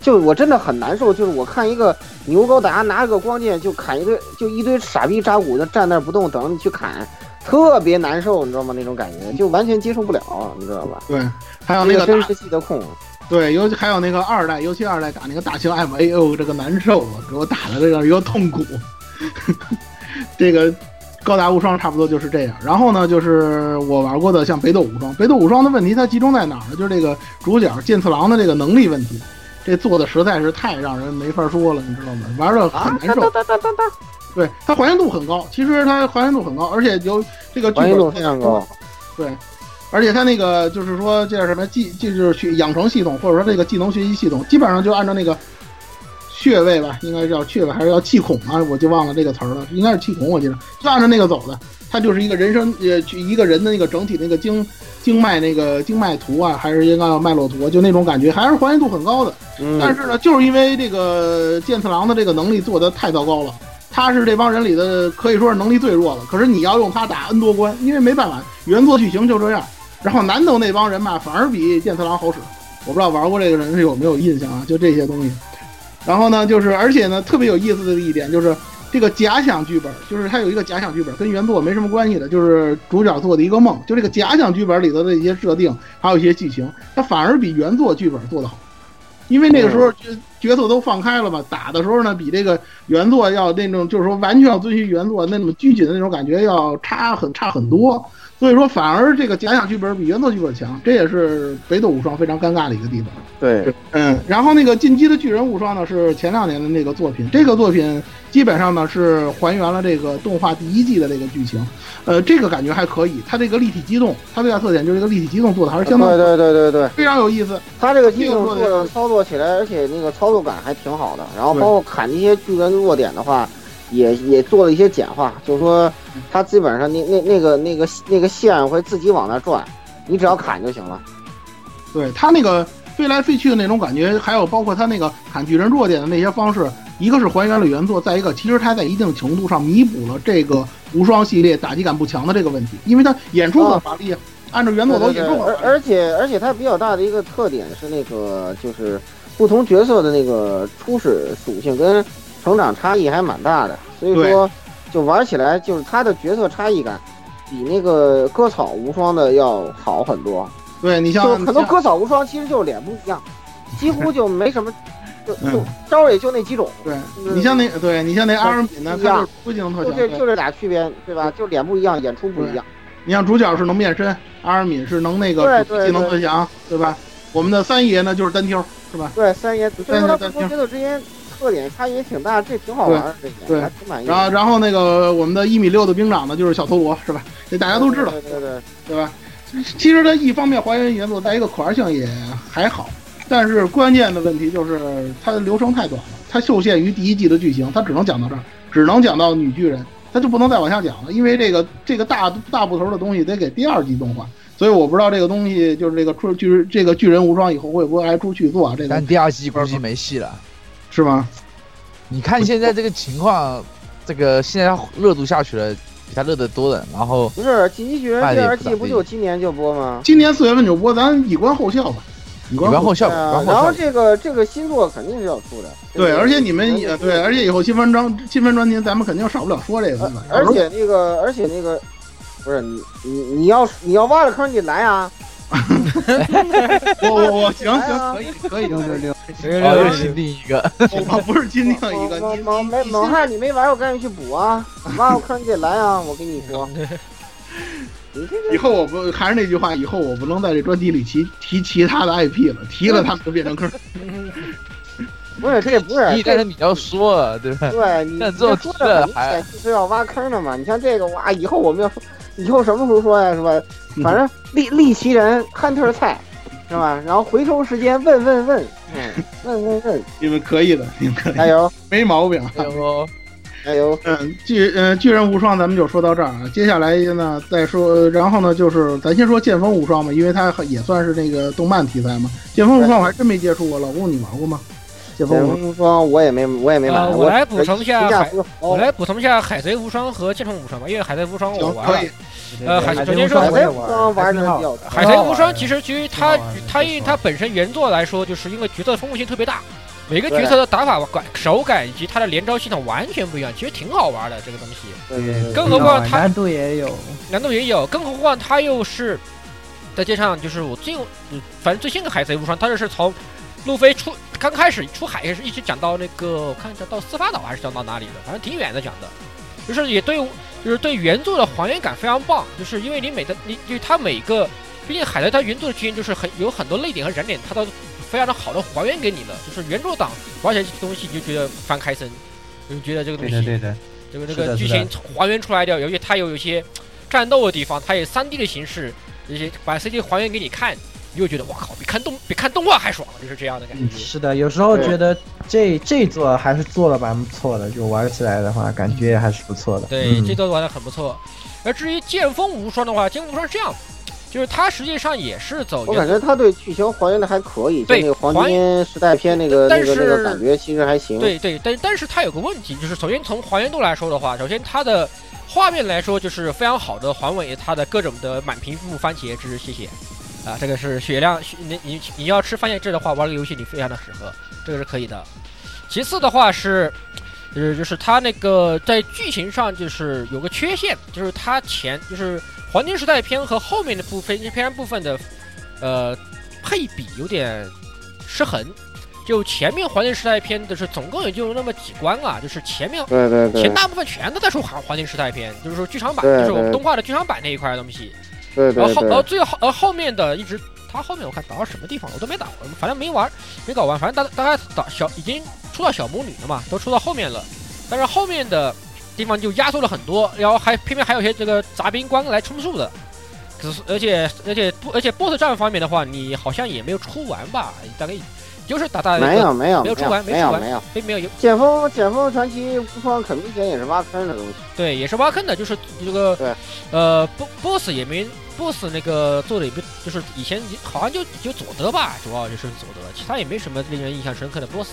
就我真的很难受，就是我看一个牛高达拿个光剑就砍一堆，就一堆傻逼扎古就站那儿不动，等着你去砍，特别难受，你知道吗？那种感觉就完全接受不了，你知道吧？对，还有那个真实系的控，对，尤其还有那个二代，尤其二代打那个大型 M A O，这个难受啊，给我打的这个一个痛苦。这个高达无双差不多就是这样。然后呢，就是我玩过的像北斗无双，北斗无双的问题它集中在哪儿呢？就是这个主角剑次郎的这个能力问题，这做的实在是太让人没法说了，你知道吗？玩的很啊，难受。对，它还原度很高，其实它还原度很高，而且有这个剧本非常高。对，而且它那个就是说这叫什么技，就是去养成系统，或者说这个技能学习系统，基本上就按照那个穴位吧，应该是叫穴位还是叫气孔啊？我就忘了这个词儿了，应该是气孔，我记得就按照那个走的。它就是一个人生呃，去一个人的那个整体那个经经脉那个经脉图啊，还是应该叫脉络图啊，就那种感觉，还是还原度很高的。嗯，但是呢，就是因为这个剑次郎的这个能力做得太糟糕了，他是这帮人里的可以说是能力最弱的。可是你要用他打 N 多关，因为没办法，原作剧情就这样。然后南斗那帮人吧，反而比剑次郎好使。我不知道玩过这个人是有没有印象啊？就这些东西。然后呢，就是而且呢，特别有意思的一点就是这个假想剧本，就是它有一个假想剧本，跟原作没什么关系的，就是主角做的一个梦。就这个假想剧本里头的一些设定，还有一些剧情，它反而比原作剧本做得好。因为那个时候角角色都放开了嘛，打的时候呢，比这个原作要那种就是说完全要遵循原作那种拘谨的那种感觉要差很差很多。所以说，反而这个假想剧本比原作剧本强，这也是北斗无双非常尴尬的一个地方。对，嗯，然后那个《进击的巨人无双》呢是前两年的那个作品，这个作品基本上呢是还原了这个动画第一季的这个剧情，呃，这个感觉还可以。它这个立体机动，它最大特点就是这个立体机动做的还是相当对对对对对，非常有意思。它这个机动做的操作起来，而且那个操作感还挺好的。然后包括砍那些巨人弱点的话，也也做了一些简化，就是说它基本上那那那个那个那个线会自己往那转，你只要砍就行了。对它那个飞来飞去的那种感觉，还有包括它那个砍巨人弱点的那些方式，一个是还原了原作，再一个其实它在一定程度上弥补了这个无双系列打击感不强的这个问题，因为它演出很华丽啊。按照原作都演出而而且而且它比较大的一个特点是那个就是不同角色的那个初始属性跟成长差异还蛮大的，所以说就玩起来就是他的角色差异感比那个割草无双的要好很多。对你像就很多割草无双其实就是脸不一样，几乎就没什么，就就嗯招也就那几种。对你像那对你像那阿尔敏呢，他就是出技能特就这就这俩区别，对吧？就脸不一样，演出不一样。你像主角是能变身，阿尔敏是能那个技能对特强，对吧？我们的三爷呢就是单挑，是吧？对，三爷，所以说它不单挑同角色之间特点差异也挺大，这挺好玩儿，这对挺满意。然后然后那个我们的一米六的兵长呢就是小陀螺，是吧？这大家都知道，对对对，对吧？其实它一方面还原原作，再一个可玩性也还好，但是关键的问题就是它的流程太短了，它受限于第一季的剧情，它只能讲到这儿，只能讲到女巨人，它就不能再往下讲了，因为这个这个大大部头的东西得给第二季动画，所以我不知道这个东西就是这个出巨这个巨人无双以后会不会还出续作啊？这个但第二季估计没戏了。是吗？你看现在这个情况，这个现在热度下去了，比他热的多的。然后不是《进击巨人》第二季不就今年就播吗？今年四月份就播，咱以观后效吧。以观后效。然后这个这个新作肯定是要出的。对，而且你们也对，而且以后新番专新番专题，咱们肯定少不了说这个。而且那个，而且那个，不是你你你要你要挖了坑，你来啊！我我我行行可以可以六六六，哦，又新定一个，我不是新定一个，猛猛没猛汉你没玩，我赶紧去补啊！挖了坑你得来啊！我跟你说。以后我不还是那句话，以后我不能在这专题里提提其他的 IP 了，提了他们就变成坑。不是，这也不是，但是你要说，对吧？对你这种说的很明显就是要挖坑的嘛。你像这个哇，以后我们要说，以后什么时候说呀？是吧？反正利利奇人汉特菜，是吧？然后回收时间问问问，嗯，问问问，你们可以的，你们可以，加油，没毛病，加油。加油！嗯，巨呃巨人无双咱们就说到这儿啊，接下来呢再说，然后呢就是咱先说剑锋无双嘛，因为它也算是那个动漫题材嘛。剑锋无双我还真没接触过，老公你玩过吗？剑锋无无双我也没我也没玩，呃，我来补充一下我来补充一下海贼无双和剑锋无双吧，因为海贼无双我玩了可以。呃，海海首先说海贼贼无双玩的比较海贼无双其实其实它它因为它本身原作来说，就是因为角色丰富性特别大，每个角色的打法感手感以及它的连招系统完全不一样，其实挺好玩的这个东西。对对对更何况它难度也有，难度也有，更何况它又是再加上就是我最嗯反正最新的海贼无双，它就是从路飞出刚开始出海是一直讲到那个我看讲到司法岛还是讲到哪里的，反正挺远的讲的，就是也对就是对原作的还原感非常棒，就是因为你每的你因为它每个毕竟海贼它原作的剧情就是很有很多泪点和燃点，它都非常的好的还原给你了，就是原作党玩起来这东西你就觉得翻开森，就觉得这个东西对的这个这个剧情还原出来的，尤其它有一些战斗的地方，它以三 D 的形式，这些把 CG 还原给你看，你就觉得我靠，比看动比看动画还爽，就是这样的感觉。是的，有时候觉得这这座还是做的蛮不错的，就玩起来的话，感觉还是不错的。对，嗯这座玩的很不错。而至于剑锋无双的话，剑锋无双是这样，就是它实际上也是走我感觉它对剧情还原的还可以，对那个黄金时代篇那个但那个那个是感觉其实还行。对对，但但是它有个问题，就是首先从还原度来说的话，首先它的画面来说就是非常好的还原它的各种的满屏幕番茄汁，谢谢。啊，这个是血量，血你你你要吃番茄汁的话，玩这个游戏你非常的适合，这个是可以的。其次的话是，呃，就是它那个在剧情上就是有个缺陷，就是它前就是黄金时代篇和后面的部分篇部分的，呃，配比有点失衡。就前面黄金时代篇的是总共也就那么几关啊，就是前面对对对前大部分全都在说黄黄金时代篇，就是说剧场版，对就是我们动画的剧场版那一块的东西。对对然后后，然后对，最后呃后面的一直，他后面我看打到什么地方我都没打，反正没玩，没搞完，反正大大概打小已经出到小魔女了嘛，都出到后面了，但是后面的地方就压缩了很多，然后还偏偏还有一些这个杂兵官来充数的，只是而且而且不而且 BOSS 战方面的话，你好像也没有出完吧，大概就是打打没有没有没有出完没没出完有没有。没没有有剑锋剑锋传奇无双很明显也是挖坑的东西。对，也是挖坑的，就是这个对，呃，bo-，boss 也没 boss 那个做的也不，就是以前好像就就佐德吧，主要就是佐德，其他也没什么令人印象深刻的 boss。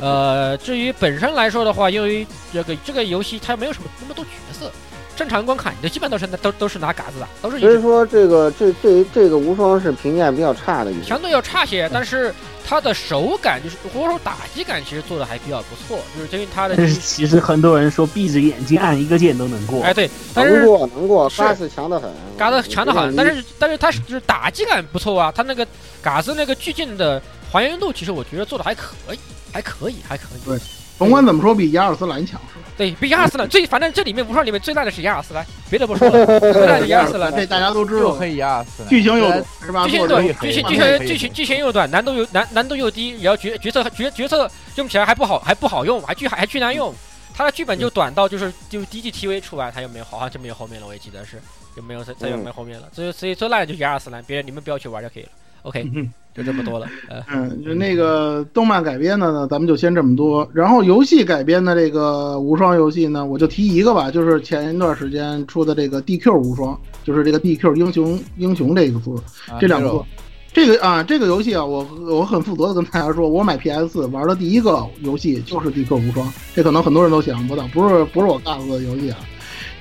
呃，至于本身来说的话，因为这个这个游戏它没有什么那么多角色，正常观看你的基本都是拿都都是拿嘎子的，都是所以说这个这这这个无双是评价比较差的一。相对要差些，但是它的手感就是或者说打击感其实做的还比较不错，就是因为它的但是其实很多人说闭着眼睛按一个键都能过。哎对，但是能过能过，是嘎子强的很，嘎子强的很，但是是但是它是就是打击感不错啊，它那个嘎子那个巨剑的还原度，其实我觉得做的还可以，还可以，还可以。对甭管怎么说，比亚尔斯兰强是吧？对，比亚尔斯兰最，反正这里面无双里面最烂的是亚尔斯兰，别的不说了，最烂的亚尔斯兰。这大家都知道，又黑亚尔斯兰，剧情又短是吧？剧情短，又剧情剧情剧情剧情又短，难度又难难度又低，然后角角色角角色用起来还不好，还不好用，还巨还巨难用。他的剧本就短到就是就 DGTV 出来，他又没有，好像就没有后面了，我也记得是就没有再再也没有后面了。所以所以最烂的就是亚尔斯兰，别人你们不要去玩就可以了。OK，嗯就这么多了。呃，嗯，就那个动漫改编的呢，咱们就先这么多。然后游戏改编的这个无双游戏呢，我就提一个吧，就是前一段时间出的这个 DQ 无双，就是这个 DQ 英雄英雄这个字，啊这两个作。这个啊，这个游戏啊，我我很负责的跟大家说，我买 PS 玩的第一个游戏就是 DQ 无双，这可能很多人都想不到，不是不是我告诉的游戏啊。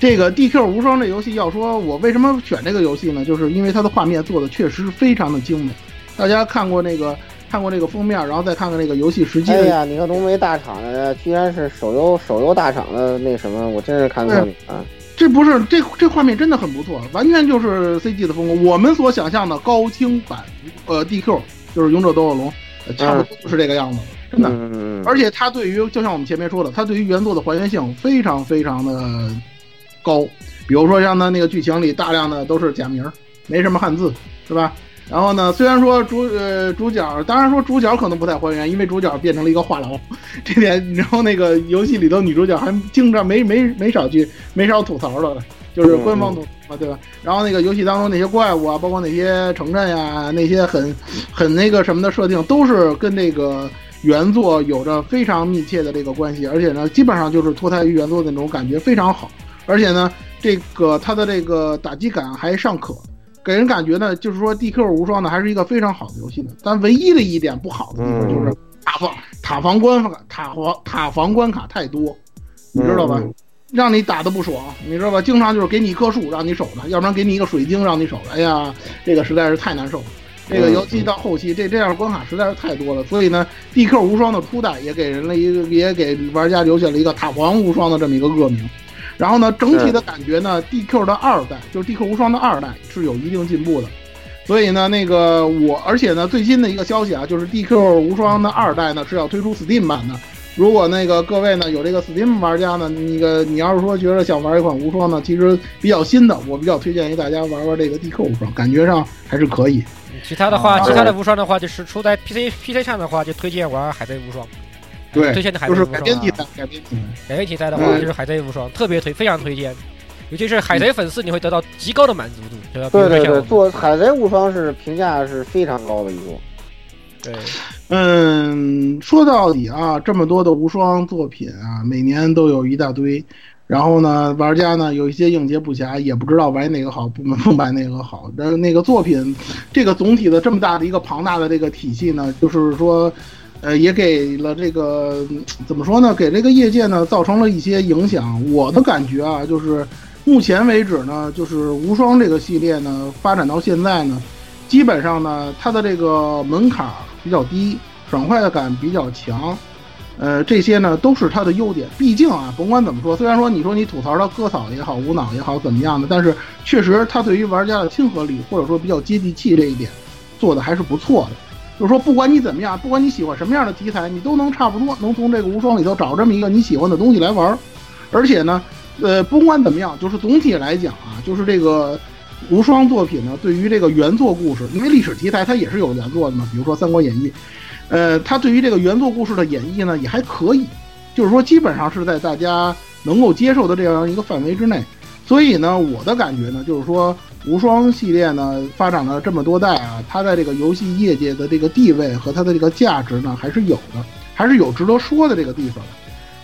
这个 DQ 无双这游戏，要说我为什么选这个游戏呢？就是因为它的画面做的确实非常的精美。大家看过那个看过那个封面，然后再看看那个游戏实际的。哎呀，你看浓眉大厂的，居然是手游手游大厂的那什么，我真是看错你啊！这不是这这画面真的很不错，完全就是 CG 的风格。我们所想象的高清版呃 DQ 就是勇者斗恶龙，呃差不多就是这个样子，真的。嗯，而且它对于就像我们前面说的，它对于原作的还原性非常非常的高。比如说像它那个剧情里大量的都是假名，没什么汉字，是吧？然后呢，虽然说主呃主角，当然说主角可能不太还原，因为主角变成了一个话痨，这点。然后那个游戏里头女主角还经常没没没少去没少吐槽的，就是官方吐槽嘛，对吧？然后那个游戏当中那些怪物啊，包括那些城镇呀、那些很很那个什么的设定，都是跟那个原作有着非常密切的这个关系，而且呢，基本上就是脱胎于原作的那种感觉非常好，而且呢，这个它的这个打击感还尚可。给人感觉呢，就是说 DQ 无双呢还是一个非常好的游戏呢，但唯一的一点不好的地方就是，塔防塔防关卡塔防塔防关卡太多，你知道吧？嗯让你打的不爽，你知道吧？经常就是给你一棵树让你守着，要不然给你一个水晶让你守着。哎呀，这个实在是太难受了。这个嗯尤其到后期，这这样关卡实在是太多了，所以呢，DQ 无双的初代也给人了一个，也给玩家留下了一个塔防无双的这么一个恶名。然后呢，整体的感觉呢，DQ 的二代就是 DQ 无双的二代是有一定进步的。所以呢，那个我，而且呢，最新的一个消息啊，就是 DQ 无双的二代呢是要推出 Steam 版的。如果那个各位呢有这个 Steam 玩家呢，那个你要是说觉得想玩一款无双呢，其实比较新的，我比较推荐于大家玩玩这个 DQ 无双，感觉上还是可以。其他的话，啊其他的无双的话，就是出在 PC PC 上的话，就推荐玩海贼无双。对推荐的海就是贼无双啊。改编题材，改编题材。改编题材的话，嗯就是海贼无双，特别推，非常推荐。尤其是海贼粉丝，你会得到极高的满足度，对吧？对对做海贼无双是评价是非常高的一部。对，嗯，说到底啊，这么多的无双作品啊，每年都有一大堆，然后呢，玩家呢有一些应接不暇，也不知道玩哪个好，不 不买哪个好。但是那个作品，这个总体的这么大的一个庞大的这个体系呢，就是说，呃，也给了这个怎么说呢，给这个业界呢造成了一些影响。我的感觉啊，就是目前为止呢，就是无双这个系列呢发展到现在呢。基本上呢，它的这个门槛比较低，爽快的感比较强，呃，这些呢都是它的优点。毕竟啊，甭管怎么说，虽然说你说你吐槽它割草也好，无脑也好，怎么样的，但是确实它对于玩家的亲和力或者说比较接地气这一点做的还是不错的。就是说，不管你怎么样，不管你喜欢什么样的题材，你都能差不多能从这个无双里头找这么一个你喜欢的东西来玩儿。而且呢，呃，不管怎么样，就是总体来讲啊，就是这个无双作品呢，对于这个原作故事，因为历史题材它也是有原作的嘛，比如说《三国演义》，呃，它对于这个原作故事的演绎呢也还可以，就是说基本上是在大家能够接受的这样一个范围之内。所以呢，我的感觉呢，就是说无双系列呢发展了这么多代啊，它在这个游戏业界的这个地位和它的这个价值呢还是有的，还是有值得说的这个地方的。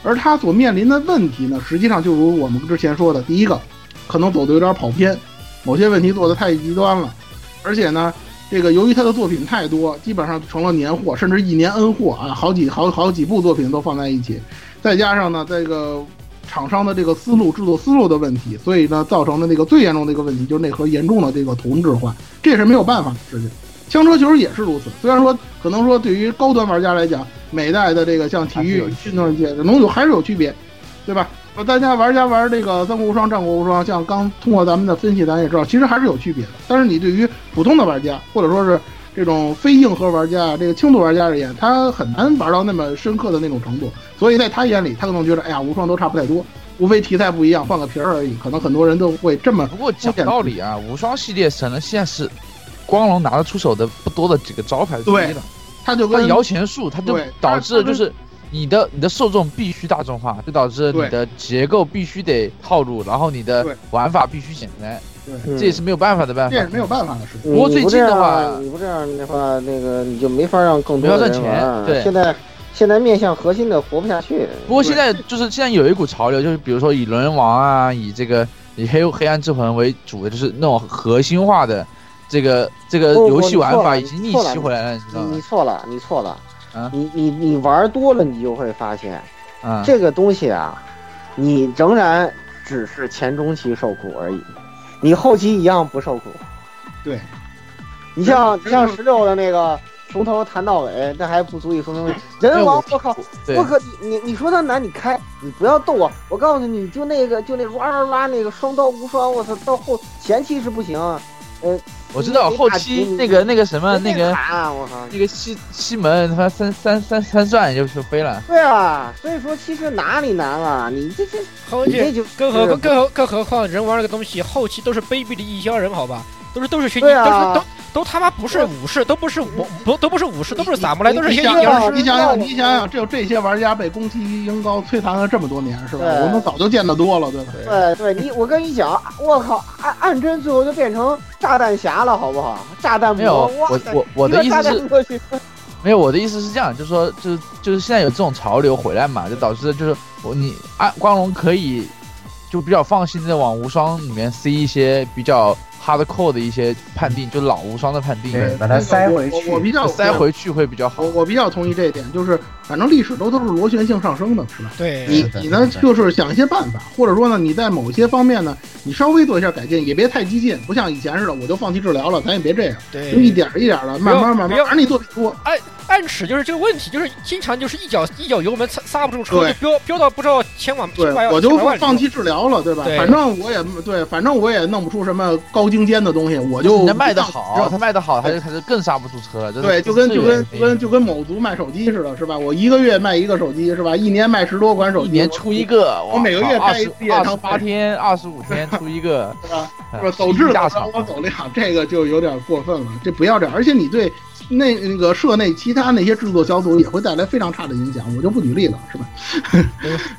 而它所面临的问题呢，实际上就如我们之前说的，第一个，可能走的有点跑偏，某些问题做的太极端了，而且呢，这个由于他的作品太多，基本上成了年货，甚至一年 N 货啊，好几好好几部作品都放在一起，再加上呢，这个厂商的这个思路、制作思路的问题，所以呢，造成的那个最严重的一个问题就是内核严重的这个同质化，这也是没有办法的事情。枪车球也是如此，虽然说可能说对于高端玩家来讲，每代的这个像体育运动界的能有还是有区别，对吧？呃，大家玩家玩这个三国无双、战国无双，像刚通过咱们的分析，咱也知道，其实还是有区别的。但是你对于普通的玩家，或者说是这种非硬核玩家、这个轻度玩家而言，他很难玩到那么深刻的那种程度。所以在他眼里，他可能觉得，哎呀，无双都差不太多，无非题材不一样，换个皮儿而已。可能很多人都会这么。不过讲道理啊，无双系列可能现在是光荣拿得出手的不多的几个招牌之一对了。他就跟它摇钱树，它就导致就是你的你的受众必须大众化，就导致你的结构必须得套路，然后你的玩法必须简单，对这也是没有办法的办法这也是。没有办法的事情。不过最近的话你不这样你不这样的话，那个你就没法让更多的人赚钱玩。对现在现在面向核心的活不下去。不过现在就是现在有一股潮流，就是比如说以轮王啊，以这个以黑黑暗之魂为主的，就是那种核心化的这个这个不不游戏玩法已经逆袭回来了，你知道吗你你？错了，你错了。啊你你你玩多了，你就会发现，啊，这个东西啊，你仍然只是前中期受苦而已，你后期一样不受苦。对，你像你像十六的那个从头谈到尾，那还不足以说明。人王，我靠，对我可你你你说他难，你开，你不要逗我，我告诉你，你就那个就那哇啦啦那个双刀无双，我操，到后前期是不行，呃，我知道后期那个那个什么那个砍，我靠，那个西西门他妈三三三三转就就飞了。对啊，所以说其实哪里难了，你这这后期更何更何更何况人玩这个东西，后期都是卑鄙的异乡人，好吧？都是都是学，对啊都是都都他妈不是武士，都不是武不都不是武士，都不是萨姆莱，都是一些你想想，阴阳师。你想想，你想想，只有这些玩家被宫崎英高摧残了这么多年，是吧？我们早就见得多了，对吧？对对，你我跟你讲，我靠，暗暗针最后就变成炸弹侠了，好不好？炸弹没有我我我的意思是没有，我的意思是这样，就是说，就是就是现在有这种潮流回来嘛，就导致就是我你啊，光荣可以就比较放心的往无双里面塞一些比较 hardcore 的一些判定，就老无双的判定，对，把它塞回去，我我比较塞回去会比较好我。我比较同意这一点，就是反正历史都都是螺旋性上升的，是吧？对，你你呢，就是想一些办法，或者说呢，你在某些方面呢，你稍微做一下改进，也别太激进，不像以前似的，我就放弃治疗了，咱也别这样，对就一点一点的，慢慢慢慢，你做的多，暗尺就是这个问题，就是经常就是一脚一脚油门刹刹不住车，对就飙飙到不知道千万对我就放弃治疗了，对吧？对反正我也对，反正我也弄不出什么高精尖的东西，我就你的卖的不好，他卖的好，他就他就更刹不住车了。对，就跟就跟就跟就就跟某族卖手机似的，是吧？我一个月卖一个手机，是吧？一年卖十多款手机，一年出一个，我每个月二十开一次演二十八天、二十五天出一个，是吧？哎是吧？走质的大厂我走量，这个就有点过分了，这不要这样。而且你对那那个社内其他那些制作小组也会带来非常差的影响，我就不举例了，是吧？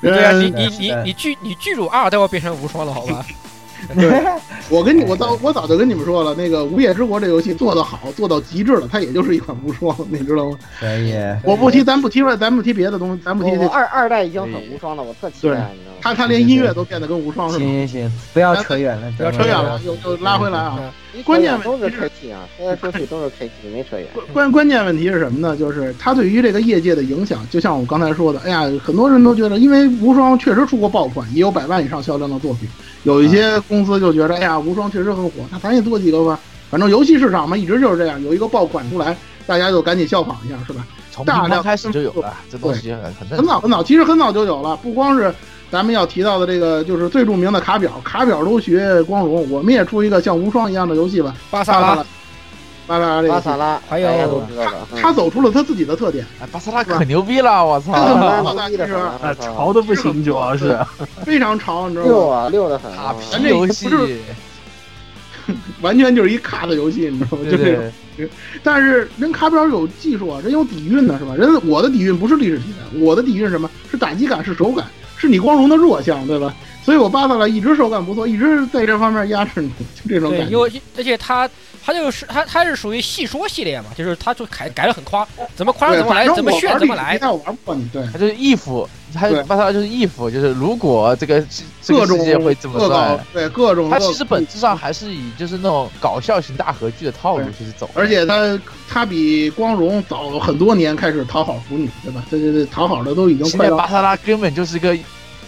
对啊，呃你你你你剧你剧组二都要变成无双了，好吧？对，我跟你我早我早就跟你们说了，那个《无夜之国》这游戏做得好，做到极致了，它也就是一款无双，你知道吗？可以。我不提，咱不提了，咱不提别的东西，咱不提这，我二二代已经很无双了，我特期待，你知道吗？他他连音乐都变得跟无双似的。行行行，不要扯远了，不要扯远了，又又拉回来啊！关键都是 KT 啊，说来说去都是 KT，没扯远。关关关键问题是什么呢？就是它对于这个业界的影响，就像我刚才说的，哎呀，很多人都觉得，因为无双确实出过爆款，也有百万以上销量的作品，有一些公司就觉得，哎呀，无双确实很火，那咱也做几个吧。反正游戏市场嘛，一直就是这样，有一个爆款出来，大家就赶紧效仿一下，是吧？从大量开始就有了，这东西很。很早很早，其实很早就有了，不光是咱们要提到的这个，就是最著名的卡表，卡表都学光荣，我们也出一个像无双一样的游戏吧，巴萨拉，巴萨拉巴萨拉，还有大家都知道的。嗯他走出了他自己的特点，哎，巴萨拉可牛逼了，我操！这个巴好萨拉牛逼的很啊，啊，我操潮的不行，主要是非常潮，你知道吗？溜啊溜的很啊。咱这游戏不，是 完全就是一卡的游戏，你知道吗？就对这种。但是人卡表有技术啊，人有底蕴呢，是吧？人我的底蕴不是历史题材，我的底蕴是什么？是打击感，是手感，是你光荣的弱项，对吧？所以我巴萨拉一直手感不错，一直在这方面压制你，就这种对，感觉。因为而且他他就是他他是属于戏说系列嘛，就是他就改改的很夸，怎么夸对，怎么来，怎么炫怎么来玩历史题。材我玩不过你，对。他就是 if，他对巴萨拉就是 if，就是如果这个这个世界会怎么算，，对各种。他其实本质上还是以就是那种搞笑型大合剧的套路就是走。而且他他比光荣早很多年开始讨好腐女，对吧？对对对，讨好的都已经快到现在巴萨拉根本就是一个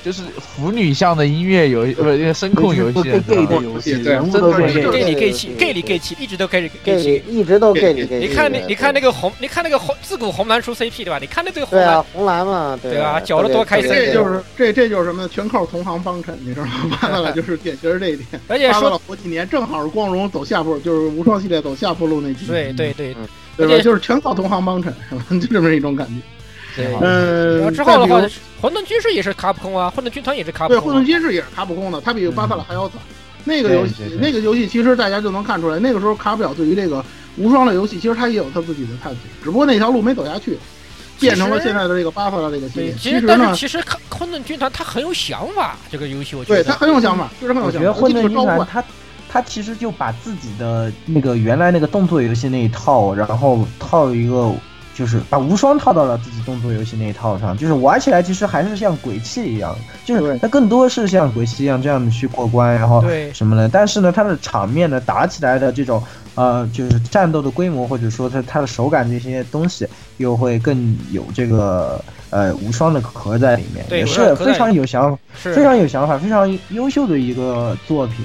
就是腐女向的音乐游，不是那个声控游戏，对游戏，对人物都是真的 gay 是 gay 里 gay 对气对，gay 里对 gay 气，一直都 gay 里 gay 气。里一直都 gay 里 gay 气。你看那，对你看那个红，你看那个红，自古红蓝出 CP 对吧？你看那这个红蓝红蓝嘛，对对啊搅得多开心这就是这这就是什么呢？全靠同行帮衬，你知道吗？巴萨拉就是典型是这一点。而且说巴萨拉好几年，正好是光荣走下坡，就是无双系列走下坡路那几年，对对对对吧？而且就是全靠同行帮衬，是吧？就这么一种感觉。对。然嗯，后之后的话混沌军师也是卡普空啊，混沌军团也是卡如，对，混普空啊。沌军士也是卡普空的，他比巴萨拉还要早。那个游戏对对，对那个游戏其实大家就能看出来，那个时候卡表对于这个无双类游戏，其实他也有他自己的探索，只不过那条路没走下去，变成了现在的这个巴萨拉这个系对列。，其实但其实呢是，其实混沌军团他很有想法，这个游戏我觉得对他很有想法，确实很有想法。我觉得混沌军团他他其实就把自己的那个原来那个动作游戏那一套，然后套一个。就是把无双套到了自己动作游戏那一套上，就是玩起来其实还是像鬼泣一样，就是它更多是像鬼泣一样这样的去过关，然后对什么的。但是呢，它的场面呢，打起来的这种呃，就是战斗的规模或者说它它的手感这些东西，又会更有这个呃无双的壳在里面，也是非常有想法。非常有想法、非常优秀的一个作品，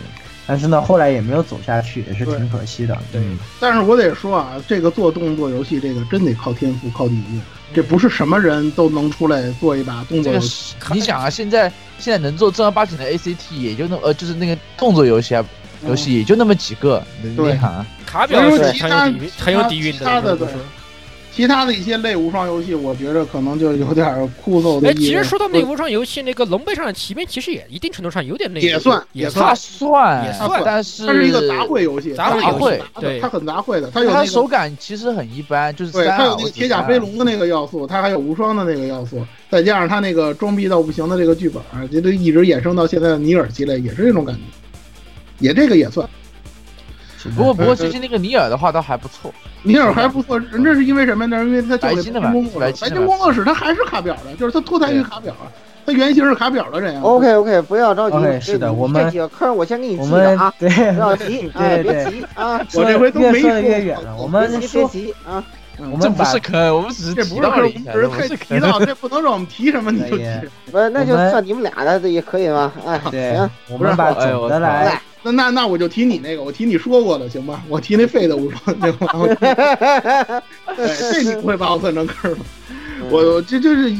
但是呢，后来也没有走下去，也是挺可惜的。对嗯但是我得说啊，这个做动作游戏，这个真得靠天赋、靠底蕴，这不是什么人都能出来做一把动作游戏。是你想啊，现在现在能做正儿八经的 ACT 也就那呃，就是那个动作游戏啊，游戏也就那么几个，你对卡表是很有底蕴，很有底蕴的他的的。对其他的一些类无双游戏，我觉着可能就有点枯燥的哎，其实说到那无双游戏，那个龙背上的骑兵其实也一定程度上有点内，也算也也算。它算。也算。但是它是一个杂烩游戏，杂烩游戏对。它很杂烩的，它有那它手感其实很一般，就是对，它有那个铁甲飞龙的那个要素，它还有无双的那个要素，再加上它那个装逼到不行的这个剧本，这都一直衍生到现在的尼尔系列，也是这种感觉，也这个也算。不过不过最近那个尼尔的话倒还不错，尼尔还不错，人这是因为什么呢？因为他就是白金的吧工作室，白白金工作室他还是卡表的，就是他脱胎于卡表啊。他原型是卡表的人啊。OK OK，不要着急是的我们这几个坑我先给你记着啊，对不要急，哎，别急啊，我这回都没越说越远了。我们别急别我们这不是坑，我们只是这不是坑，提到了一下，我们只是这不是太提坑。到，这不能让我们提什么你就提。不是，那就算你们俩的，这也可以吗？哎，对行，，我们把总的来来，那那那我就提你那个，我提你说过的，行吧？我提那废的无双，行吧？我哎，这你不会把我算成坑吧？我我这就是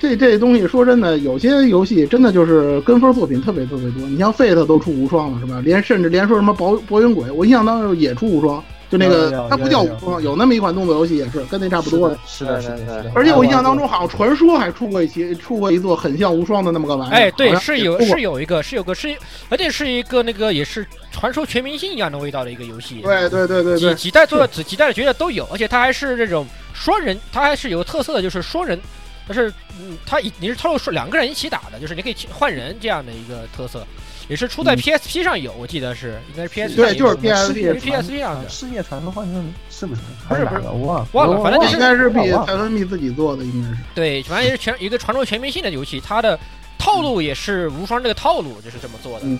这这东西，说真的，有些游戏真的就是跟风作品特别特别多。你像 Fate 都出无双了，是吧？连甚至连说什么博博云鬼，我印象当中也出无双，就那个它不叫有无双，有那么一款动作游戏也是跟那差不多的。是的，是的，是的。而且我印象当中好像传说还出过一期，出过一座很像无双的那么个玩意儿。哎，对，是有是有一个是有个是，而且是一个那个也是传说全明星一样的味道的一个游戏。对对对对几对，几代做的几几代的角色都有，而且它还是这种双人，它还是有特色的，就是双人，但是嗯，它一你是透露说两个人一起打的，就是你可以换人这样的一个特色，也是出在嗯 PSP 上有，我记得是应该是 PSP 对就是 PSP 是 PSP 上的。世界传说幻境是不是？不是还哪个我忘了忘了反正就是应该是比忘了泰伦密自己做的，应该是。对，反正也是全一个传说全明星的游戏，它的套路也是无双这个套路就是这么做的，嗯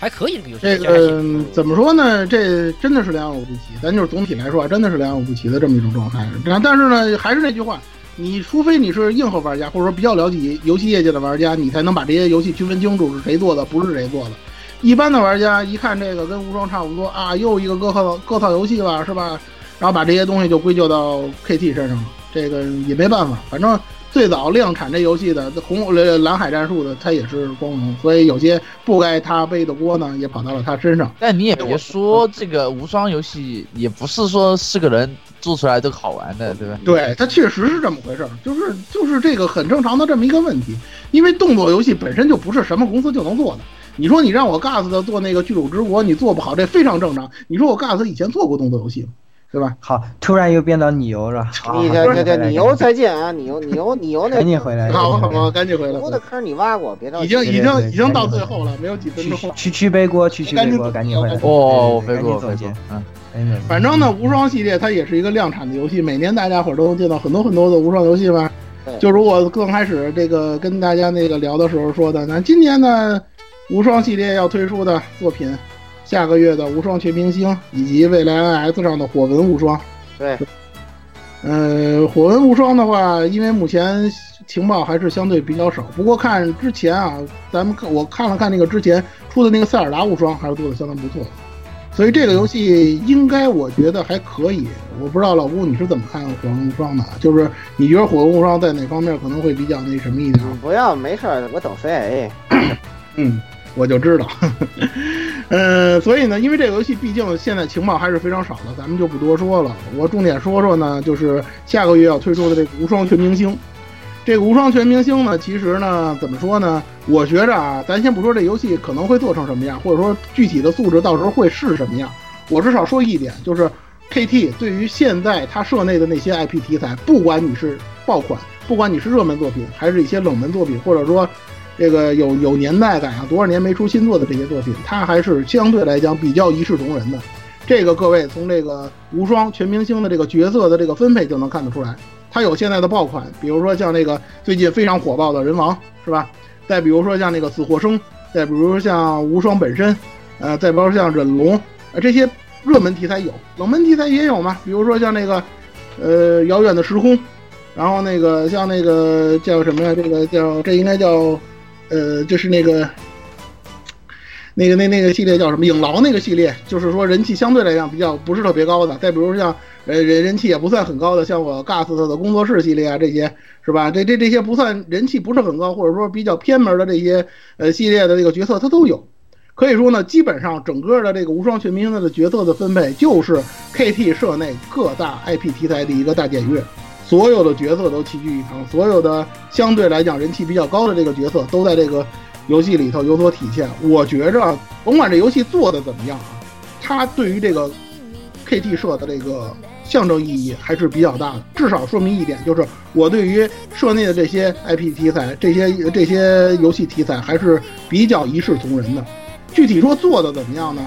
还可以这个游戏。这个怎么说呢？这真的是良莠不齐。咱就是总体来说啊，真的是良莠不齐的这么一种状态。但但是呢，还是那句话，你除非你是硬核玩家，或者说比较了解游戏业界的玩家，你才能把这些游戏区分清楚是谁做的，不是谁做的。一般的玩家一看这个跟无双差不多啊，又一个割套割套游戏了，是吧？然后把这些东西就归咎到 KT 身上了，这个也没办法，反正。最早量产这游戏的红呃蓝海战术的，他也是光荣，所以有些不该他背的锅呢，也跑到了他身上。但你也别说这个无双游戏，也不是说是个人做出来都好玩的，对吧？对，它确实是这么回事儿，就是就是这个很正常的这么一个问题，因为动作游戏本身就不是什么公司就能做的。你说你让我 GAS 的做那个巨主之国，你做不好，这非常正常。你说我 GAS 以前做过动作游戏吗？对吧？好，突然又变到你游了。好你这这这你游再见啊！你游你游你游那赶紧回来，好吧好吧，赶紧回来。我的坑你挖过，别着急。已经已经已经到最后了，没有几分钟。去去背锅，去去背锅，赶紧回来。哦，背锅总结。嗯，反正呢，无双系列它也是一个量产的游戏，每年大家伙都能见到很多很多的无双游戏吧。就如我刚开始这个跟大家那个聊的时候说的，那今年呢，无双系列要推出的作品，下个月的无双全明星以及未来 NS 上的火纹无双。对，呃，火纹无双的话，因为目前情报还是相对比较少，不过看之前啊，咱们看我看了看那个之前出的那个塞尔达无双，还是做的相当不错的，所以这个游戏应该我觉得还可以。我不知道老吴你是怎么看火纹无双的？就是你觉得火纹无双在哪方面可能会比较那什么一点？不要，没事儿，我等 CIA。嗯，我就知道。呃，所以呢，因为这个游戏毕竟现在情报还是非常少的，咱们就不多说了。我重点说说呢，就是下个月要推出的这个无双全明星。这个无双全明星呢，其实呢，怎么说呢？我觉着啊，咱先不说这游戏可能会做成什么样，或者说具体的素质到时候会是什么样，我至少说一点，就是 KT 对于现在它社内的那些 IP 题材，不管你是爆款，不管你是热门作品，还是一些冷门作品，或者说。这个有有年代感啊，多少年没出新作的这些作品，它还是相对来讲比较一视同仁的。这个各位从这个无双全明星的这个角色的这个分配就能看得出来，它有现在的爆款，比如说像那个最近非常火爆的人王，是吧？再比如说像那个死或生，再比如像无双本身，呃，再比如像忍龙，呃，这些热门题材有，冷门题材也有嘛，比如说像那个呃遥远的时空，然后那个像那个叫什么呀？这个叫这应该叫。呃，就是那个，那个那那个系列叫什么？影牢那个系列，就是说人气相对来讲比较不是特别高的。再比如像呃人人气也不算很高的，像我 GAS 的工作室系列啊，这些是吧？这这这些不算人气不是很高，或者说比较偏门的这些呃系列的这个角色，它都有。可以说呢，基本上整个的这个无双全明星的角色的分配，就是 KT 社内各大 IP 题材的一个大检阅。所有的角色都齐聚一堂，所有的相对来讲人气比较高的这个角色都在这个游戏里头有所体现。我觉着，甭管这游戏做的怎么样啊，它对于这个 KT 社的这个象征意义还是比较大的。至少说明一点，就是我对于社内的这些 IP 题材、这些这些游戏题材还是比较一视同仁的。具体说做的怎么样呢？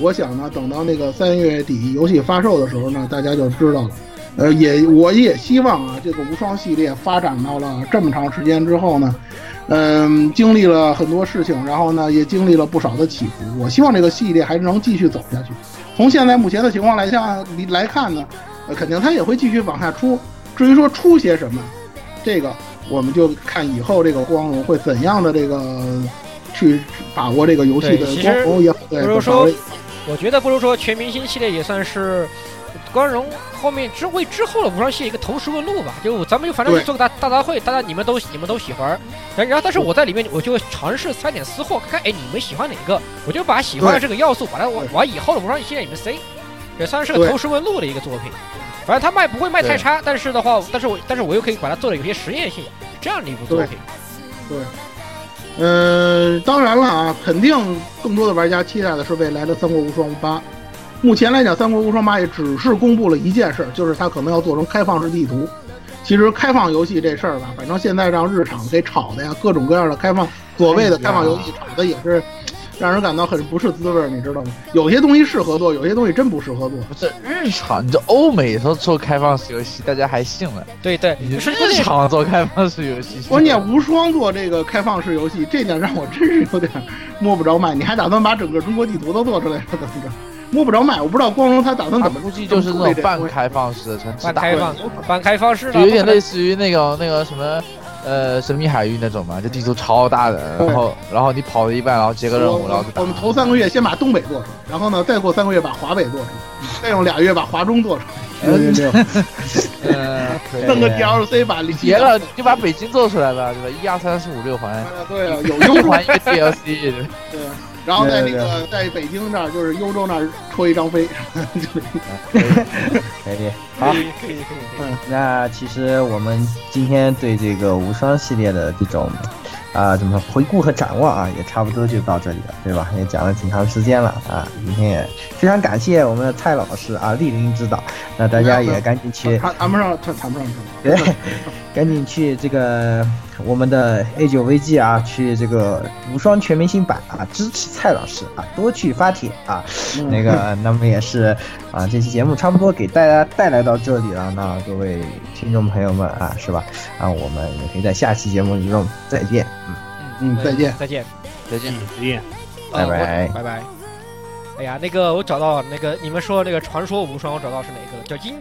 我想呢，等到那个三月底游戏发售的时候呢，大家就知道了。呃，也我也希望啊，这个无双系列发展到了这么长时间之后呢，嗯，经历了很多事情，然后呢，也经历了不少的起伏。我希望这个系列还是能继续走下去。从现在目前的情况来下来看呢，呃，肯定它也会继续往下出。至于说出些什么，这个我们就看以后这个光荣会怎样的这个去把握这个游戏的光荣也对。不如说，我觉得不如说全明星系列也算是光荣后面之为之后的无双系列一个投石问路吧。就咱们就反正做个大大杂烩，大家你们都你们都喜欢，然然后但是我在里面我就尝试三点私货，看看哎你们喜欢哪个，我就把喜欢的这个要素把它往往以后的无双系列里面塞，也算是个投石问路的一个作品。反正它卖不会卖太差，但是的话，但是我但是我又可以把它做的有些实验性，这样的一部作品。对，呃，当然了啊，肯定更多的玩家期待的是未来的《三国无双八》。目前来讲，《三国无双八》也只是公布了一件事，就是它可能要做成开放式地图。其实开放游戏这事儿吧，反正现在让日厂给炒的呀，各种各样的开放，所谓的开放游戏炒的也是。让人感到很不是滋味，你知道吗？有些东西适合做，有些东西真不适合做。不是日常，你这欧美说做开放式游戏，大家还信了。对对，你是日常做开放式游戏。关键无双做这个开放式游戏，这点让我真是有点摸不着脉。你还打算把整个中国地图都做出来？怎么着？摸不着脉。我不知道光荣他打算怎么。估计就是那种半开放式的，半开放，半开放式的，有点类似于那个那个什么。呃，神秘海域那种嘛，就地图超大的，然后然后你跑了一半，然后接个任务，然后我们头三个月先把东北做出来，然后呢，再过三个月把华北做出来，再用俩月把华中做出来。呃，弄个 DLC 把别了，就把北京做出来了，对吧？一二三四五六环。对啊，有优 环一个 DLC。对。然后在那个在北京那儿，就是幽州那儿戳一张飞，可以，好，嗯，那其实我们今天对这个无双系列的这种。啊，怎么回顾和展望啊，也差不多就到这里了，对吧？也讲了挺长时间了啊，今天也非常感谢我们的蔡老师啊莅临指导，那大家也赶紧去谈谈不上，谈谈不上，对，赶紧去这个我们的 A 九 VG 啊，去这个无双全明星版啊，支持蔡老师啊，多去发帖啊，那个，那么也是啊，这期节目差不多给大家带来到这里了，那各位听众朋友们啊，是吧？啊，我们也可以在下期节目之中再见。嗯嗯，再见再见再见再见，拜拜拜拜。哎呀，那个我找到那个你们说那个传说无双，我找到是哪个了？叫阴，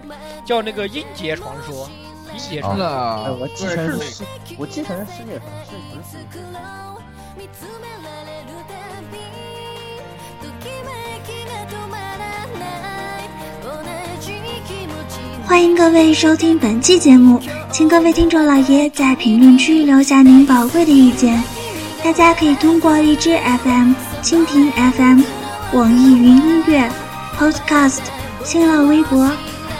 叫那个阴杰传说。阴劫传说，我继承是，我继承世界传说，不是。欢迎各位收听本期节目，请各位听众老爷在评论区留下您宝贵的意见。大家可以通过荔枝 FM、蜻蜓 FM、网易云音乐、Podcast、新浪微博、